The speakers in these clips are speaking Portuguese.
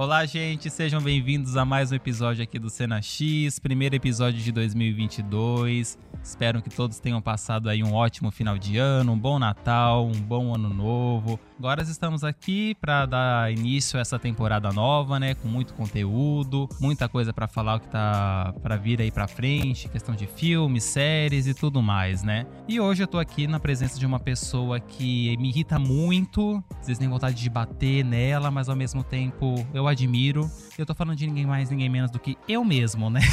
Olá, gente, sejam bem-vindos a mais um episódio aqui do Cena X, primeiro episódio de 2022. Espero que todos tenham passado aí um ótimo final de ano, um bom Natal, um bom ano novo. Agora estamos aqui para dar início a essa temporada nova, né, com muito conteúdo, muita coisa para falar que tá para vir aí para frente, questão de filmes, séries e tudo mais, né? E hoje eu tô aqui na presença de uma pessoa que me irrita muito, às vezes tem vontade de bater nela, mas ao mesmo tempo eu admiro. Eu tô falando de ninguém mais, ninguém menos do que eu mesmo, né?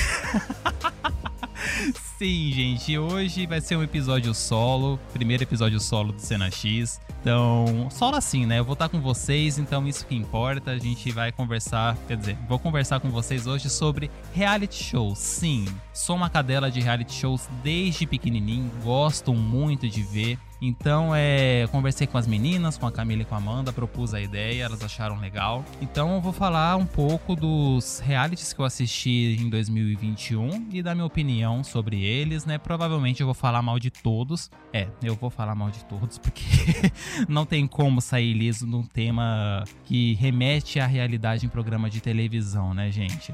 Sim, gente, hoje vai ser um episódio solo, primeiro episódio solo do Cena X. Então, solo assim, né? Eu vou estar com vocês, então isso que importa. A gente vai conversar, quer dizer, vou conversar com vocês hoje sobre reality shows. Sim, sou uma cadela de reality shows desde pequenininho, gosto muito de ver. Então, é, conversei com as meninas, com a Camila e com a Amanda, propus a ideia, elas acharam legal. Então, eu vou falar um pouco dos realities que eu assisti em 2021 e dar minha opinião sobre eles, né? Provavelmente eu vou falar mal de todos. É, eu vou falar mal de todos porque não tem como sair liso num tema que remete à realidade em programa de televisão, né, gente?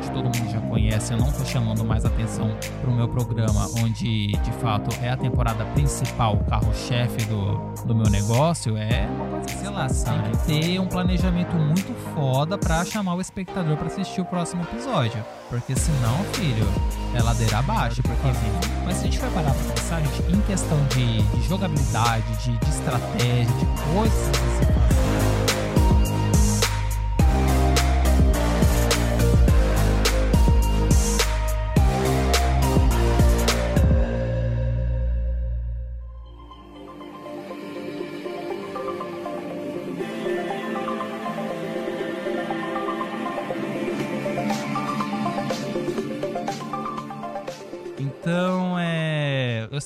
onde todo mundo conhece, eu não tô chamando mais atenção pro meu programa, onde de fato é a temporada principal, o carro-chefe do, do meu negócio, é sei lá, tem que ter um planejamento muito foda pra chamar o espectador para assistir o próximo episódio. Porque senão, filho, é ladeira abaixo, porque enfim. Mas se a gente for parar pra pensar, gente, em questão de, de jogabilidade, de, de estratégia, de coisas que faz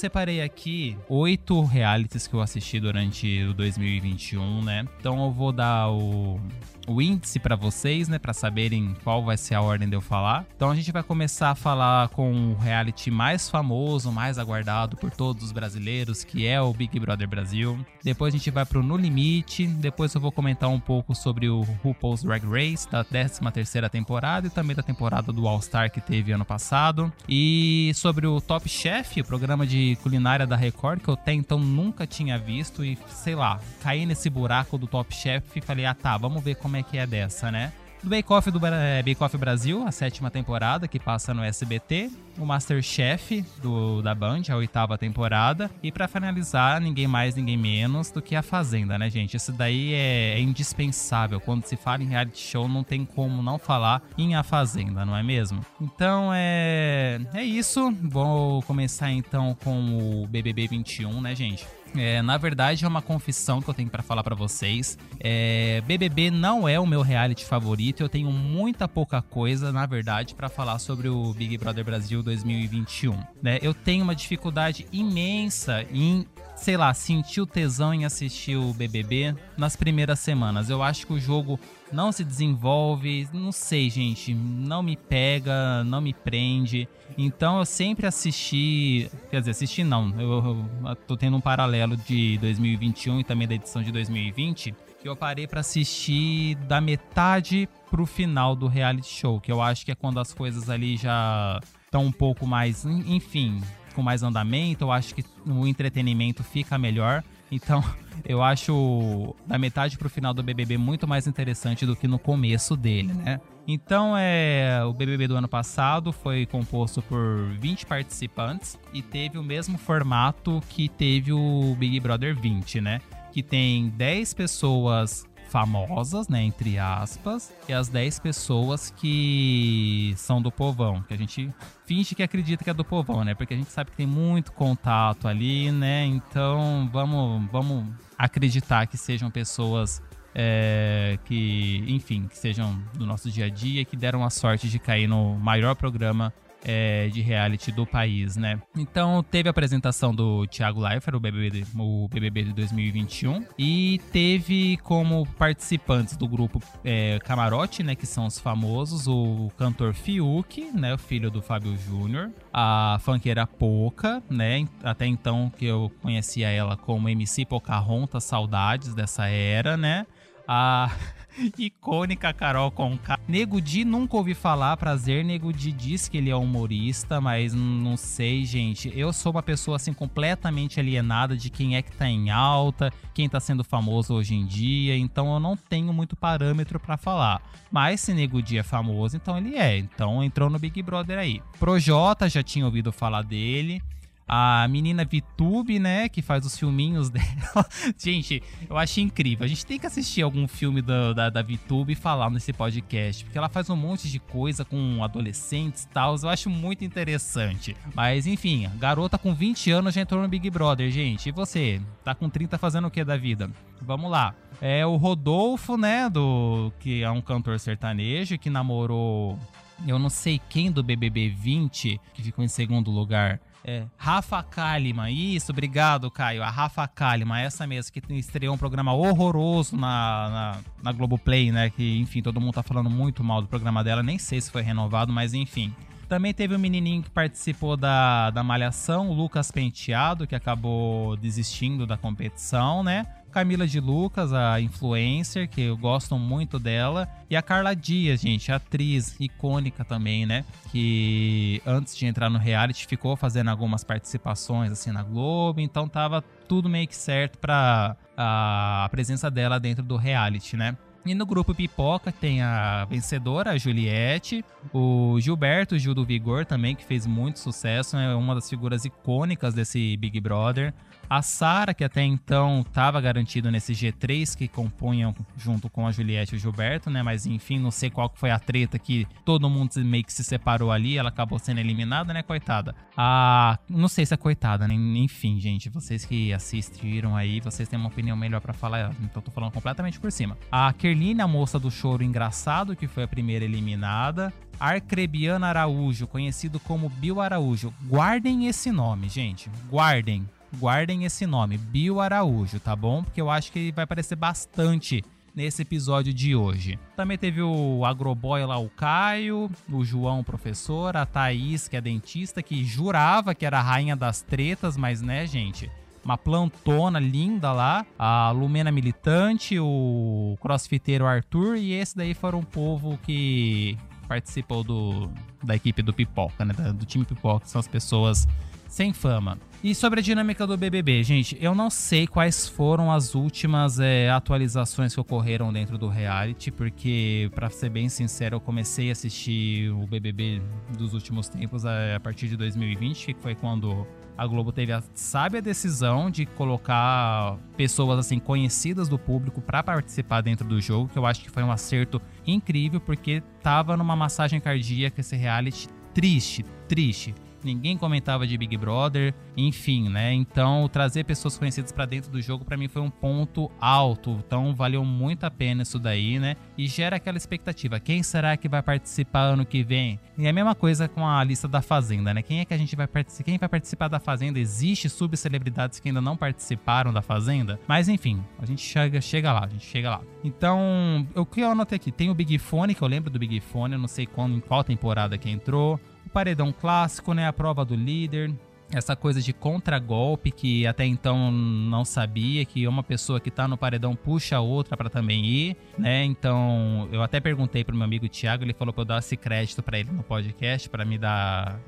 separei aqui oito realities que eu assisti durante o 2021, né? Então eu vou dar o o índice para vocês, né, para saberem qual vai ser a ordem de eu falar. Então a gente vai começar a falar com o reality mais famoso, mais aguardado por todos os brasileiros, que é o Big Brother Brasil. Depois a gente vai pro No Limite, depois eu vou comentar um pouco sobre o RuPaul's Drag Race da 13ª temporada e também da temporada do All Star que teve ano passado e sobre o Top Chef, o programa de culinária da Record que eu até então nunca tinha visto e sei lá, caí nesse buraco do Top Chef e falei: "Ah, tá, vamos ver como como é que é dessa, né? Do Bake Off do é, Bake Off Brasil, a sétima temporada, que passa no SBT. O Masterchef do, da Band, a oitava temporada. E para finalizar, ninguém mais, ninguém menos do que a Fazenda, né, gente? Isso daí é, é, indispensável. Quando se fala em reality show, não tem como não falar em A Fazenda, não é mesmo? Então é, é isso. Vou começar então com o BBB 21, né, gente? É, na verdade, é uma confissão que eu tenho para falar para vocês. É, BBB não é o meu reality favorito. Eu tenho muita pouca coisa, na verdade, para falar sobre o Big Brother Brasil 2021. Né? Eu tenho uma dificuldade imensa em sei lá, sentir o tesão em assistir o BBB nas primeiras semanas. Eu acho que o jogo não se desenvolve, não sei, gente, não me pega, não me prende. Então eu sempre assisti, quer dizer, assisti não, eu, eu tô tendo um paralelo de 2021 e também da edição de 2020, que eu parei para assistir da metade pro final do reality show, que eu acho que é quando as coisas ali já estão um pouco mais, enfim, com mais andamento, eu acho que o entretenimento fica melhor. Então, eu acho da metade pro final do BBB muito mais interessante do que no começo dele, né? Então, é, o BBB do ano passado foi composto por 20 participantes e teve o mesmo formato que teve o Big Brother 20, né? Que tem 10 pessoas famosas, né, entre aspas, e as 10 pessoas que são do povão, que a gente finge que acredita que é do povão, né? Porque a gente sabe que tem muito contato ali, né? Então, vamos vamos acreditar que sejam pessoas é, que, enfim, que sejam do nosso dia a dia, que deram a sorte de cair no maior programa é, de reality do país, né? Então teve a apresentação do Thiago Leifert, o BBB, o BBB de 2021, e teve como participantes do grupo é, Camarote, né, que são os famosos, o cantor Fiuk, né, o filho do Fábio Júnior, a funkeira Poca, né, até então que eu conhecia ela como MC Pocahontas, saudades dessa era, né? A icônica Carol Conká. Nego Di nunca ouvi falar, prazer. Nego Di diz que ele é humorista, mas não sei, gente. Eu sou uma pessoa assim completamente alienada de quem é que tá em alta, quem tá sendo famoso hoje em dia, então eu não tenho muito parâmetro para falar. Mas se Nego Di é famoso, então ele é. Então entrou no Big Brother aí. Projota já tinha ouvido falar dele a menina VTube, né, que faz os filminhos dela. gente, eu achei incrível. A gente tem que assistir algum filme da, da, da VTube e falar nesse podcast, porque ela faz um monte de coisa com adolescentes e tal. Eu acho muito interessante. Mas enfim, garota com 20 anos já entrou no Big Brother, gente. E você? Tá com 30 fazendo o que da vida? Vamos lá. É o Rodolfo, né, do que é um cantor sertanejo que namorou eu não sei quem do BBB 20 que ficou em segundo lugar. É, Rafa Kalimann, isso, obrigado, Caio. A Rafa Kalimann, essa mesmo, que estreou um programa horroroso na, na, na Globoplay, né? Que, enfim, todo mundo tá falando muito mal do programa dela. Nem sei se foi renovado, mas enfim. Também teve um menininho que participou da, da Malhação, o Lucas Penteado, que acabou desistindo da competição, né? Camila de Lucas, a influencer, que eu gosto muito dela. E a Carla Dias, gente, atriz icônica também, né? Que antes de entrar no reality ficou fazendo algumas participações assim na Globo, então tava tudo meio que certo para a presença dela dentro do reality, né? E no grupo Pipoca tem a vencedora, a Juliette, o Gilberto Gil do Vigor também, que fez muito sucesso, é uma das figuras icônicas desse Big Brother. A Sara, que até então estava garantido nesse G3 que compunham junto com a Juliette e o Gilberto, né? Mas enfim, não sei qual foi a treta que todo mundo meio que se separou ali, ela acabou sendo eliminada, né, coitada. A não sei se é coitada, né? Enfim, gente, vocês que assistiram aí, vocês têm uma opinião melhor para falar, então tô falando completamente por cima. A Kerline, a moça do choro engraçado, que foi a primeira eliminada. Arcrebiano Araújo, conhecido como Bill Araújo. Guardem esse nome, gente. Guardem guardem esse nome, Bio Araújo, tá bom? Porque eu acho que vai aparecer bastante nesse episódio de hoje. Também teve o agroboy lá, o Caio, o João, o professor, a Thaís, que é dentista, que jurava que era a rainha das tretas, mas né, gente? Uma plantona linda lá, a Lumena Militante, o crossfiteiro Arthur, e esse daí foram um povo que participou do, da equipe do Pipoca, né? Do time Pipoca, que são as pessoas sem fama. E sobre a dinâmica do BBB, gente, eu não sei quais foram as últimas é, atualizações que ocorreram dentro do reality, porque, para ser bem sincero, eu comecei a assistir o BBB dos últimos tempos a, a partir de 2020, que foi quando a Globo teve a sábia decisão de colocar pessoas assim conhecidas do público para participar dentro do jogo, que eu acho que foi um acerto incrível, porque tava numa massagem cardíaca esse reality triste, triste ninguém comentava de Big Brother, enfim, né? Então, trazer pessoas conhecidas para dentro do jogo para mim foi um ponto alto. Então, valeu muito a pena isso daí, né? E gera aquela expectativa, quem será que vai participar ano que vem? E é a mesma coisa com a lista da Fazenda, né? Quem é que a gente vai participar? Quem vai participar da Fazenda? Existe subcelebridades que ainda não participaram da Fazenda? Mas enfim, a gente chega, chega lá, a gente chega lá. Então, o que eu anotei aqui? Tem o Big Fone, que eu lembro do Big Fone, eu não sei quando, em qual temporada que entrou paredão clássico, né? A prova do líder. Essa coisa de contragolpe que até então não sabia que uma pessoa que tá no paredão puxa a outra para também ir, né? Então, eu até perguntei pro meu amigo Thiago, ele falou para eu dar esse crédito para ele no podcast para me dar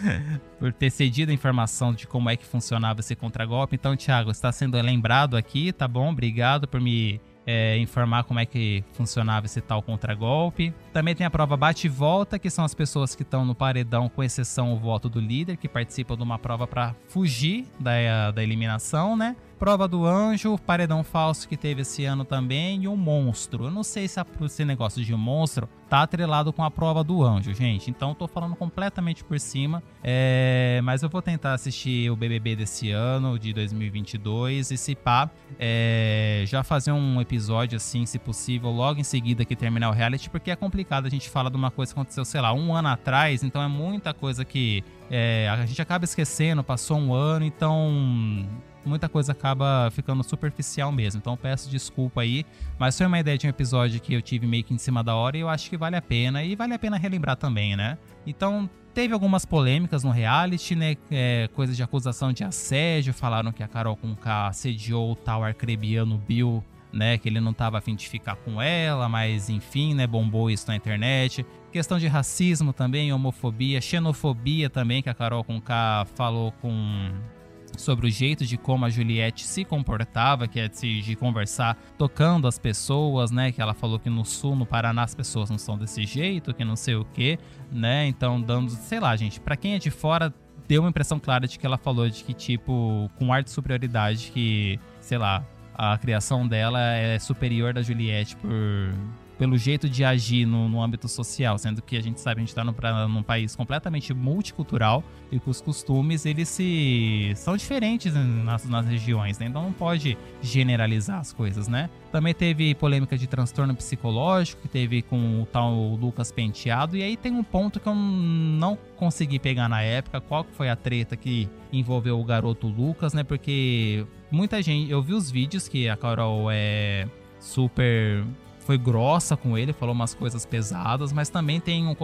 por ter cedido a informação de como é que funcionava esse contragolpe. Então, Thiago, está sendo lembrado aqui, tá bom? Obrigado por me é, informar como é que funcionava esse tal contragolpe. Também tem a prova bate e volta, que são as pessoas que estão no paredão, com exceção o voto do líder, que participam de uma prova para fugir da, da eliminação, né? Prova do Anjo, Paredão Falso que teve esse ano também e o Monstro. Eu não sei se esse negócio de monstro tá atrelado com a Prova do Anjo, gente. Então tô falando completamente por cima. É... Mas eu vou tentar assistir o BBB desse ano, de 2022, e se pá, é... já fazer um episódio assim, se possível, logo em seguida que terminar o reality, porque é complicado a gente falar de uma coisa que aconteceu, sei lá, um ano atrás, então é muita coisa que é... a gente acaba esquecendo, passou um ano, então muita coisa acaba ficando superficial mesmo. Então peço desculpa aí, mas foi uma ideia de um episódio que eu tive meio que em cima da hora e eu acho que vale a pena e vale a pena relembrar também, né? Então teve algumas polêmicas no reality, né? É, coisas de acusação de assédio, falaram que a Carol Conká assediou o tal arcrebiano Bill né, que ele não estava afim de ficar com ela, mas enfim, né, bombou isso na internet. Questão de racismo também, homofobia, xenofobia também, que a Carol Conká falou com sobre o jeito de como a Juliette se comportava, que é de, de, conversar tocando as pessoas, né? Que ela falou que no sul, no Paraná, as pessoas não são desse jeito, que não sei o que, né? Então, dando, sei lá, gente, para quem é de fora, deu uma impressão clara de que ela falou de que, tipo, com ar de superioridade, que, sei lá, a criação dela é superior da Juliette por pelo jeito de agir no, no âmbito social, sendo que a gente sabe, a gente está num país completamente multicultural e que os costumes, eles se são diferentes nas, nas regiões, né? Então não pode generalizar as coisas, né? Também teve polêmica de transtorno psicológico, que teve com o tal Lucas Penteado, e aí tem um ponto que eu não consegui pegar na época, qual foi a treta que envolveu o garoto Lucas, né? Porque muita gente, eu vi os vídeos que a Carol é super foi grossa com ele, falou umas coisas pesadas, mas também tem um,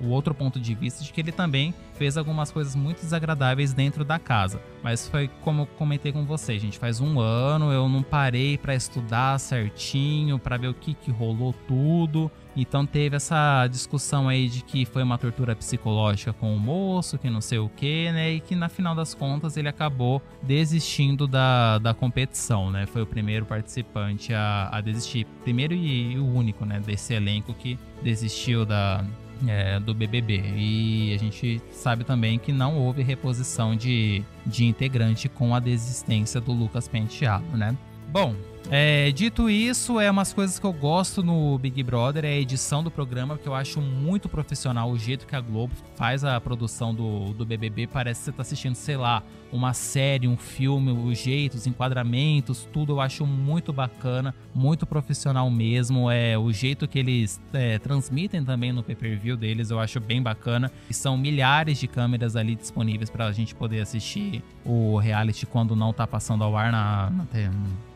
o outro ponto de vista de que ele também fez algumas coisas muito desagradáveis dentro da casa. Mas foi como eu comentei com você, gente, faz um ano eu não parei para estudar certinho, para ver o que, que rolou tudo. Então teve essa discussão aí de que foi uma tortura psicológica com o moço, que não sei o que, né? E que na final das contas ele acabou desistindo da, da competição, né? Foi o primeiro participante a, a desistir. Primeiro e, e o único, né? Desse elenco que desistiu da, é, do BBB. E a gente sabe também que não houve reposição de, de integrante com a desistência do Lucas Penteado, né? Bom, é, dito isso, é umas coisas que eu gosto no Big Brother, é a edição do programa, que eu acho muito profissional. O jeito que a Globo faz a produção do, do BBB, parece que você tá assistindo, sei lá, uma série, um filme, o jeito, os enquadramentos, tudo eu acho muito bacana, muito profissional mesmo. É o jeito que eles é, transmitem também no pay-per-view deles, eu acho bem bacana. E são milhares de câmeras ali disponíveis para a gente poder assistir o reality quando não tá passando ao ar na, na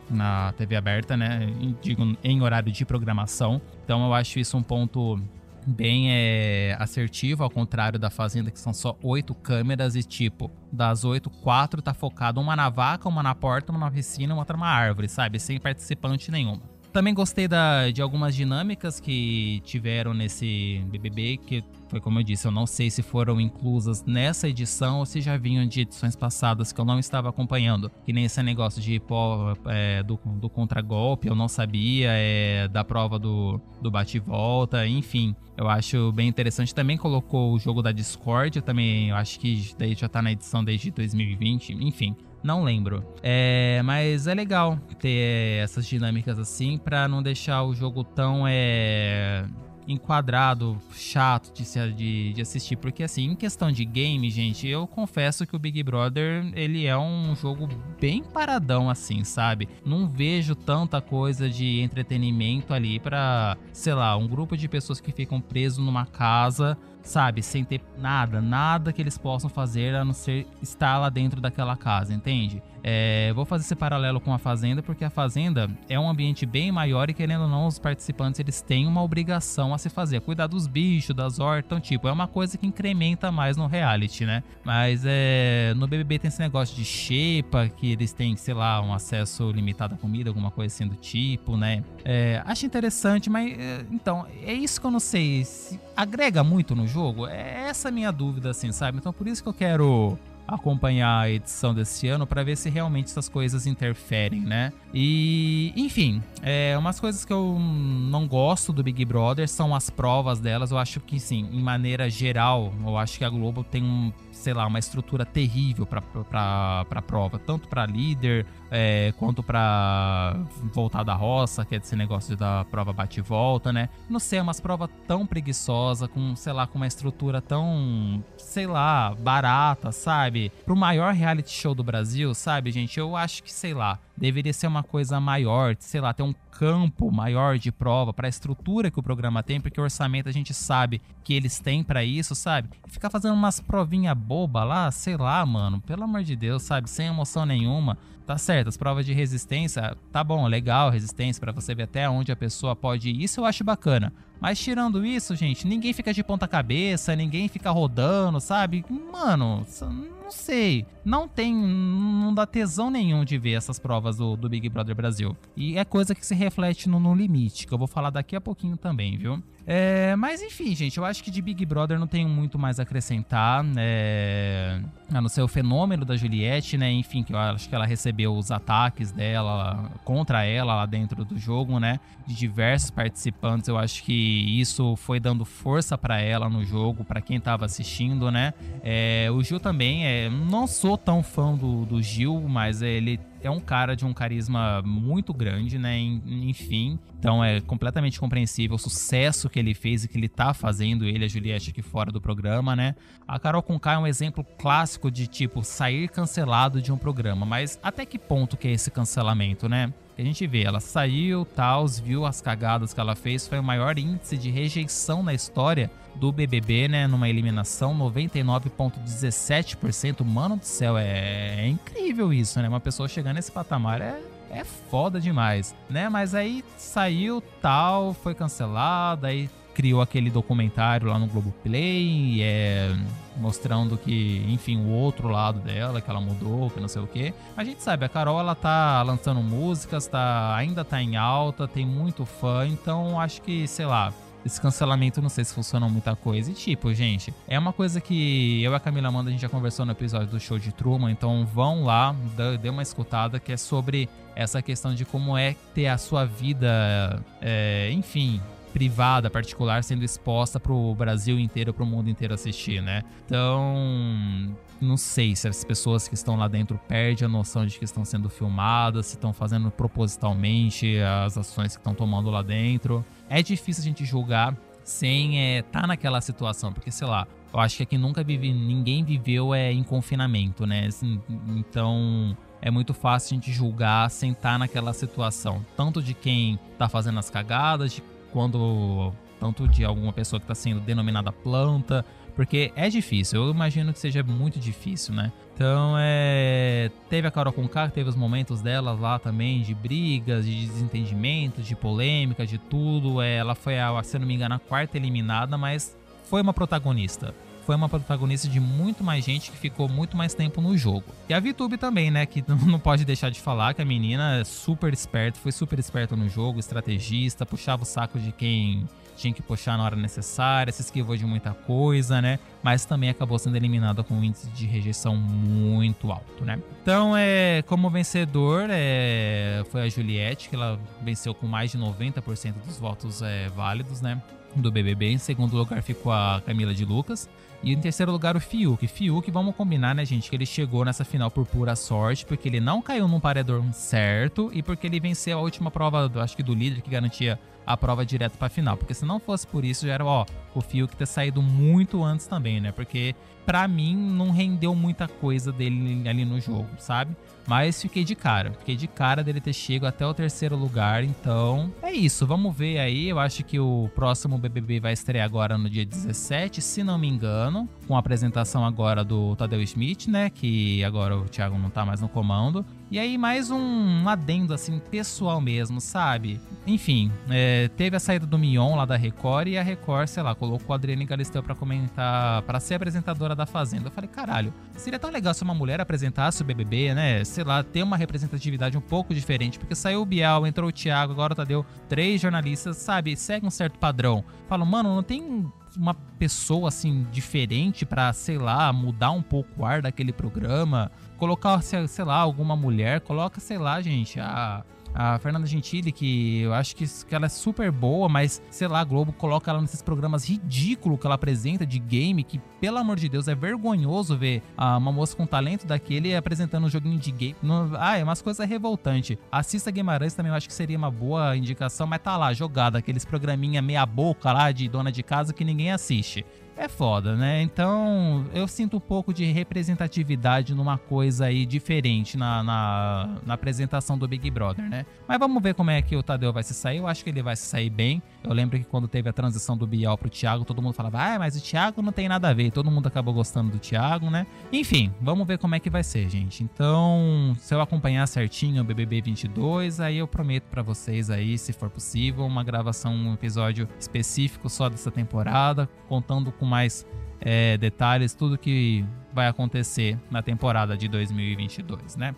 na TV aberta, né? Digo, em horário de programação. Então eu acho isso um ponto bem é, assertivo, ao contrário da Fazenda, que são só oito câmeras e, tipo, das oito, quatro tá focado uma na vaca, uma na porta, uma na piscina, outra numa árvore, sabe? Sem participante nenhuma. Também gostei da, de algumas dinâmicas que tiveram nesse BBB, que foi como eu disse, eu não sei se foram inclusas nessa edição ou se já vinham de edições passadas que eu não estava acompanhando. Que nem esse negócio de pô, é, do, do contragolpe, eu não sabia, é, da prova do, do bate-volta, enfim. Eu acho bem interessante. Também colocou o jogo da Discord, também eu acho que daí já tá na edição desde 2020, enfim. Não lembro. É, mas é legal ter essas dinâmicas assim para não deixar o jogo tão é, enquadrado, chato de, se, de, de, assistir. Porque, assim, em questão de game, gente, eu confesso que o Big Brother, ele é um jogo bem paradão, assim, sabe? Não vejo tanta coisa de entretenimento ali pra, sei lá, um grupo de pessoas que ficam presos numa casa sabe? Sem ter nada, nada que eles possam fazer a não ser estar lá dentro daquela casa, entende? É, vou fazer esse paralelo com a Fazenda, porque a Fazenda é um ambiente bem maior e, querendo ou não, os participantes eles têm uma obrigação a se fazer, cuidar dos bichos, das hortas, então, tipo, é uma coisa que incrementa mais no reality, né? Mas é, no BBB tem esse negócio de xepa, que eles têm, sei lá, um acesso limitado à comida, alguma coisa assim do tipo, né? É, acho interessante, mas, é, então, é isso que eu não sei. Se agrega muito no jogo? É essa a minha dúvida, assim, sabe? Então, por isso que eu quero acompanhar a edição desse ano para ver se realmente essas coisas interferem, né? E, enfim, é, umas coisas que eu não gosto do Big Brother são as provas delas. Eu acho que, sim, em maneira geral, eu acho que a Globo tem um sei lá, uma estrutura terrível para prova, tanto para líder, é, quanto para voltar da roça, que é esse negócio da prova bate e volta, né? Não sei, é umas provas tão preguiçosa, com, sei lá, com uma estrutura tão, sei lá, barata, sabe? Pro maior reality show do Brasil, sabe, gente? Eu acho que, sei lá, deveria ser uma coisa maior, sei lá, ter um campo maior de prova para a estrutura que o programa tem, porque o orçamento a gente sabe que eles têm para isso, sabe? E ficar fazendo umas provinha boba lá, sei lá, mano, pelo amor de Deus, sabe? Sem emoção nenhuma. Tá certo, as provas de resistência, tá bom, legal, resistência para você ver até onde a pessoa pode ir. Isso eu acho bacana. Mas tirando isso, gente, ninguém fica de ponta cabeça, ninguém fica rodando, sabe? Mano, não sei. Não tem. Não dá tesão nenhum de ver essas provas do, do Big Brother Brasil. E é coisa que se reflete no, no limite, que eu vou falar daqui a pouquinho também, viu? É, mas enfim, gente, eu acho que de Big Brother não tenho muito mais a acrescentar. É, a não ser o fenômeno da Juliette, né? Enfim, que eu acho que ela recebeu os ataques dela contra ela lá dentro do jogo, né? De diversos participantes. Eu acho que isso foi dando força para ela no jogo, para quem tava assistindo, né? É, o Gil também, é, não sou tão fã do, do Gil, mas ele é um cara de um carisma muito grande, né? Enfim, então é completamente compreensível o sucesso que ele fez e que ele tá fazendo, ele e a Juliette aqui fora do programa, né? A Carol Conká é um exemplo clássico de tipo sair cancelado de um programa, mas até que ponto que é esse cancelamento, né? a gente vê, ela saiu, tal, viu as cagadas que ela fez, foi o maior índice de rejeição na história do BBB, né, numa eliminação, 99,17%. Mano do céu, é, é incrível isso, né? Uma pessoa chegando nesse patamar é é foda demais, né? Mas aí saiu tal, foi cancelado, aí criou aquele documentário lá no Globoplay, é, mostrando que, enfim, o outro lado dela, que ela mudou, que não sei o que. A gente sabe, a Carol, ela tá lançando músicas, tá, ainda tá em alta, tem muito fã, então acho que, sei lá, esse cancelamento não sei se funciona muita coisa. E tipo, gente, é uma coisa que eu e a Camila Amanda a gente já conversou no episódio do show de Truman, então vão lá, dê uma escutada, que é sobre essa questão de como é ter a sua vida, é, enfim, privada, particular, sendo exposta pro Brasil inteiro, pro mundo inteiro assistir, né? Então, não sei se as pessoas que estão lá dentro perdem a noção de que estão sendo filmadas, se estão fazendo propositalmente as ações que estão tomando lá dentro. É difícil a gente julgar sem estar é, tá naquela situação, porque sei lá, eu acho que aqui nunca vive, ninguém viveu é em confinamento, né? Assim, então é muito fácil a gente julgar sem estar tá naquela situação, tanto de quem tá fazendo as cagadas, de quando tanto de alguma pessoa que está sendo denominada planta, porque é difícil, eu imagino que seja muito difícil, né? Então, é... teve a Carol Conká, teve os momentos dela lá também, de brigas, de desentendimentos, de polêmica, de tudo. É, ela foi, a, se não me engano, a quarta eliminada, mas foi uma protagonista foi uma protagonista de muito mais gente que ficou muito mais tempo no jogo. E a VTube também, né? Que não pode deixar de falar que a menina é super esperta, foi super esperta no jogo, estrategista, puxava o saco de quem tinha que puxar na hora necessária, se esquivou de muita coisa, né? Mas também acabou sendo eliminada com um índice de rejeição muito alto, né? Então, é, como vencedor, é, foi a Juliette, que ela venceu com mais de 90% dos votos é, válidos, né? Do BBB. Em segundo lugar ficou a Camila de Lucas. E em terceiro lugar, o Fiuk. Fiuk, vamos combinar, né, gente? Que ele chegou nessa final por pura sorte, porque ele não caiu num paredão certo e porque ele venceu a última prova, acho que do líder, que garantia a prova direto pra final. Porque se não fosse por isso, já era, ó, o Fiuk ter saído muito antes também, né? Porque para mim não rendeu muita coisa dele ali no jogo, sabe? Mas fiquei de cara. Fiquei de cara dele ter chegado até o terceiro lugar. Então, é isso. Vamos ver aí. Eu acho que o próximo BBB vai estrear agora no dia 17, se não me engano. Com a apresentação agora do Tadeu Schmidt, né? Que agora o Thiago não tá mais no comando. E aí, mais um adendo, assim, pessoal mesmo, sabe? Enfim, é, teve a saída do Mion lá da Record e a Record, sei lá, colocou a Adriane Galisteu pra comentar, para ser apresentadora da Fazenda. Eu falei, caralho, seria tão legal se uma mulher apresentasse o BBB, né? sei lá, ter uma representatividade um pouco diferente, porque saiu o Bial, entrou o Thiago, agora o Tadeu, três jornalistas, sabe, segue um certo padrão. Falam, mano, não tem uma pessoa assim diferente para, sei lá, mudar um pouco o ar daquele programa, colocar, sei lá, alguma mulher, coloca, sei lá, gente, a A Fernanda Gentili, que eu acho que, que ela é super boa, mas sei lá, a Globo coloca ela nesses programas ridículos que ela apresenta de game, que pelo amor de Deus é vergonhoso ver uma moça com talento daquele apresentando um joguinho de game. ah, é umas coisas revoltantes. Assista Guimarães também, eu acho que seria uma boa indicação, mas tá lá, jogada, aqueles programinha meia boca lá de dona de casa que ninguém assiste é foda, né? Então eu sinto um pouco de representatividade numa coisa aí diferente na, na, na, apresentação do Big Brother, né? Mas vamos ver como é que o Tadeu vai se sair. Eu acho que ele vai se sair bem. Eu lembro que quando teve a transição do Biel pro Thiago, todo mundo falava, ah, mas o Thiago não tem nada a ver. Todo mundo acabou gostando do Thiago, né? Enfim, vamos ver como é que vai ser, gente. Então, se eu acompanhar certinho o BBB 22, aí eu prometo para vocês aí, se for possível, uma gravação, um episódio específico só dessa temporada, contando com mais é, detalhes, tudo que vai acontecer na temporada de 2022, né?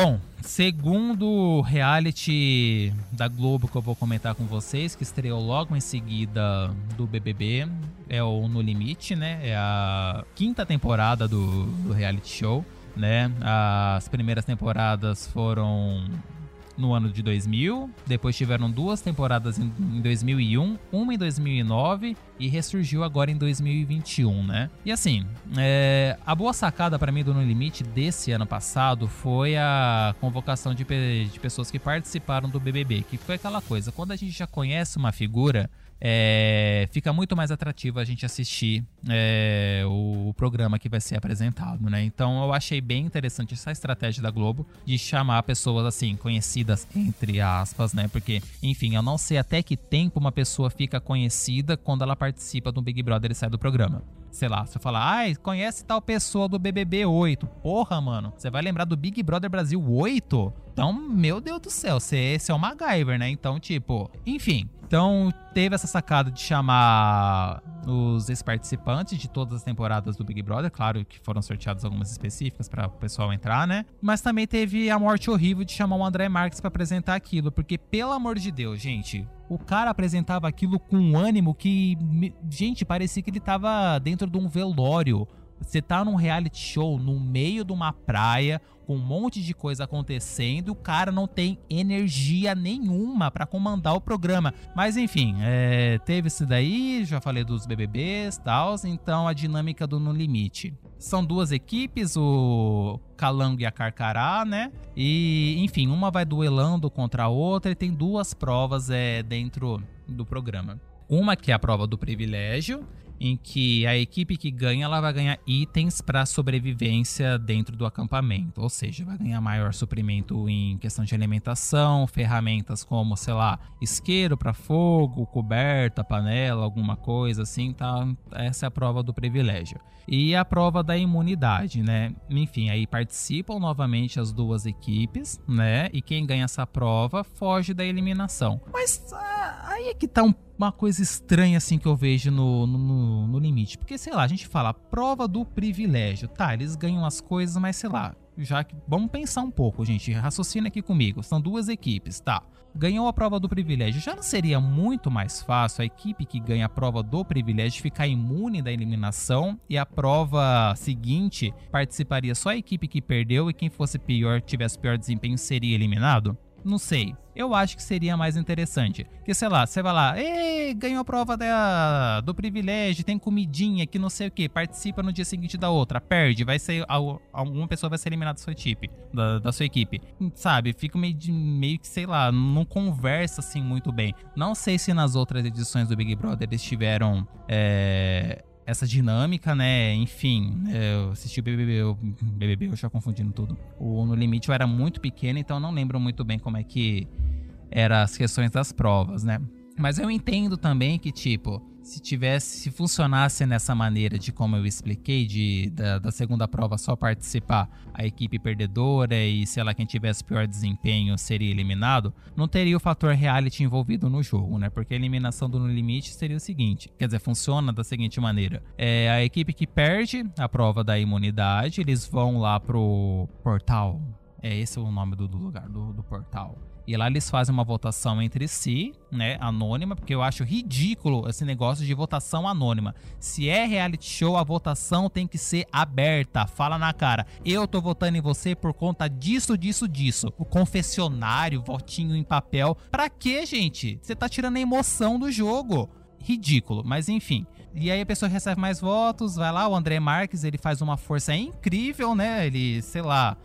Bom, segundo reality da Globo que eu vou comentar com vocês, que estreou logo em seguida do BBB, é o No Limite, né? É a quinta temporada do, do reality show né? As primeiras temporadas foram no ano de 2000, depois tiveram duas temporadas em, 2001, uma em 2009 e ressurgiu agora em 2021, né? E assim, é, a boa sacada para mim do No Limite desse ano passado foi a convocação de, de pessoas que participaram do BBB, que foi aquela coisa, quando a gente já conhece uma figura é, fica muito mais atrativo a gente assistir é, o, o, programa que vai ser apresentado, né? Então eu achei bem interessante essa estratégia da Globo de chamar pessoas assim, conhecidas entre aspas, né? Porque, enfim, eu não sei até que tempo uma pessoa fica conhecida quando ela participa do Big Brother e sai do programa. Sei lá, você fala, ai, ah, conhece tal pessoa do BBB 8. Porra, mano, você vai lembrar do Big Brother Brasil 8? Então, meu Deus do céu, você, você é o MacGyver, né? Então, tipo, enfim, então, teve essa sacada de chamar os ex-participantes de todas as temporadas do Big Brother. Claro que foram sorteadas algumas específicas para o pessoal entrar, né? Mas também teve a morte horrível de chamar o André Marques para apresentar aquilo. Porque, pelo amor de Deus, gente, o cara apresentava aquilo com um ânimo que, gente, parecia que ele tava dentro de um velório. Você tá num reality show no meio de uma praia, com um monte de coisa acontecendo, o cara não tem energia nenhuma para comandar o programa. Mas enfim, é, teve isso daí, já falei dos BBBs, tal, então a dinâmica do No Limite. São duas equipes, o Calango e a Carcará, né? E, enfim, uma vai duelando contra a outra e tem duas provas é, dentro do programa. Uma que é a prova do privilégio em que a equipe que ganha ela vai ganhar itens para sobrevivência dentro do acampamento, ou seja, vai ganhar maior suprimento em questão de alimentação, ferramentas como, sei lá, isqueiro para fogo, coberta, panela, alguma coisa assim, tá? Essa é a prova do privilégio. E a prova da imunidade, né? Enfim, aí participam novamente as duas equipes, né? E quem ganha essa prova foge da eliminação. Mas ah, aí é que tá um uma coisa estranha assim que eu vejo no, no, no, limite. Porque, sei lá, a gente fala prova do privilégio. Tá, eles ganham as coisas, mas sei lá. Já que. Vamos pensar um pouco, gente. Raciocina aqui comigo. São duas equipes, tá? Ganhou a prova do privilégio. Já não seria muito mais fácil a equipe que ganha a prova do privilégio ficar imune da eliminação e a prova seguinte participaria só a equipe que perdeu e quem fosse pior, tivesse pior desempenho, seria eliminado? Não sei. Eu acho que seria mais interessante. Que, sei lá, você vai lá, Ei, ganhou a prova da, do privilégio, tem comidinha que não sei o que, participa no dia seguinte da outra, perde, vai ser. Alguma pessoa vai ser eliminada da sua equipe. Da, da sua equipe. Sabe? Fica meio, meio que, sei lá, não conversa assim muito bem. Não sei se nas outras edições do Big Brother eles tiveram. É, essa dinâmica, né? Enfim, eu assisti o BBB, o BBB, eu já confundindo tudo. O No Limite eu era muito pequeno, então não lembro muito bem como é que eram as questões das provas, né? Mas eu entendo também que, tipo, se tivesse, se funcionasse nessa maneira de como eu expliquei, de da, da, segunda prova só participar a equipe perdedora e, sei lá, quem tivesse pior desempenho seria eliminado, não teria o fator reality envolvido no jogo, né? Porque a eliminação do No Limite seria o seguinte, quer dizer, funciona da seguinte maneira, é a equipe que perde a prova da imunidade, eles vão lá pro portal, é esse é o nome do, do lugar, do, do portal, E lá eles fazem uma votação entre si, né, anônima, porque eu acho ridículo esse negócio de votação anônima. Se é reality show, a votação tem que ser aberta. Fala na cara. Eu tô votando em você por conta disso, disso, disso. O confessionário, votinho em papel. Pra quê, gente? Você tá tirando a emoção do jogo. Ridículo, mas enfim. E aí a pessoa recebe mais votos, vai lá, o André Marques, ele faz uma força incrível, né? Ele, sei lá,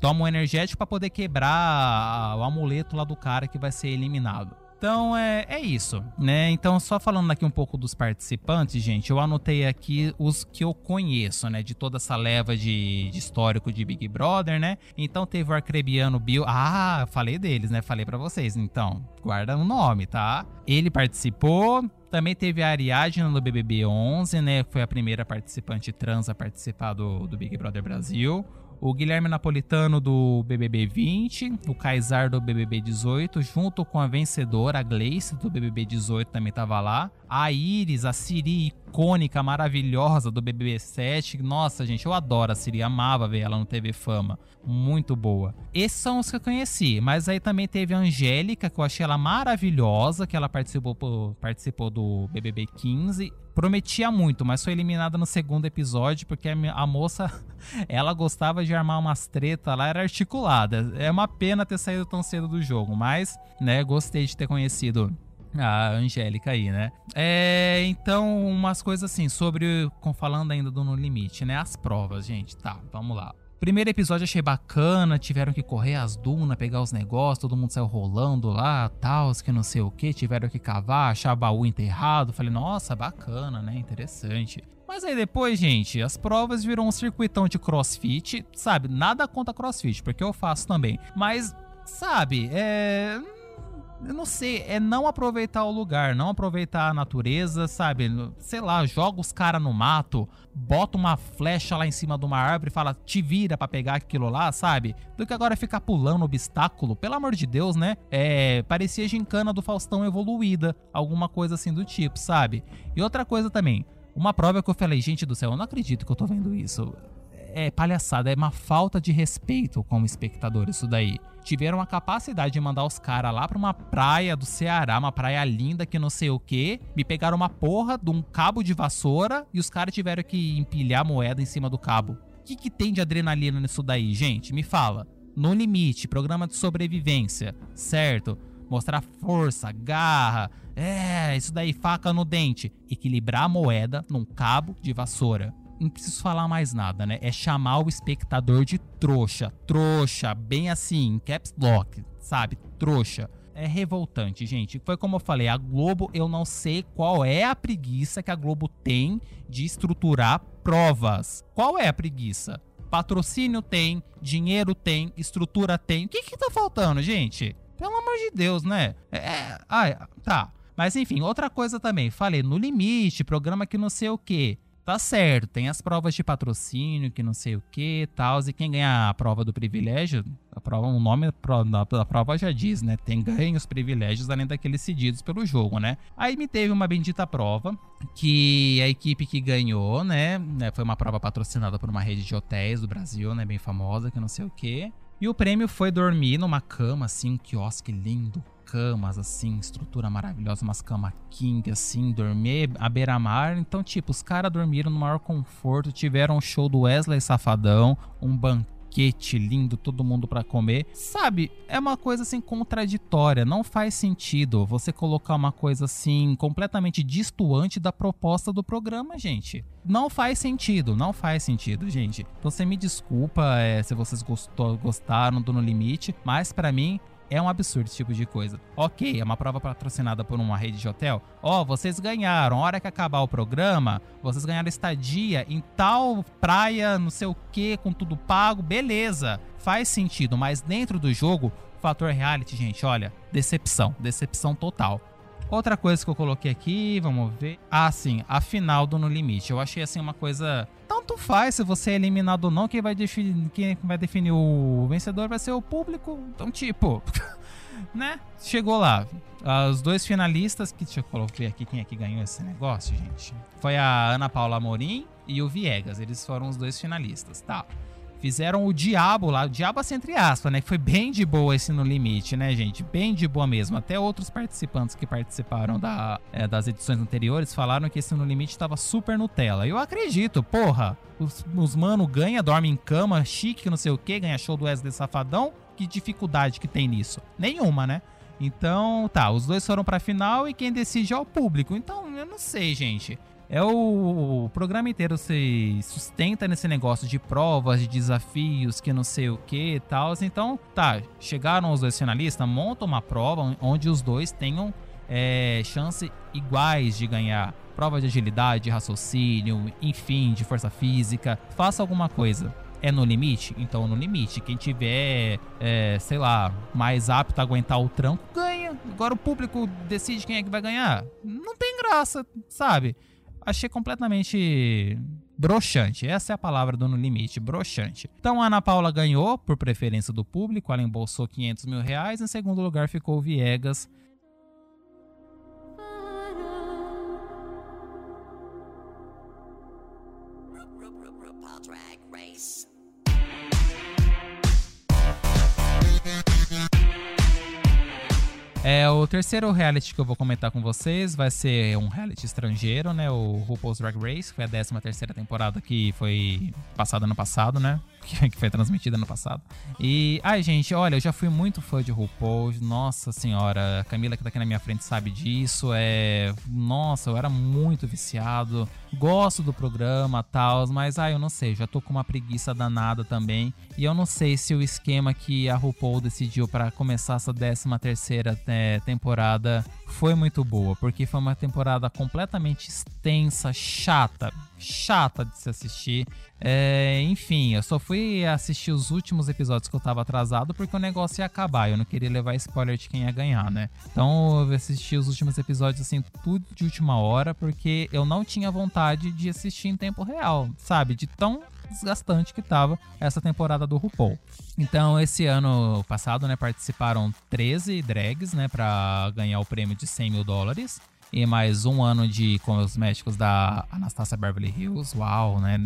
toma um energético para poder quebrar o amuleto lá do cara que vai ser eliminado. Então é, é isso, né? Então, só falando aqui um pouco dos participantes, gente, eu anotei aqui os que eu conheço, né? De toda essa leva de, de histórico de Big Brother, né? Então teve o Arcrebiano Bill. Ah, falei deles, né? Falei para vocês. Então, guarda o nome, tá? Ele participou. Também teve a Ariadna no BBB 11, né? Foi a primeira participante trans a participar do, do Big Brother Brasil o Guilherme Napolitano do BBB 20, o Kaysar do BBB 18, junto com a vencedora, a Gleice do BBB 18 também tava lá. A Iris, a Siri icônica, maravilhosa do BBB 7. Nossa, gente, eu adoro a Siri, amava ver ela no TV Fama. Muito boa. Esses são os que eu conheci, mas aí também teve a Angélica, que eu achei ela maravilhosa, que ela participou, participou do BBB 15 prometia muito, mas foi eliminada no segundo episódio porque a moça, ela gostava de armar umas tretas lá, era articulada. É uma pena ter saído tão cedo do jogo, mas, né, gostei de ter conhecido a Angélica aí, né? É, então, umas coisas assim, sobre, falando ainda do No Limite, né? As provas, gente, tá, vamos lá. Primeiro episódio achei bacana, tiveram que correr as dunas, pegar os negócios, todo mundo saiu rolando lá, tal, que não sei o que, tiveram que cavar, achar baú enterrado. Falei, nossa, bacana, né? Interessante. Mas aí depois, gente, as provas viram um circuitão de crossfit, sabe? Nada contra crossfit, porque eu faço também. Mas, sabe, é eu não sei, é não aproveitar o lugar, não aproveitar a natureza, sabe? Sei lá, joga os caras no mato, bota uma flecha lá em cima de uma árvore e fala, te vira para pegar aquilo lá, sabe? Do que agora ficar pulando obstáculo, pelo amor de Deus, né? É, parecia gincana do Faustão evoluída, alguma coisa assim do tipo, sabe? E outra coisa também, uma prova que eu falei, gente do céu, eu não acredito que eu tô vendo isso é palhaçada, é uma falta de respeito como espectador isso daí. Tiveram a capacidade de mandar os caras lá pra uma praia do Ceará, uma praia linda que não sei o que, me pegaram uma porra de um cabo de vassoura e os caras tiveram que empilhar moeda em cima do cabo. O que, que tem de adrenalina nisso daí, gente? Me fala. No limite, programa de sobrevivência, certo? Mostrar força, garra, é, isso daí, faca no dente. Equilibrar a moeda num cabo de vassoura não preciso falar mais nada, né? É chamar o espectador de trouxa. Trouxa, bem assim, caps lock, sabe? Trouxa. É revoltante, gente. Foi como eu falei, a Globo, eu não sei qual é a preguiça que a Globo tem de estruturar provas. Qual é a preguiça? Patrocínio tem, dinheiro tem, estrutura tem. O que que tá faltando, gente? Pelo amor de Deus, né? É, ah, tá. Mas enfim, outra coisa também. Falei, no limite, programa que não sei o que tá certo, tem as provas de patrocínio, que não sei o que tal, e quem ganha a prova do privilégio, a prova, o nome da prova já diz, né? Tem ganhos privilégios além daqueles cedidos pelo jogo, né? Aí me teve uma bendita prova que a equipe que ganhou, né? né foi uma prova patrocinada por uma rede de hotéis do Brasil, né? Bem famosa, que não sei o que. E o prêmio foi dormir numa cama, assim, um quiosque lindo, camas, assim, estrutura maravilhosa, umas camas king, assim, dormir à beira-mar. Então, tipo, os caras dormiram no maior conforto, tiveram um show do Wesley Safadão, um banquete lindo, todo mundo para comer. Sabe, é uma coisa assim contraditória, não faz sentido você colocar uma coisa assim completamente distoante da proposta do programa, gente. Não faz sentido, não faz sentido, gente. Então você me desculpa é, se vocês gostou, gostaram do No Limite, mas para mim é um absurdo esse tipo de coisa. Ok, é uma prova patrocinada por uma rede de hotel. Ó, oh, vocês ganharam. A hora que acabar o programa, vocês ganharam estadia em tal praia, não sei o que, com tudo pago. Beleza, faz sentido. Mas dentro do jogo, fator reality, gente, olha, decepção. Decepção total. Outra coisa que eu coloquei aqui, vamos ver. Ah, sim, a final do No Limite. Eu achei assim uma coisa. Tanto faz se você é eliminado ou não, quem vai definir, quem vai definir o vencedor vai ser o público. Então, tipo, né? Chegou lá. Os dois finalistas, que deixa eu colocar aqui quem é que ganhou esse negócio, gente. Foi a Ana Paula Morim e o Viegas. Eles foram os dois finalistas, tá? Fizeram o diabo lá, o diabo assim, entre aspas, né? Foi bem de boa esse No Limite, né, gente? Bem de boa mesmo. Até outros participantes que participaram da, é, das edições anteriores falaram que esse No Limite tava super Nutella. Eu acredito, porra. Os, os mano ganha, dorme em cama, chique, não sei o que, ganha show do Wesley Safadão. Que dificuldade que tem nisso? Nenhuma, né? Então, tá, os dois foram pra final e quem decide é o público. Então, eu não sei, gente. É o, o, programa inteiro se sustenta nesse negócio de provas, de desafios, que não sei o que e tal. Então, tá, chegaram os dois finalistas, monta uma prova onde os dois tenham é, chance iguais de ganhar. Prova de agilidade, de raciocínio, enfim, de força física. Faça alguma coisa. É no limite? Então no limite. Quem tiver, é, sei lá, mais apto a aguentar o tranco, ganha. Agora o público decide quem é que vai ganhar. Não tem graça, sabe? Achei completamente broxante. Essa é a palavra do No Limite, broxante. Então a Ana Paula ganhou por preferência do público, ela embolsou 500 mil reais. Em segundo lugar ficou o Viegas. É, o terceiro reality que eu vou comentar com vocês vai ser um reality estrangeiro, né? O RuPaul's Drag Race, que foi a 13 terceira temporada que foi passada ano passado, né? que foi transmitida no passado. E, ai, gente, olha, eu já fui muito fã de RuPaul. Nossa senhora, a Camila que tá aqui na minha frente sabe disso. É. Nossa, eu era muito viciado. Gosto do programa, tal, mas, ai, eu não sei, já tô com uma preguiça danada também. E eu não sei se o esquema que a RuPaul decidiu para começar essa 13 terceira é, temporada foi muito boa, porque foi uma temporada completamente extensa, chata, chata de se assistir. É, enfim, eu só fui assistir os últimos episódios que eu tava atrasado porque o negócio ia acabar. Eu não queria levar spoiler de quem ia ganhar, né? Então eu assisti os últimos episódios assim, tudo de última hora, porque eu não tinha vontade de assistir em tempo real, sabe? De tão desgastante que tava essa temporada do RuPaul. Então, esse ano passado, né, participaram 13 drags, né, para ganhar o prêmio de 100 mil dólares e mais um ano de cosméticos da Anastasia Beverly Hills. Uau, né?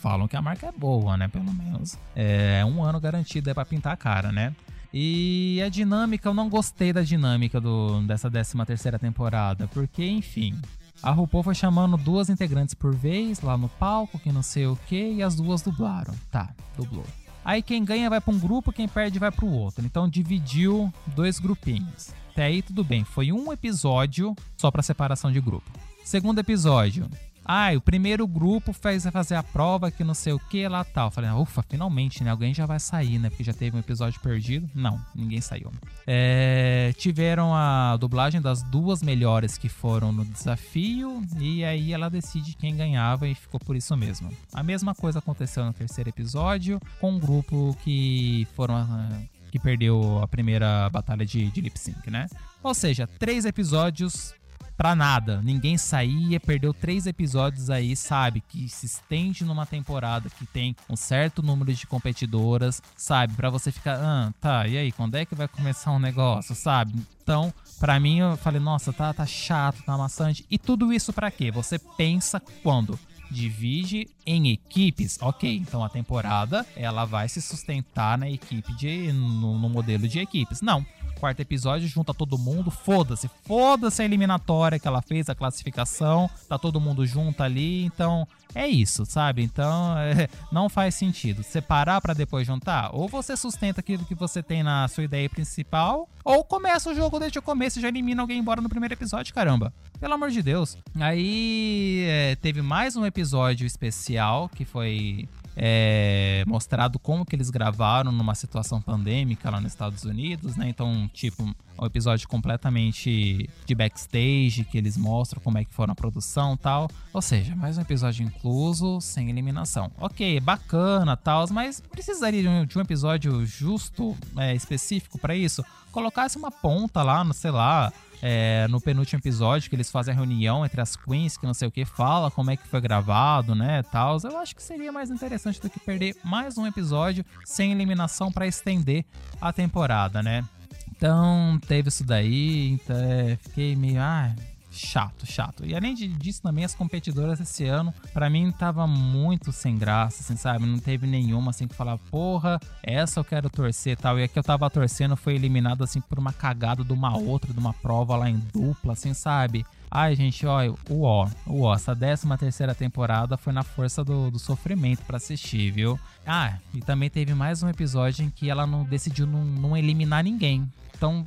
Falam que a marca é boa, né? Pelo menos. É um ano garantido é pra pintar a cara, né? E a dinâmica, eu não gostei da dinâmica do, dessa 13 terceira temporada, porque, enfim, a RuPaul foi chamando duas integrantes por vez lá no palco, que não sei o que, e as duas dublaram. Tá, dublou. Aí quem ganha vai para um grupo, quem perde vai para o outro. Então dividiu dois grupinhos. Até aí tudo bem, foi um episódio só para separação de grupo. Segundo episódio, ah, o primeiro grupo fez fazer a prova que não sei o que lá tal. Falei, ufa, finalmente, né? Alguém já vai sair, né? Porque já teve um episódio perdido. Não, ninguém saiu. É, tiveram a dublagem das duas melhores que foram no desafio. E aí ela decide quem ganhava e ficou por isso mesmo. A mesma coisa aconteceu no terceiro episódio, com um grupo que foram ah, que perdeu a primeira batalha de, de lip sync, né? Ou seja, três episódios pra nada. Ninguém saía, perdeu três episódios aí, sabe? Que se estende numa temporada que tem um certo número de competidoras, sabe? Para você ficar, ah, tá, e aí, quando é que vai começar um negócio, sabe? Então, para mim, eu falei, nossa, tá, tá chato, tá amassante. E tudo isso para quê? Você pensa quando? divide em equipes, ok. Então a temporada ela vai se sustentar na equipe de no, no modelo de equipes. Não. Quarto episódio junta todo mundo, foda-se, foda-se a eliminatória que ela fez, a classificação, tá todo mundo junto ali, então é isso, sabe? Então é, não faz sentido separar para depois juntar. Ou você sustenta aquilo que você tem na sua ideia principal, ou começa o jogo desde o começo e já elimina alguém embora no primeiro episódio, caramba. Pelo amor de Deus. Aí é, teve mais um episódio especial que foi é, mostrado como que eles gravaram numa situação pandêmica lá nos Estados Unidos, né? Então, tipo, um episódio completamente de backstage, que eles mostram como é que foi a produção tal. Ou seja, mais um episódio incluso, sem eliminação. Ok, bacana tal, mas precisaria de um, de um episódio justo, é, específico para isso? Colocasse uma ponta lá, no, sei lá, é, no penúltimo episódio, que eles fazem a reunião entre as queens, que não sei o que, fala como é que foi gravado, né, tal. Eu acho que seria mais interessante do que perder mais um episódio sem eliminação para estender a temporada, né. Então, teve isso daí, então, é, fiquei meio, ah, chato, chato. E além disso, também as competidoras esse ano, para mim, tava muito sem graça, assim, sabe? Não teve nenhuma assim que falar, porra, essa eu quero torcer e tal. E a que eu tava torcendo foi eliminada assim por uma cagada de uma outra, de uma prova lá em dupla, assim, sabe? Ai, gente, olha, o ó, o ó, essa 13 terceira temporada foi na força do, do sofrimento para assistir, viu? Ah, e também teve mais um episódio em que ela não decidiu não, não eliminar ninguém. Então,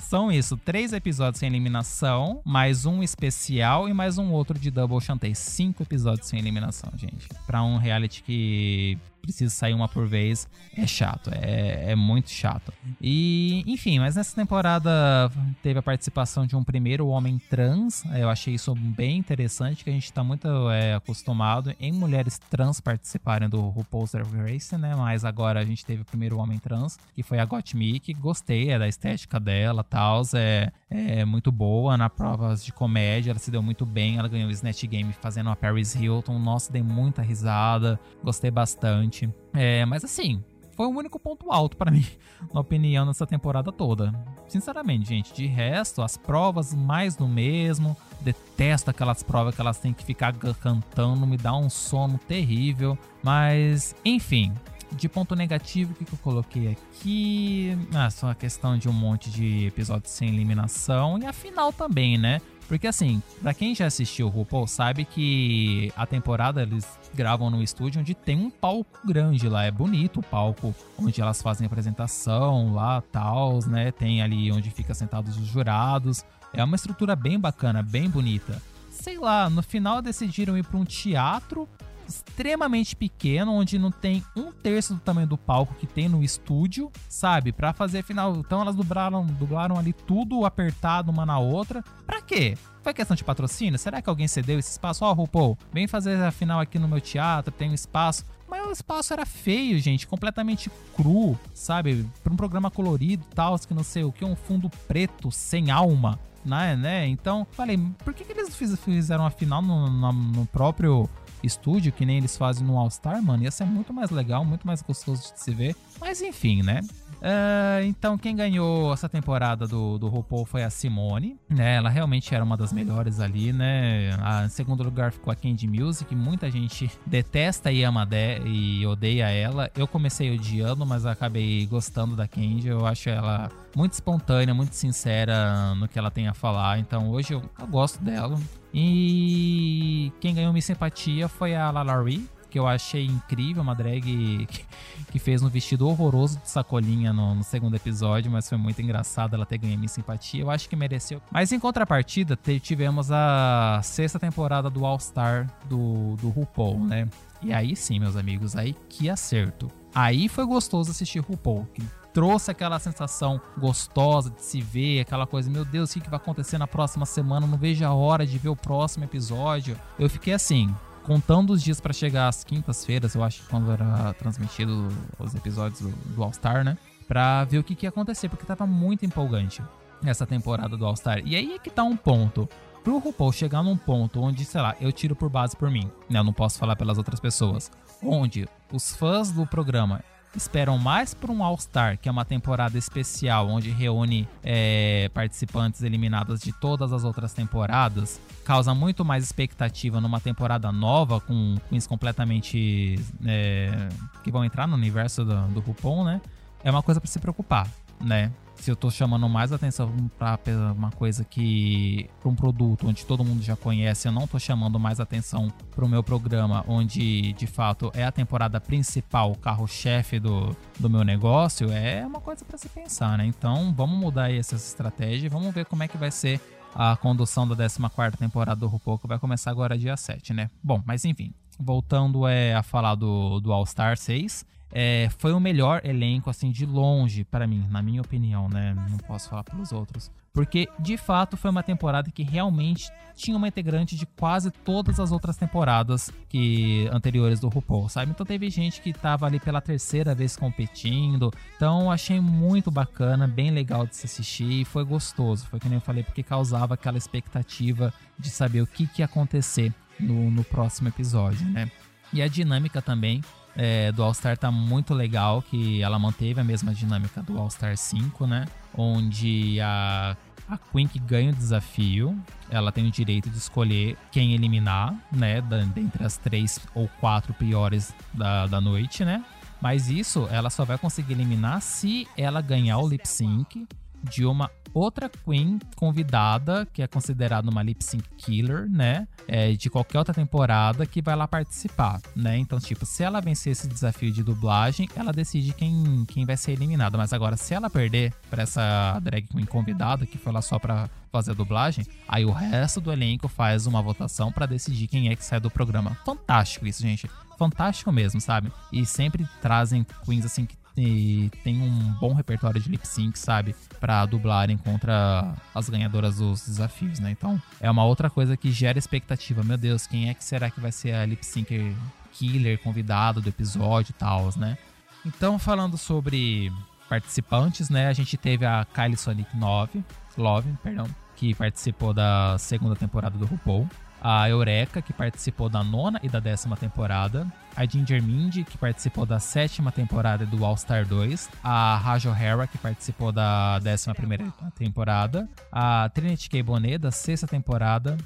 são isso, três episódios sem eliminação, mais um especial e mais um outro de Double Chantei. Cinco episódios sem eliminação, gente. Pra um reality que precisa sair uma por vez, é chato, é, é muito chato. E, enfim, mas nessa temporada teve a participação de um primeiro homem trans, eu achei isso bem interessante, que a gente tá muito é, acostumado em mulheres trans participarem do RuPaul's Drag Race, né? Mas agora a gente teve o primeiro homem trans, que foi a Gottmik, gostei é, da estética dela, tal, é, é muito boa na provas de comédia, ela se deu muito bem, ela ganhou o Snatch Game fazendo a Paris Hilton, nossa, dei muita risada, gostei bastante. É, mas assim, foi o único ponto alto para mim, na opinião, nessa temporada toda. Sinceramente, gente, de resto, as provas mais do mesmo. Detesto aquelas provas que elas têm que ficar cantando, me dá um sono terrível. Mas, enfim, de ponto negativo, o que, que eu coloquei aqui? Ah, só a questão de um monte de episódios sem eliminação. E a final também, né? Porque assim, para quem já assistiu o RuPaul sabe que a temporada eles gravam no estúdio onde tem um palco grande lá, é bonito o palco onde elas fazem apresentação lá, tal, né? Tem ali onde fica sentados os jurados. É uma estrutura bem bacana, bem bonita. Sei lá, no final decidiram ir para um teatro extremamente pequeno, onde não tem um terço do tamanho do palco que tem no estúdio, sabe? Para fazer final. Então elas dublaram, dublaram ali tudo apertado uma na outra. Pra quê? Foi questão de patrocínio? Será que alguém cedeu esse espaço? Ó, oh, RuPaul, vem fazer a final aqui no meu teatro, tem um espaço. Mas o espaço era feio, gente, completamente cru, sabe? Para um programa colorido tal, que não sei o que, um fundo preto, sem alma, né? né? Então, falei, por que, que eles fizeram a final no, no, no próprio estúdio, que nem eles fazem no All Star, mano, ia ser muito mais legal, muito mais gostoso de se ver. Mas enfim, né? Uh, então, quem ganhou essa temporada do, do RuPaul foi a Simone, né? Ela realmente era uma das melhores ali, né? A, em segundo lugar ficou a Candy Music. Muita gente detesta e ama de, e odeia ela. Eu comecei odiando, mas acabei gostando da Candy. Eu acho ela muito espontânea, muito sincera no que ela tem a falar. Então, hoje eu, eu gosto dela. E quem ganhou minha simpatia foi a Lalari, que eu achei incrível, uma drag que, que fez um vestido horroroso de sacolinha no, no, segundo episódio, mas foi muito engraçado ela ter ganho minha simpatia. Eu acho que mereceu. Mas em contrapartida, tivemos a sexta temporada do All Star do, do RuPaul, né? E aí sim, meus amigos, aí que acerto. Aí foi gostoso assistir RuPaul, que trouxe aquela sensação gostosa de se ver, aquela coisa, meu Deus, o que vai acontecer na próxima semana? Não vejo a hora de ver o próximo episódio. Eu fiquei assim, contando os dias para chegar às quintas-feiras, eu acho que quando era transmitido os episódios do, do All Star, né? Pra ver o que, que ia acontecer, porque tava muito empolgante essa temporada do All Star. E aí é que tá um ponto. Pro RuPaul chegar num ponto onde, sei lá, eu tiro por base por mim, né? Eu não posso falar pelas outras pessoas. Onde os fãs do programa esperam mais por um All-Star, que é uma temporada especial onde reúne é, participantes eliminados de todas as outras temporadas, causa muito mais expectativa numa temporada nova, com queens completamente. É, que vão entrar no universo do, do né? É uma coisa para se preocupar, né? Se eu tô chamando mais atenção para uma coisa que para um produto onde todo mundo já conhece, eu não tô chamando mais atenção para o meu programa, onde de fato é a temporada principal, o carro-chefe do, do meu negócio, é uma coisa para se pensar, né? Então, vamos mudar aí essa estratégia, vamos ver como é que vai ser a condução da 14 temporada do RuPaul, que vai começar agora dia 7, né? Bom, mas enfim, voltando é, a falar do, do All Star 6, é, foi o melhor elenco, assim, de longe, para mim, na minha opinião, né? Não posso falar pelos outros. Porque, de fato, foi uma temporada que realmente tinha uma integrante de quase todas as outras temporadas que anteriores do RuPaul, sabe? Então teve gente que tava ali pela terceira vez competindo. Então achei muito bacana, bem legal de se assistir e foi gostoso. Foi que nem eu falei, porque causava aquela expectativa de saber o que, que ia acontecer no, no próximo episódio, né? E a dinâmica também é, do All-Star tá muito legal, que ela manteve a mesma dinâmica do All-Star 5, né? Onde a a Queen que ganha o desafio, ela tem o direito de escolher quem eliminar, né? Dentre as três ou quatro piores da, da noite, né? Mas isso ela só vai conseguir eliminar se ela ganhar o lip sync de uma outra Queen convidada, que é considerada uma lip sync killer, né? É, de qualquer outra temporada que vai lá participar, né? Então, tipo, se ela vencer esse desafio de dublagem, ela decide quem, quem vai ser eliminada. Mas agora, se ela perder pra essa drag queen convidada, que foi lá só pra fazer a dublagem, aí o resto do elenco faz uma votação para decidir quem é que sai do programa. Fantástico isso, gente. Fantástico mesmo, sabe? E sempre trazem queens assim que e tem um bom repertório de lip sync, sabe? Para dublarem contra as ganhadoras dos desafios, né? Então é uma outra coisa que gera expectativa. Meu Deus, quem é que será que vai ser a lip sync killer convidado do episódio e tal, né? Então, falando sobre participantes, né? A gente teve a Kylie Sonic 9, Love, perdão, que participou da segunda temporada do RuPaul a Eureka, que participou da nona e da décima temporada, a Ginger Mindy, que participou da sétima temporada do All Star 2, a Rajo O'Hara, que participou da décima primeira temporada, a Trinity K. Bonet, da sexta temporada,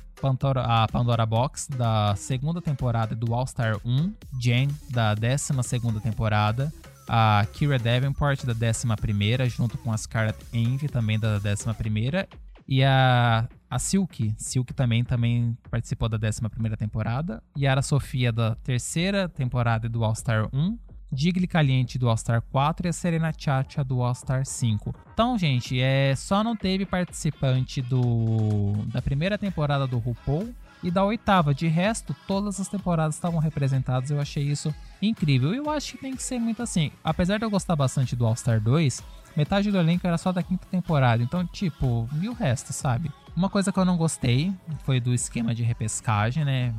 a Pandora Box, da segunda temporada do All Star 1, Jen, da décima segunda temporada, a Kira Davenport, da décima primeira, junto com a Scarlett Envy, também da décima primeira, e a, a Silk, Silk também, também participou da 11 temporada. Yara Sofia da terceira temporada do All Star 1. Digli Caliente do All Star 4 e a Serena Chacha do All Star 5. Então, gente, é, só não teve participante do da primeira temporada do RuPaul e da oitava. De resto, todas as temporadas estavam representadas. Eu achei isso incrível. Eu acho que tem que ser muito assim. Apesar de eu gostar bastante do All Star 2, metade do elenco era só da quinta temporada. Então, tipo, e o resto, sabe? Uma coisa que eu não gostei foi do esquema de repescagem, né?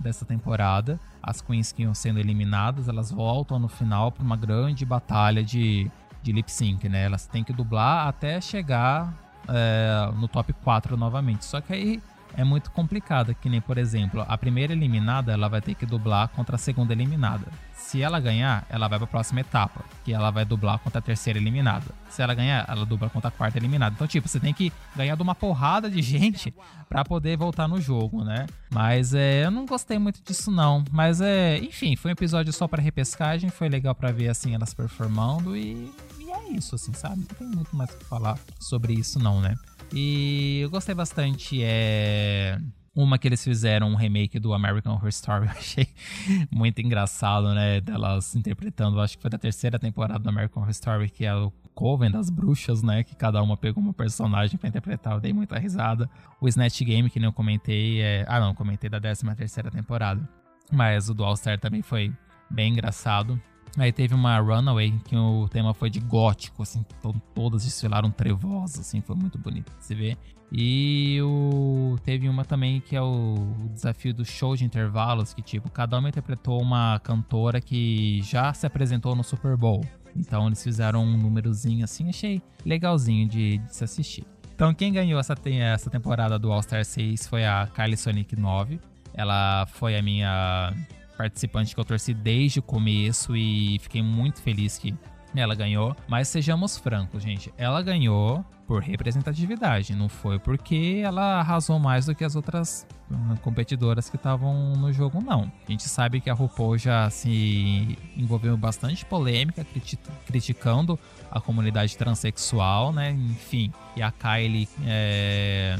Dessa temporada. As queens que iam sendo eliminadas, elas voltam no final para uma grande batalha de, de lip sync, né? Elas têm que dublar até chegar é, no top 4 novamente. Só que aí é muito complicada, que nem, por exemplo, a primeira eliminada ela vai ter que dublar contra a segunda eliminada. Se ela ganhar, ela vai para a próxima etapa, que ela vai dublar contra a terceira eliminada. Se ela ganhar, ela dubla contra a quarta eliminada. Então, tipo, você tem que ganhar de uma porrada de gente para poder voltar no jogo, né? Mas é, eu não gostei muito disso não. Mas é, enfim, foi um episódio só para repescagem, foi legal para ver assim elas performando e, e é isso, assim, sabe? Não tem muito mais o que falar sobre isso não, né? E eu gostei bastante. É. Uma que eles fizeram um remake do American Horror Story, eu achei muito engraçado, né? Delas interpretando, acho que foi da terceira temporada do American Horror Story, que é o Coven das bruxas, né? Que cada uma pegou uma personagem para interpretar, eu dei muita risada. O Snatch Game, que nem eu comentei, é... ah não, comentei da 13 terceira temporada. Mas o do All Star também foi bem engraçado. Aí teve uma Runaway, que o tema foi de gótico, assim, todas desfilaram trevosas, assim, foi muito bonito de se ver. E o... teve uma também que é o... o desafio do show de intervalos, que tipo, cada uma interpretou uma cantora que já se apresentou no Super Bowl. Então eles fizeram um númerozinho assim, achei legalzinho de, de se assistir. Então quem ganhou essa, essa temporada do All Star 6 foi a Kylie Sonic 9. Ela foi a minha participante que eu torci desde o começo e fiquei muito feliz que ela ganhou. Mas sejamos francos, gente, ela ganhou por representatividade, não foi porque ela arrasou mais do que as outras hum, competidoras que estavam no jogo, não. A gente sabe que a RuPaul já se envolveu em bastante polêmica, criticando a comunidade transexual, né? Enfim, e a Kylie é,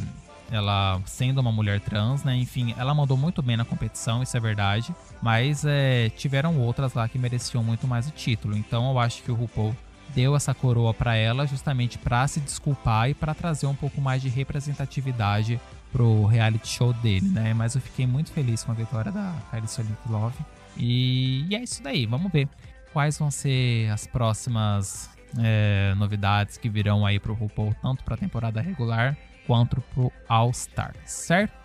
ela sendo uma mulher trans, né? Enfim, ela mandou muito bem na competição, isso é verdade. Mas é, tiveram outras lá que mereciam muito mais o título. Então eu acho que o RuPaul deu essa coroa para ela justamente para se desculpar e para trazer um pouco mais de representatividade pro reality show dele, né? Mas eu fiquei muito feliz com a vitória da Kylie Sonic Love. E, e é isso daí, vamos ver quais vão ser as próximas é, novidades que virão aí pro RuPaul, tanto para a temporada regular quanto pro All Star, certo?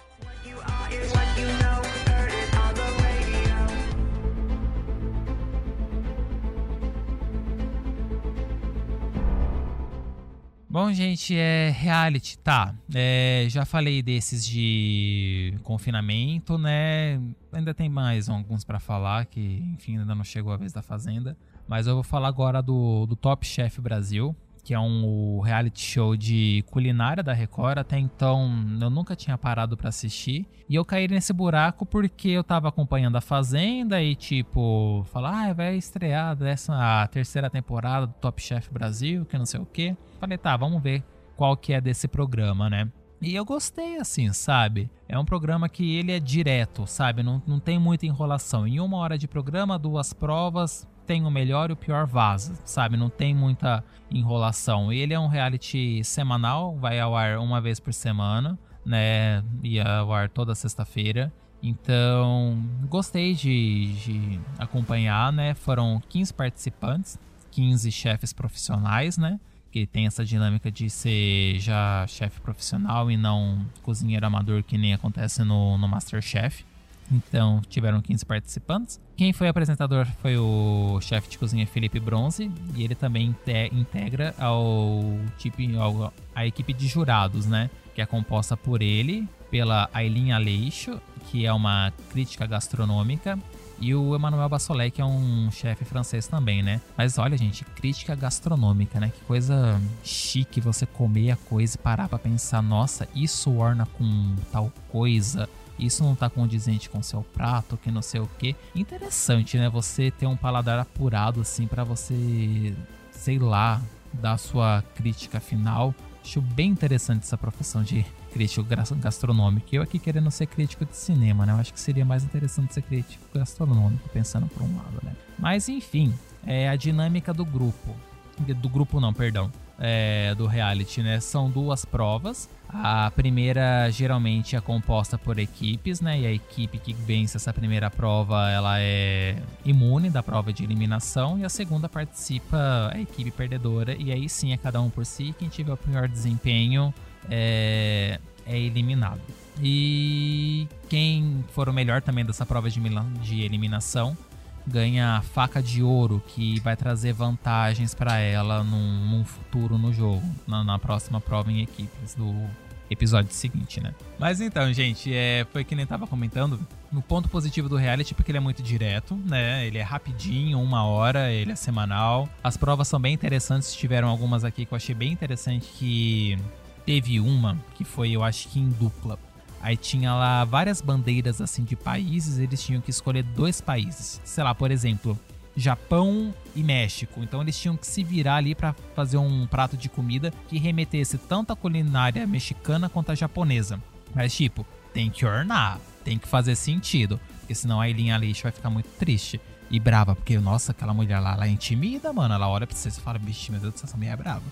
Bom, gente, é reality, tá. É, já falei desses de confinamento, né? Ainda tem mais alguns para falar, que enfim ainda não chegou a vez da Fazenda. Mas eu vou falar agora do, do Top Chef Brasil, que é um reality show de culinária da Record. Até então eu nunca tinha parado para assistir. E eu caí nesse buraco porque eu tava acompanhando a Fazenda e tipo, falar, ah, vai estrear dessa terceira temporada do Top Chef Brasil, que não sei o que. Falei, tá, vamos ver qual que é desse programa, né? E eu gostei, assim, sabe? É um programa que ele é direto, sabe? Não, não tem muita enrolação. Em uma hora de programa, duas provas, tem o melhor e o pior vaza, sabe? Não tem muita enrolação. Ele é um reality semanal, vai ao ar uma vez por semana, né? E ao ar toda sexta-feira. Então, gostei de, de, acompanhar, né? Foram 15 participantes, 15 chefes profissionais, né? Que tem essa dinâmica de ser já chefe profissional e não cozinheiro amador que nem acontece no, no Masterchef. Então, tiveram 15 participantes. Quem foi apresentador foi o chefe de cozinha Felipe Bronze, e ele também integra ao tipo ao, a equipe de jurados, né? Que é composta por ele, pela Aileen Aleixo, que é uma crítica gastronômica, e o Emmanuel Bassolé, que é um chefe francês também, né? Mas olha, gente, crítica gastronômica, né? Que coisa chique você comer a coisa e parar pra pensar, nossa, isso orna com tal coisa isso não tá condizente com seu prato, que não sei o que. Interessante, né? Você ter um paladar apurado assim para você, sei lá, dar sua crítica final. Acho bem interessante essa profissão de crítico gastronômico. Eu aqui querendo ser crítico de cinema, né? Eu acho que seria mais interessante ser crítico gastronômico, pensando por um lado, né? Mas enfim, é a dinâmica do grupo. Do grupo não, perdão é, do reality, né? São duas provas. A primeira geralmente é composta por equipes, né? E a equipe que vence essa primeira prova, ela é imune da prova de eliminação. E a segunda participa a equipe perdedora. E aí sim é cada um por si. Quem tiver o pior desempenho é, é eliminado. E quem for o melhor também dessa prova de, de eliminação ganha a faca de ouro que vai trazer vantagens para ela num, num, futuro no jogo, na, na, próxima prova em equipes do episódio seguinte, né? Mas então, gente, é, foi que nem tava comentando. No ponto positivo do reality, porque ele é muito direto, né? Ele é rapidinho, uma hora, ele é semanal. As provas são bem interessantes, tiveram algumas aqui que eu achei bem interessante que teve uma que foi, eu acho que em dupla Aí tinha lá várias bandeiras assim de países, eles tinham que escolher dois países. Sei lá, por exemplo, Japão e México. Então eles tinham que se virar ali para fazer um prato de comida que remetesse tanto a culinária mexicana quanto a japonesa. Mas tipo, tem que ornar, tem que fazer sentido, porque senão a Eileen Alice vai ficar muito triste e brava, porque nossa, aquela mulher lá, ela é intimida, mano. Ela olha pra você e fala, bicho, meu Deus do céu, essa mulher é brava.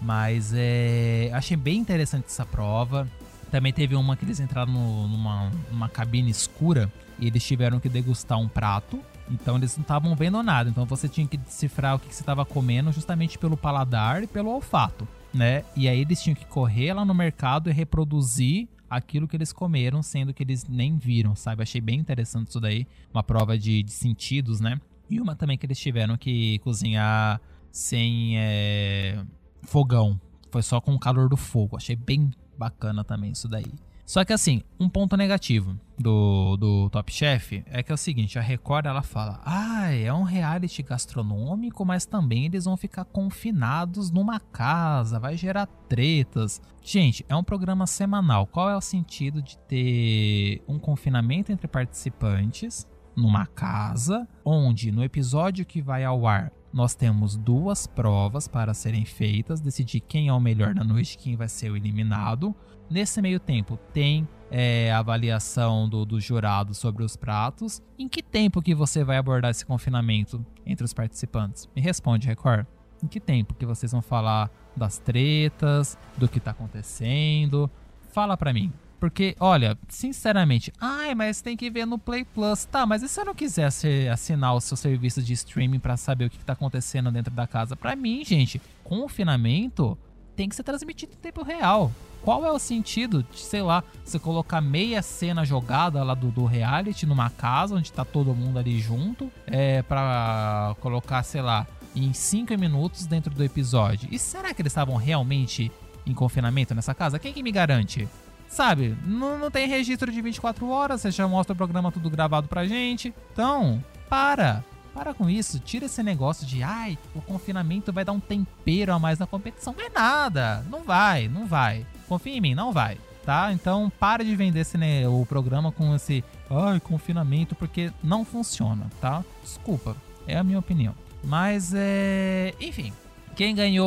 Mas é, achei bem interessante essa prova. Também teve uma que eles entraram no, numa, numa cabine escura e eles tiveram que degustar um prato. Então eles não estavam vendo nada. Então você tinha que decifrar o que, que você estava comendo justamente pelo paladar e pelo olfato, né? E aí eles tinham que correr lá no mercado e reproduzir aquilo que eles comeram, sendo que eles nem viram, sabe? Achei bem interessante isso daí. Uma prova de, de sentidos, né? E uma também que eles tiveram que cozinhar sem é, fogão. Foi só com o calor do fogo. Achei bem bacana também isso daí. Só que assim, um ponto negativo do, do Top Chef é que é o seguinte, a Record ela fala, ah, é um reality gastronômico, mas também eles vão ficar confinados numa casa, vai gerar tretas. Gente, é um programa semanal. Qual é o sentido de ter um confinamento entre participantes numa casa, onde no episódio que vai ao ar nós temos duas provas para serem feitas, decidir quem é o melhor da noite, quem vai ser o eliminado. Nesse meio tempo, tem é, avaliação do, do jurado sobre os pratos. Em que tempo que você vai abordar esse confinamento entre os participantes? Me responde, Record. Em que tempo que vocês vão falar das tretas, do que tá acontecendo? Fala pra mim. Porque, olha, sinceramente, ai, mas tem que ver no Play Plus. Tá, mas e se eu não quisesse assinar o seu serviço de streaming para saber o que, tá acontecendo dentro da casa? Para mim, gente, confinamento tem que ser transmitido em tempo real. Qual é o sentido de, sei lá, você colocar meia cena jogada lá do, do reality numa casa onde tá todo mundo ali junto, é, pra colocar, sei lá, em 5 minutos dentro do episódio? E será que eles estavam realmente em confinamento nessa casa? Quem que me garante? Sabe, não, não tem registro de 24 horas, você já mostra o programa tudo gravado pra gente. Então, para. Para com isso, tira esse negócio de ai, o confinamento vai dar um tempero a mais na competição. Não é nada, não vai, não vai. Confia em mim, não vai, tá? Então para de vender esse, né, o programa com esse ai, confinamento, porque não funciona, tá? Desculpa, é a minha opinião. Mas é. Enfim, quem ganhou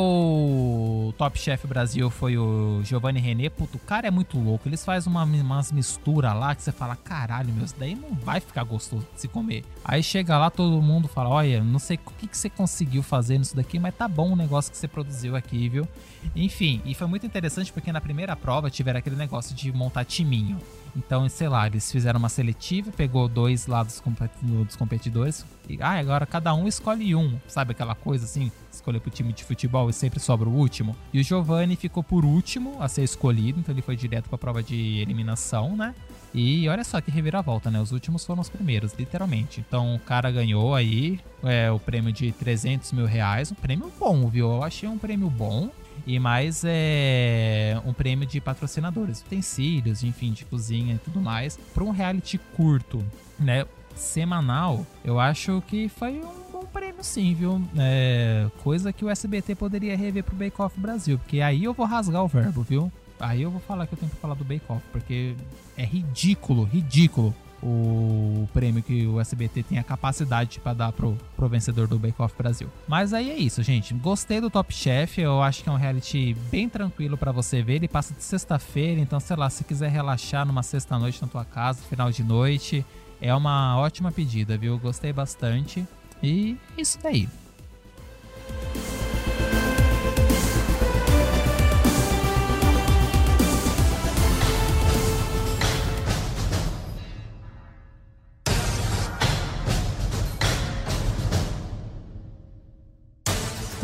o Top Chef Brasil foi o Giovanni René. Puto, o cara é muito louco. Eles fazem uma, umas misturas lá que você fala: caralho, meu, isso daí não vai ficar gostoso de se comer. Aí chega lá, todo mundo fala: olha, não sei o que, que você conseguiu fazer nisso daqui, mas tá bom o negócio que você produziu aqui, viu? Enfim, e foi muito interessante porque na primeira prova tiveram aquele negócio de montar timinho. Então, sei lá, eles fizeram uma seletiva, pegou dois lados dos competidores. E, ah, agora cada um escolhe um. Sabe aquela coisa assim? Escolher pro time de futebol e sempre sobra o último. E o Giovanni ficou por último a ser escolhido, então ele foi direto pra prova de eliminação, né? E olha só que reviravolta, né? Os últimos foram os primeiros, literalmente. Então o cara ganhou aí é, o prêmio de 300 mil reais. Um prêmio bom, viu? Eu achei um prêmio bom e mais é, um prêmio de patrocinadores, utensílios, enfim, de cozinha e tudo mais, para um reality curto, né? Semanal, eu acho que foi um bom prêmio, sim, viu? É, coisa que o SBT poderia rever pro Bake Off Brasil, porque aí eu vou rasgar o verbo, viu? Aí eu vou falar que eu tenho que falar do Bake Off, porque é ridículo, ridículo o prêmio que o SBT tem a capacidade para dar pro, pro vencedor do Bake Off Brasil. Mas aí é isso, gente. Gostei do Top Chef, eu acho que é um reality bem tranquilo para você ver. Ele passa de sexta-feira, então sei lá, se quiser relaxar numa sexta-noite na tua casa, final de noite, é uma ótima pedida, viu? Gostei bastante. E isso daí.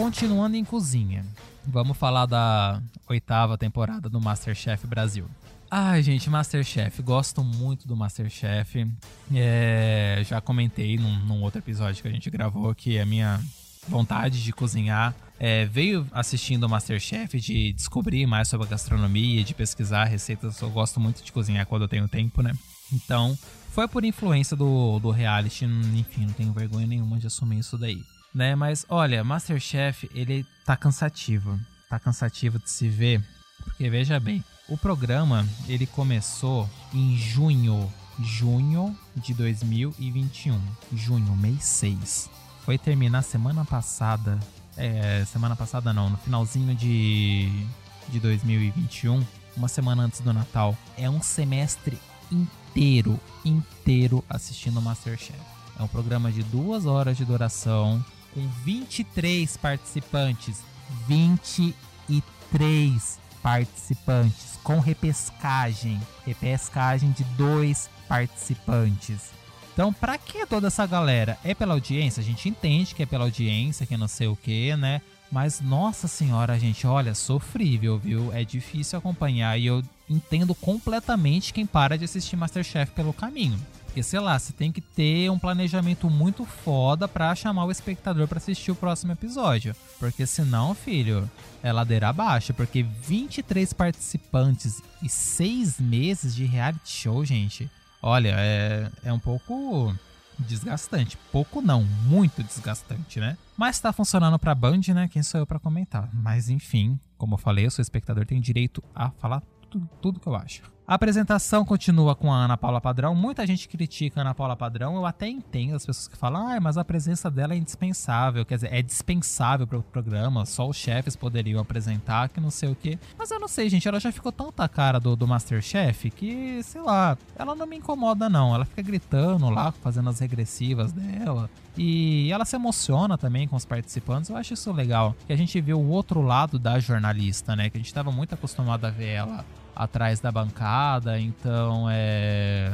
Continuando em cozinha, vamos falar da oitava temporada do Masterchef Brasil. Ai, gente, Masterchef, gosto muito do Masterchef. É, já comentei num, num, outro episódio que a gente gravou que a minha vontade de cozinhar é, veio assistindo o Masterchef, de descobrir mais sobre a gastronomia, de pesquisar receitas. Eu gosto muito de cozinhar quando eu tenho tempo, né? Então, foi por influência do, do reality, enfim, não tenho vergonha nenhuma de assumir isso daí né? Mas olha, Masterchef, ele tá cansativo. Tá cansativo de se ver, porque veja bem, o programa, ele começou em junho, junho de 2021, junho, mês 6. Foi terminar semana passada, é, semana passada não, no finalzinho de de 2021, uma semana antes do Natal. É um semestre inteiro, inteiro assistindo Masterchef. É um programa de duas horas de duração, com 23 participantes. 23 participantes com repescagem, repescagem de dois participantes. Então, para que toda essa galera? É pela audiência? A gente entende que é pela audiência, que não sei o que, né? Mas, nossa senhora, gente, olha, sofrível, viu? É difícil acompanhar e eu entendo completamente quem para de assistir Masterchef pelo caminho. Porque, sei lá, você tem que ter um planejamento muito foda pra chamar o espectador para assistir o próximo episódio. Porque senão, filho, é ladeira abaixo. Porque 23 participantes e 6 meses de reality show, gente. Olha, é, é um pouco desgastante. Pouco não, muito desgastante, né? Mas tá funcionando pra Band, né? Quem sou eu para comentar? Mas enfim, como eu falei, eu sou espectador, tenho direito a falar tudo, tudo que eu acho. A apresentação continua com a Ana Paula Padrão. Muita gente critica a Ana Paula Padrão. Eu até entendo as pessoas que falam, ah, mas a presença dela é indispensável. Quer dizer, é dispensável para o programa. Só os chefes poderiam apresentar, que não sei o quê. Mas eu não sei, gente. Ela já ficou tanta cara do, do Masterchef que, sei lá, ela não me incomoda, não. Ela fica gritando lá, fazendo as regressivas dela. E ela se emociona também com os participantes. Eu acho isso legal. Que a gente vê o outro lado da jornalista, né? Que a gente estava muito acostumado a ver ela atrás da bancada, então é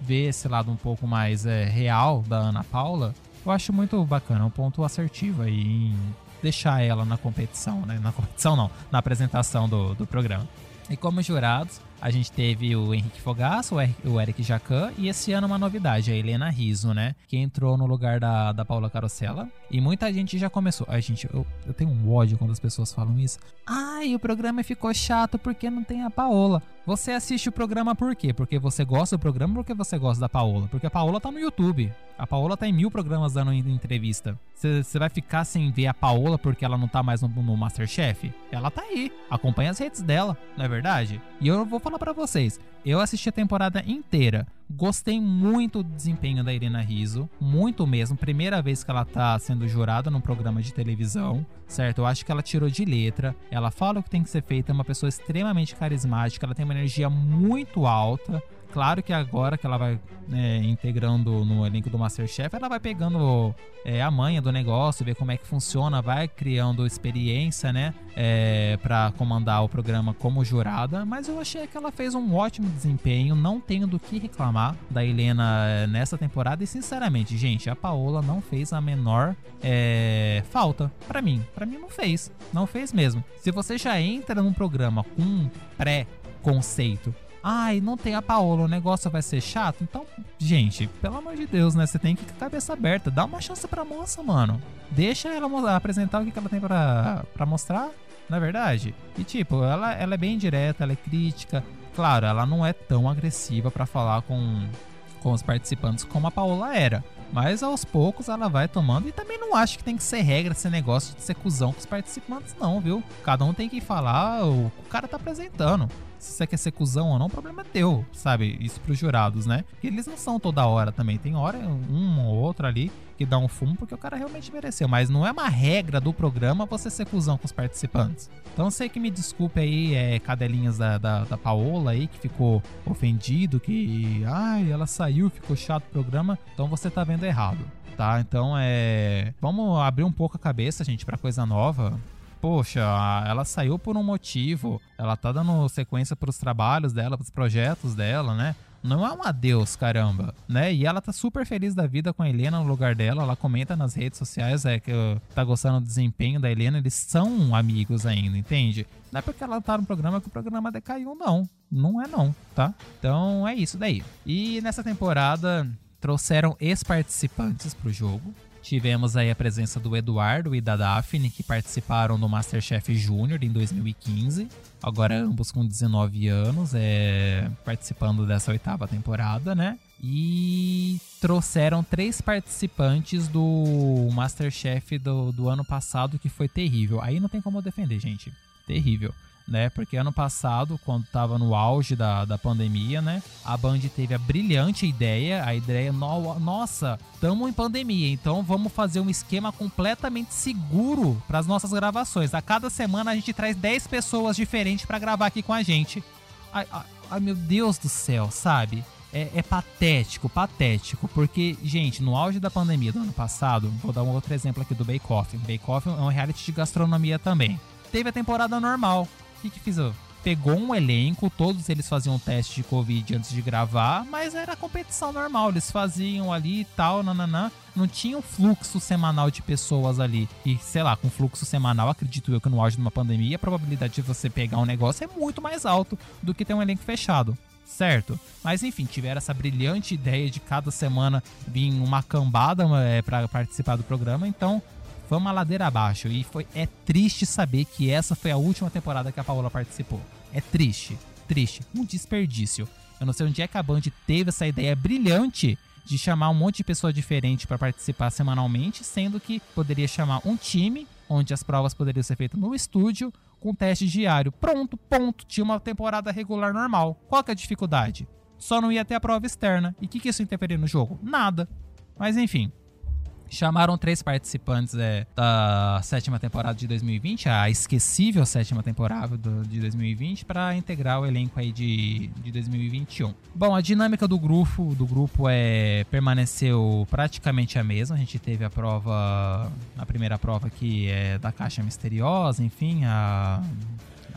ver esse lado um pouco mais é, real da Ana Paula, eu acho muito bacana, um ponto assertivo aí em deixar ela na competição, né? Na competição não, na apresentação do, do programa. E como jurados, a gente teve o Henrique Fogaça, o Eric Jacan e esse ano uma novidade, a Helena Riso, né? Que entrou no lugar da, da Paula Carosella. E muita gente já começou. Ai, gente, eu, eu tenho um ódio quando as pessoas falam isso. Ai, o programa ficou chato porque não tem a Paola. Você assiste o programa por quê? Porque você gosta do programa ou porque você gosta da Paola? Porque a Paola tá no YouTube. A Paola tá em mil programas dando entrevista. Você vai ficar sem ver a Paola porque ela não tá mais no, no Masterchef? Ela tá aí. Acompanha as redes dela, não é verdade? E eu vou falar para vocês. Eu assisti a temporada inteira. Gostei muito do desempenho da Irina Rizzo, muito mesmo. Primeira vez que ela tá sendo jurada num programa de televisão, certo? Eu acho que ela tirou de letra. Ela fala o que tem que ser feito, é uma pessoa extremamente carismática, ela tem uma energia muito alta. Claro que agora que ela vai é, integrando no elenco do Masterchef, ela vai pegando é, a manha do negócio, ver como é que funciona, vai criando experiência, né? É, para comandar o programa como jurada. Mas eu achei que ela fez um ótimo desempenho, não tenho do que reclamar da Helena é, nessa temporada. E sinceramente, gente, a Paola não fez a menor é, falta para mim. Para mim não fez, não fez mesmo. Se você já entra num programa com um pré-conceito Ai, não tem a Paola, o negócio vai ser chato. Então, gente, pelo amor de Deus, né? Você tem que a cabeça aberta. Dá uma chance pra moça, mano. Deixa ela apresentar o que ela tem pra, pra mostrar, na é verdade. E tipo, ela, ela é bem direta, ela é crítica. Claro, ela não é tão agressiva para falar com, com os participantes como a Paola era. Mas aos poucos ela vai tomando. E também não acho que tem que ser regra esse negócio de ser cuzão com os participantes, não, viu? Cada um tem que falar o que o cara tá apresentando. Se você quer ser cuzão ou não, o problema é teu, sabe? Isso pros jurados, né? Eles não são toda hora também. Tem hora, um ou outro ali, que dá um fumo porque o cara realmente mereceu. Mas não é uma regra do programa você ser cuzão com os participantes. Então sei que me desculpe aí, é, cadelinhas da, da, da Paola aí, que ficou ofendido, que. Ai, ela saiu, ficou chato o programa. Então você tá vendo errado. Tá, então é. Vamos abrir um pouco a cabeça, gente, para coisa nova poxa, ela saiu por um motivo, ela tá dando sequência pros trabalhos dela, pros projetos dela, né? Não é um adeus, caramba, né? E ela tá super feliz da vida com a Helena no lugar dela. Ela comenta nas redes sociais é, que tá gostando do desempenho da Helena. Eles são amigos ainda, entende? Não é porque ela tá no programa que o programa decaiu, não. Não é não, tá? Então é isso daí. E nessa temporada trouxeram ex-participantes pro jogo. Tivemos aí a presença do Eduardo e da Daphne, que participaram do Masterchef Júnior em 2015. Agora ambos com 19 anos, é, participando dessa oitava temporada, né? E trouxeram três participantes do Masterchef do, do ano passado, que foi terrível. Aí não tem como defender, gente. Terrível né? Porque ano passado, quando tava no auge da, da pandemia, né? A Band teve a brilhante ideia, a ideia, no, nossa, estamos em pandemia, então vamos fazer um esquema completamente seguro para as nossas gravações. A cada semana a gente traz 10 pessoas diferentes para gravar aqui com a gente. Ai, ai, ai, meu Deus do céu, sabe? É, é, patético, patético, porque, gente, no auge da pandemia do ano passado, vou dar um outro exemplo aqui do Bake Off. Bake Off é um reality de gastronomia também. Teve a temporada normal, o que, que fiz? Pegou um elenco, todos eles faziam teste de Covid antes de gravar, mas era competição normal, eles faziam ali e tal, nananã. Não tinha um fluxo semanal de pessoas ali. E, sei lá, com fluxo semanal, acredito eu que no auge de uma pandemia, a probabilidade de você pegar um negócio é muito mais alto do que ter um elenco fechado certo? Mas enfim, tiveram essa brilhante ideia de cada semana vir uma cambada é, para participar do programa, então foi uma ladeira abaixo e foi é triste saber que essa foi a última temporada que a Paola participou. É triste, triste, um desperdício. Eu não sei onde é que a Band teve essa ideia brilhante de chamar um monte de pessoa diferente para participar semanalmente, sendo que poderia chamar um time onde as provas poderiam ser feitas no estúdio com teste diário. Pronto, ponto. Tinha uma temporada regular normal. Qual que é a dificuldade? Só não ia ter a prova externa. E o que, que isso interferia no jogo? Nada. Mas enfim, Chamaram três participantes é, da sétima temporada de 2020, a esquecível sétima temporada do, de 2020, para integrar o elenco aí de, de 2021. Bom, a dinâmica do grupo, do grupo é permaneceu praticamente a mesma. A gente teve a prova, a primeira prova que é da caixa misteriosa, enfim, a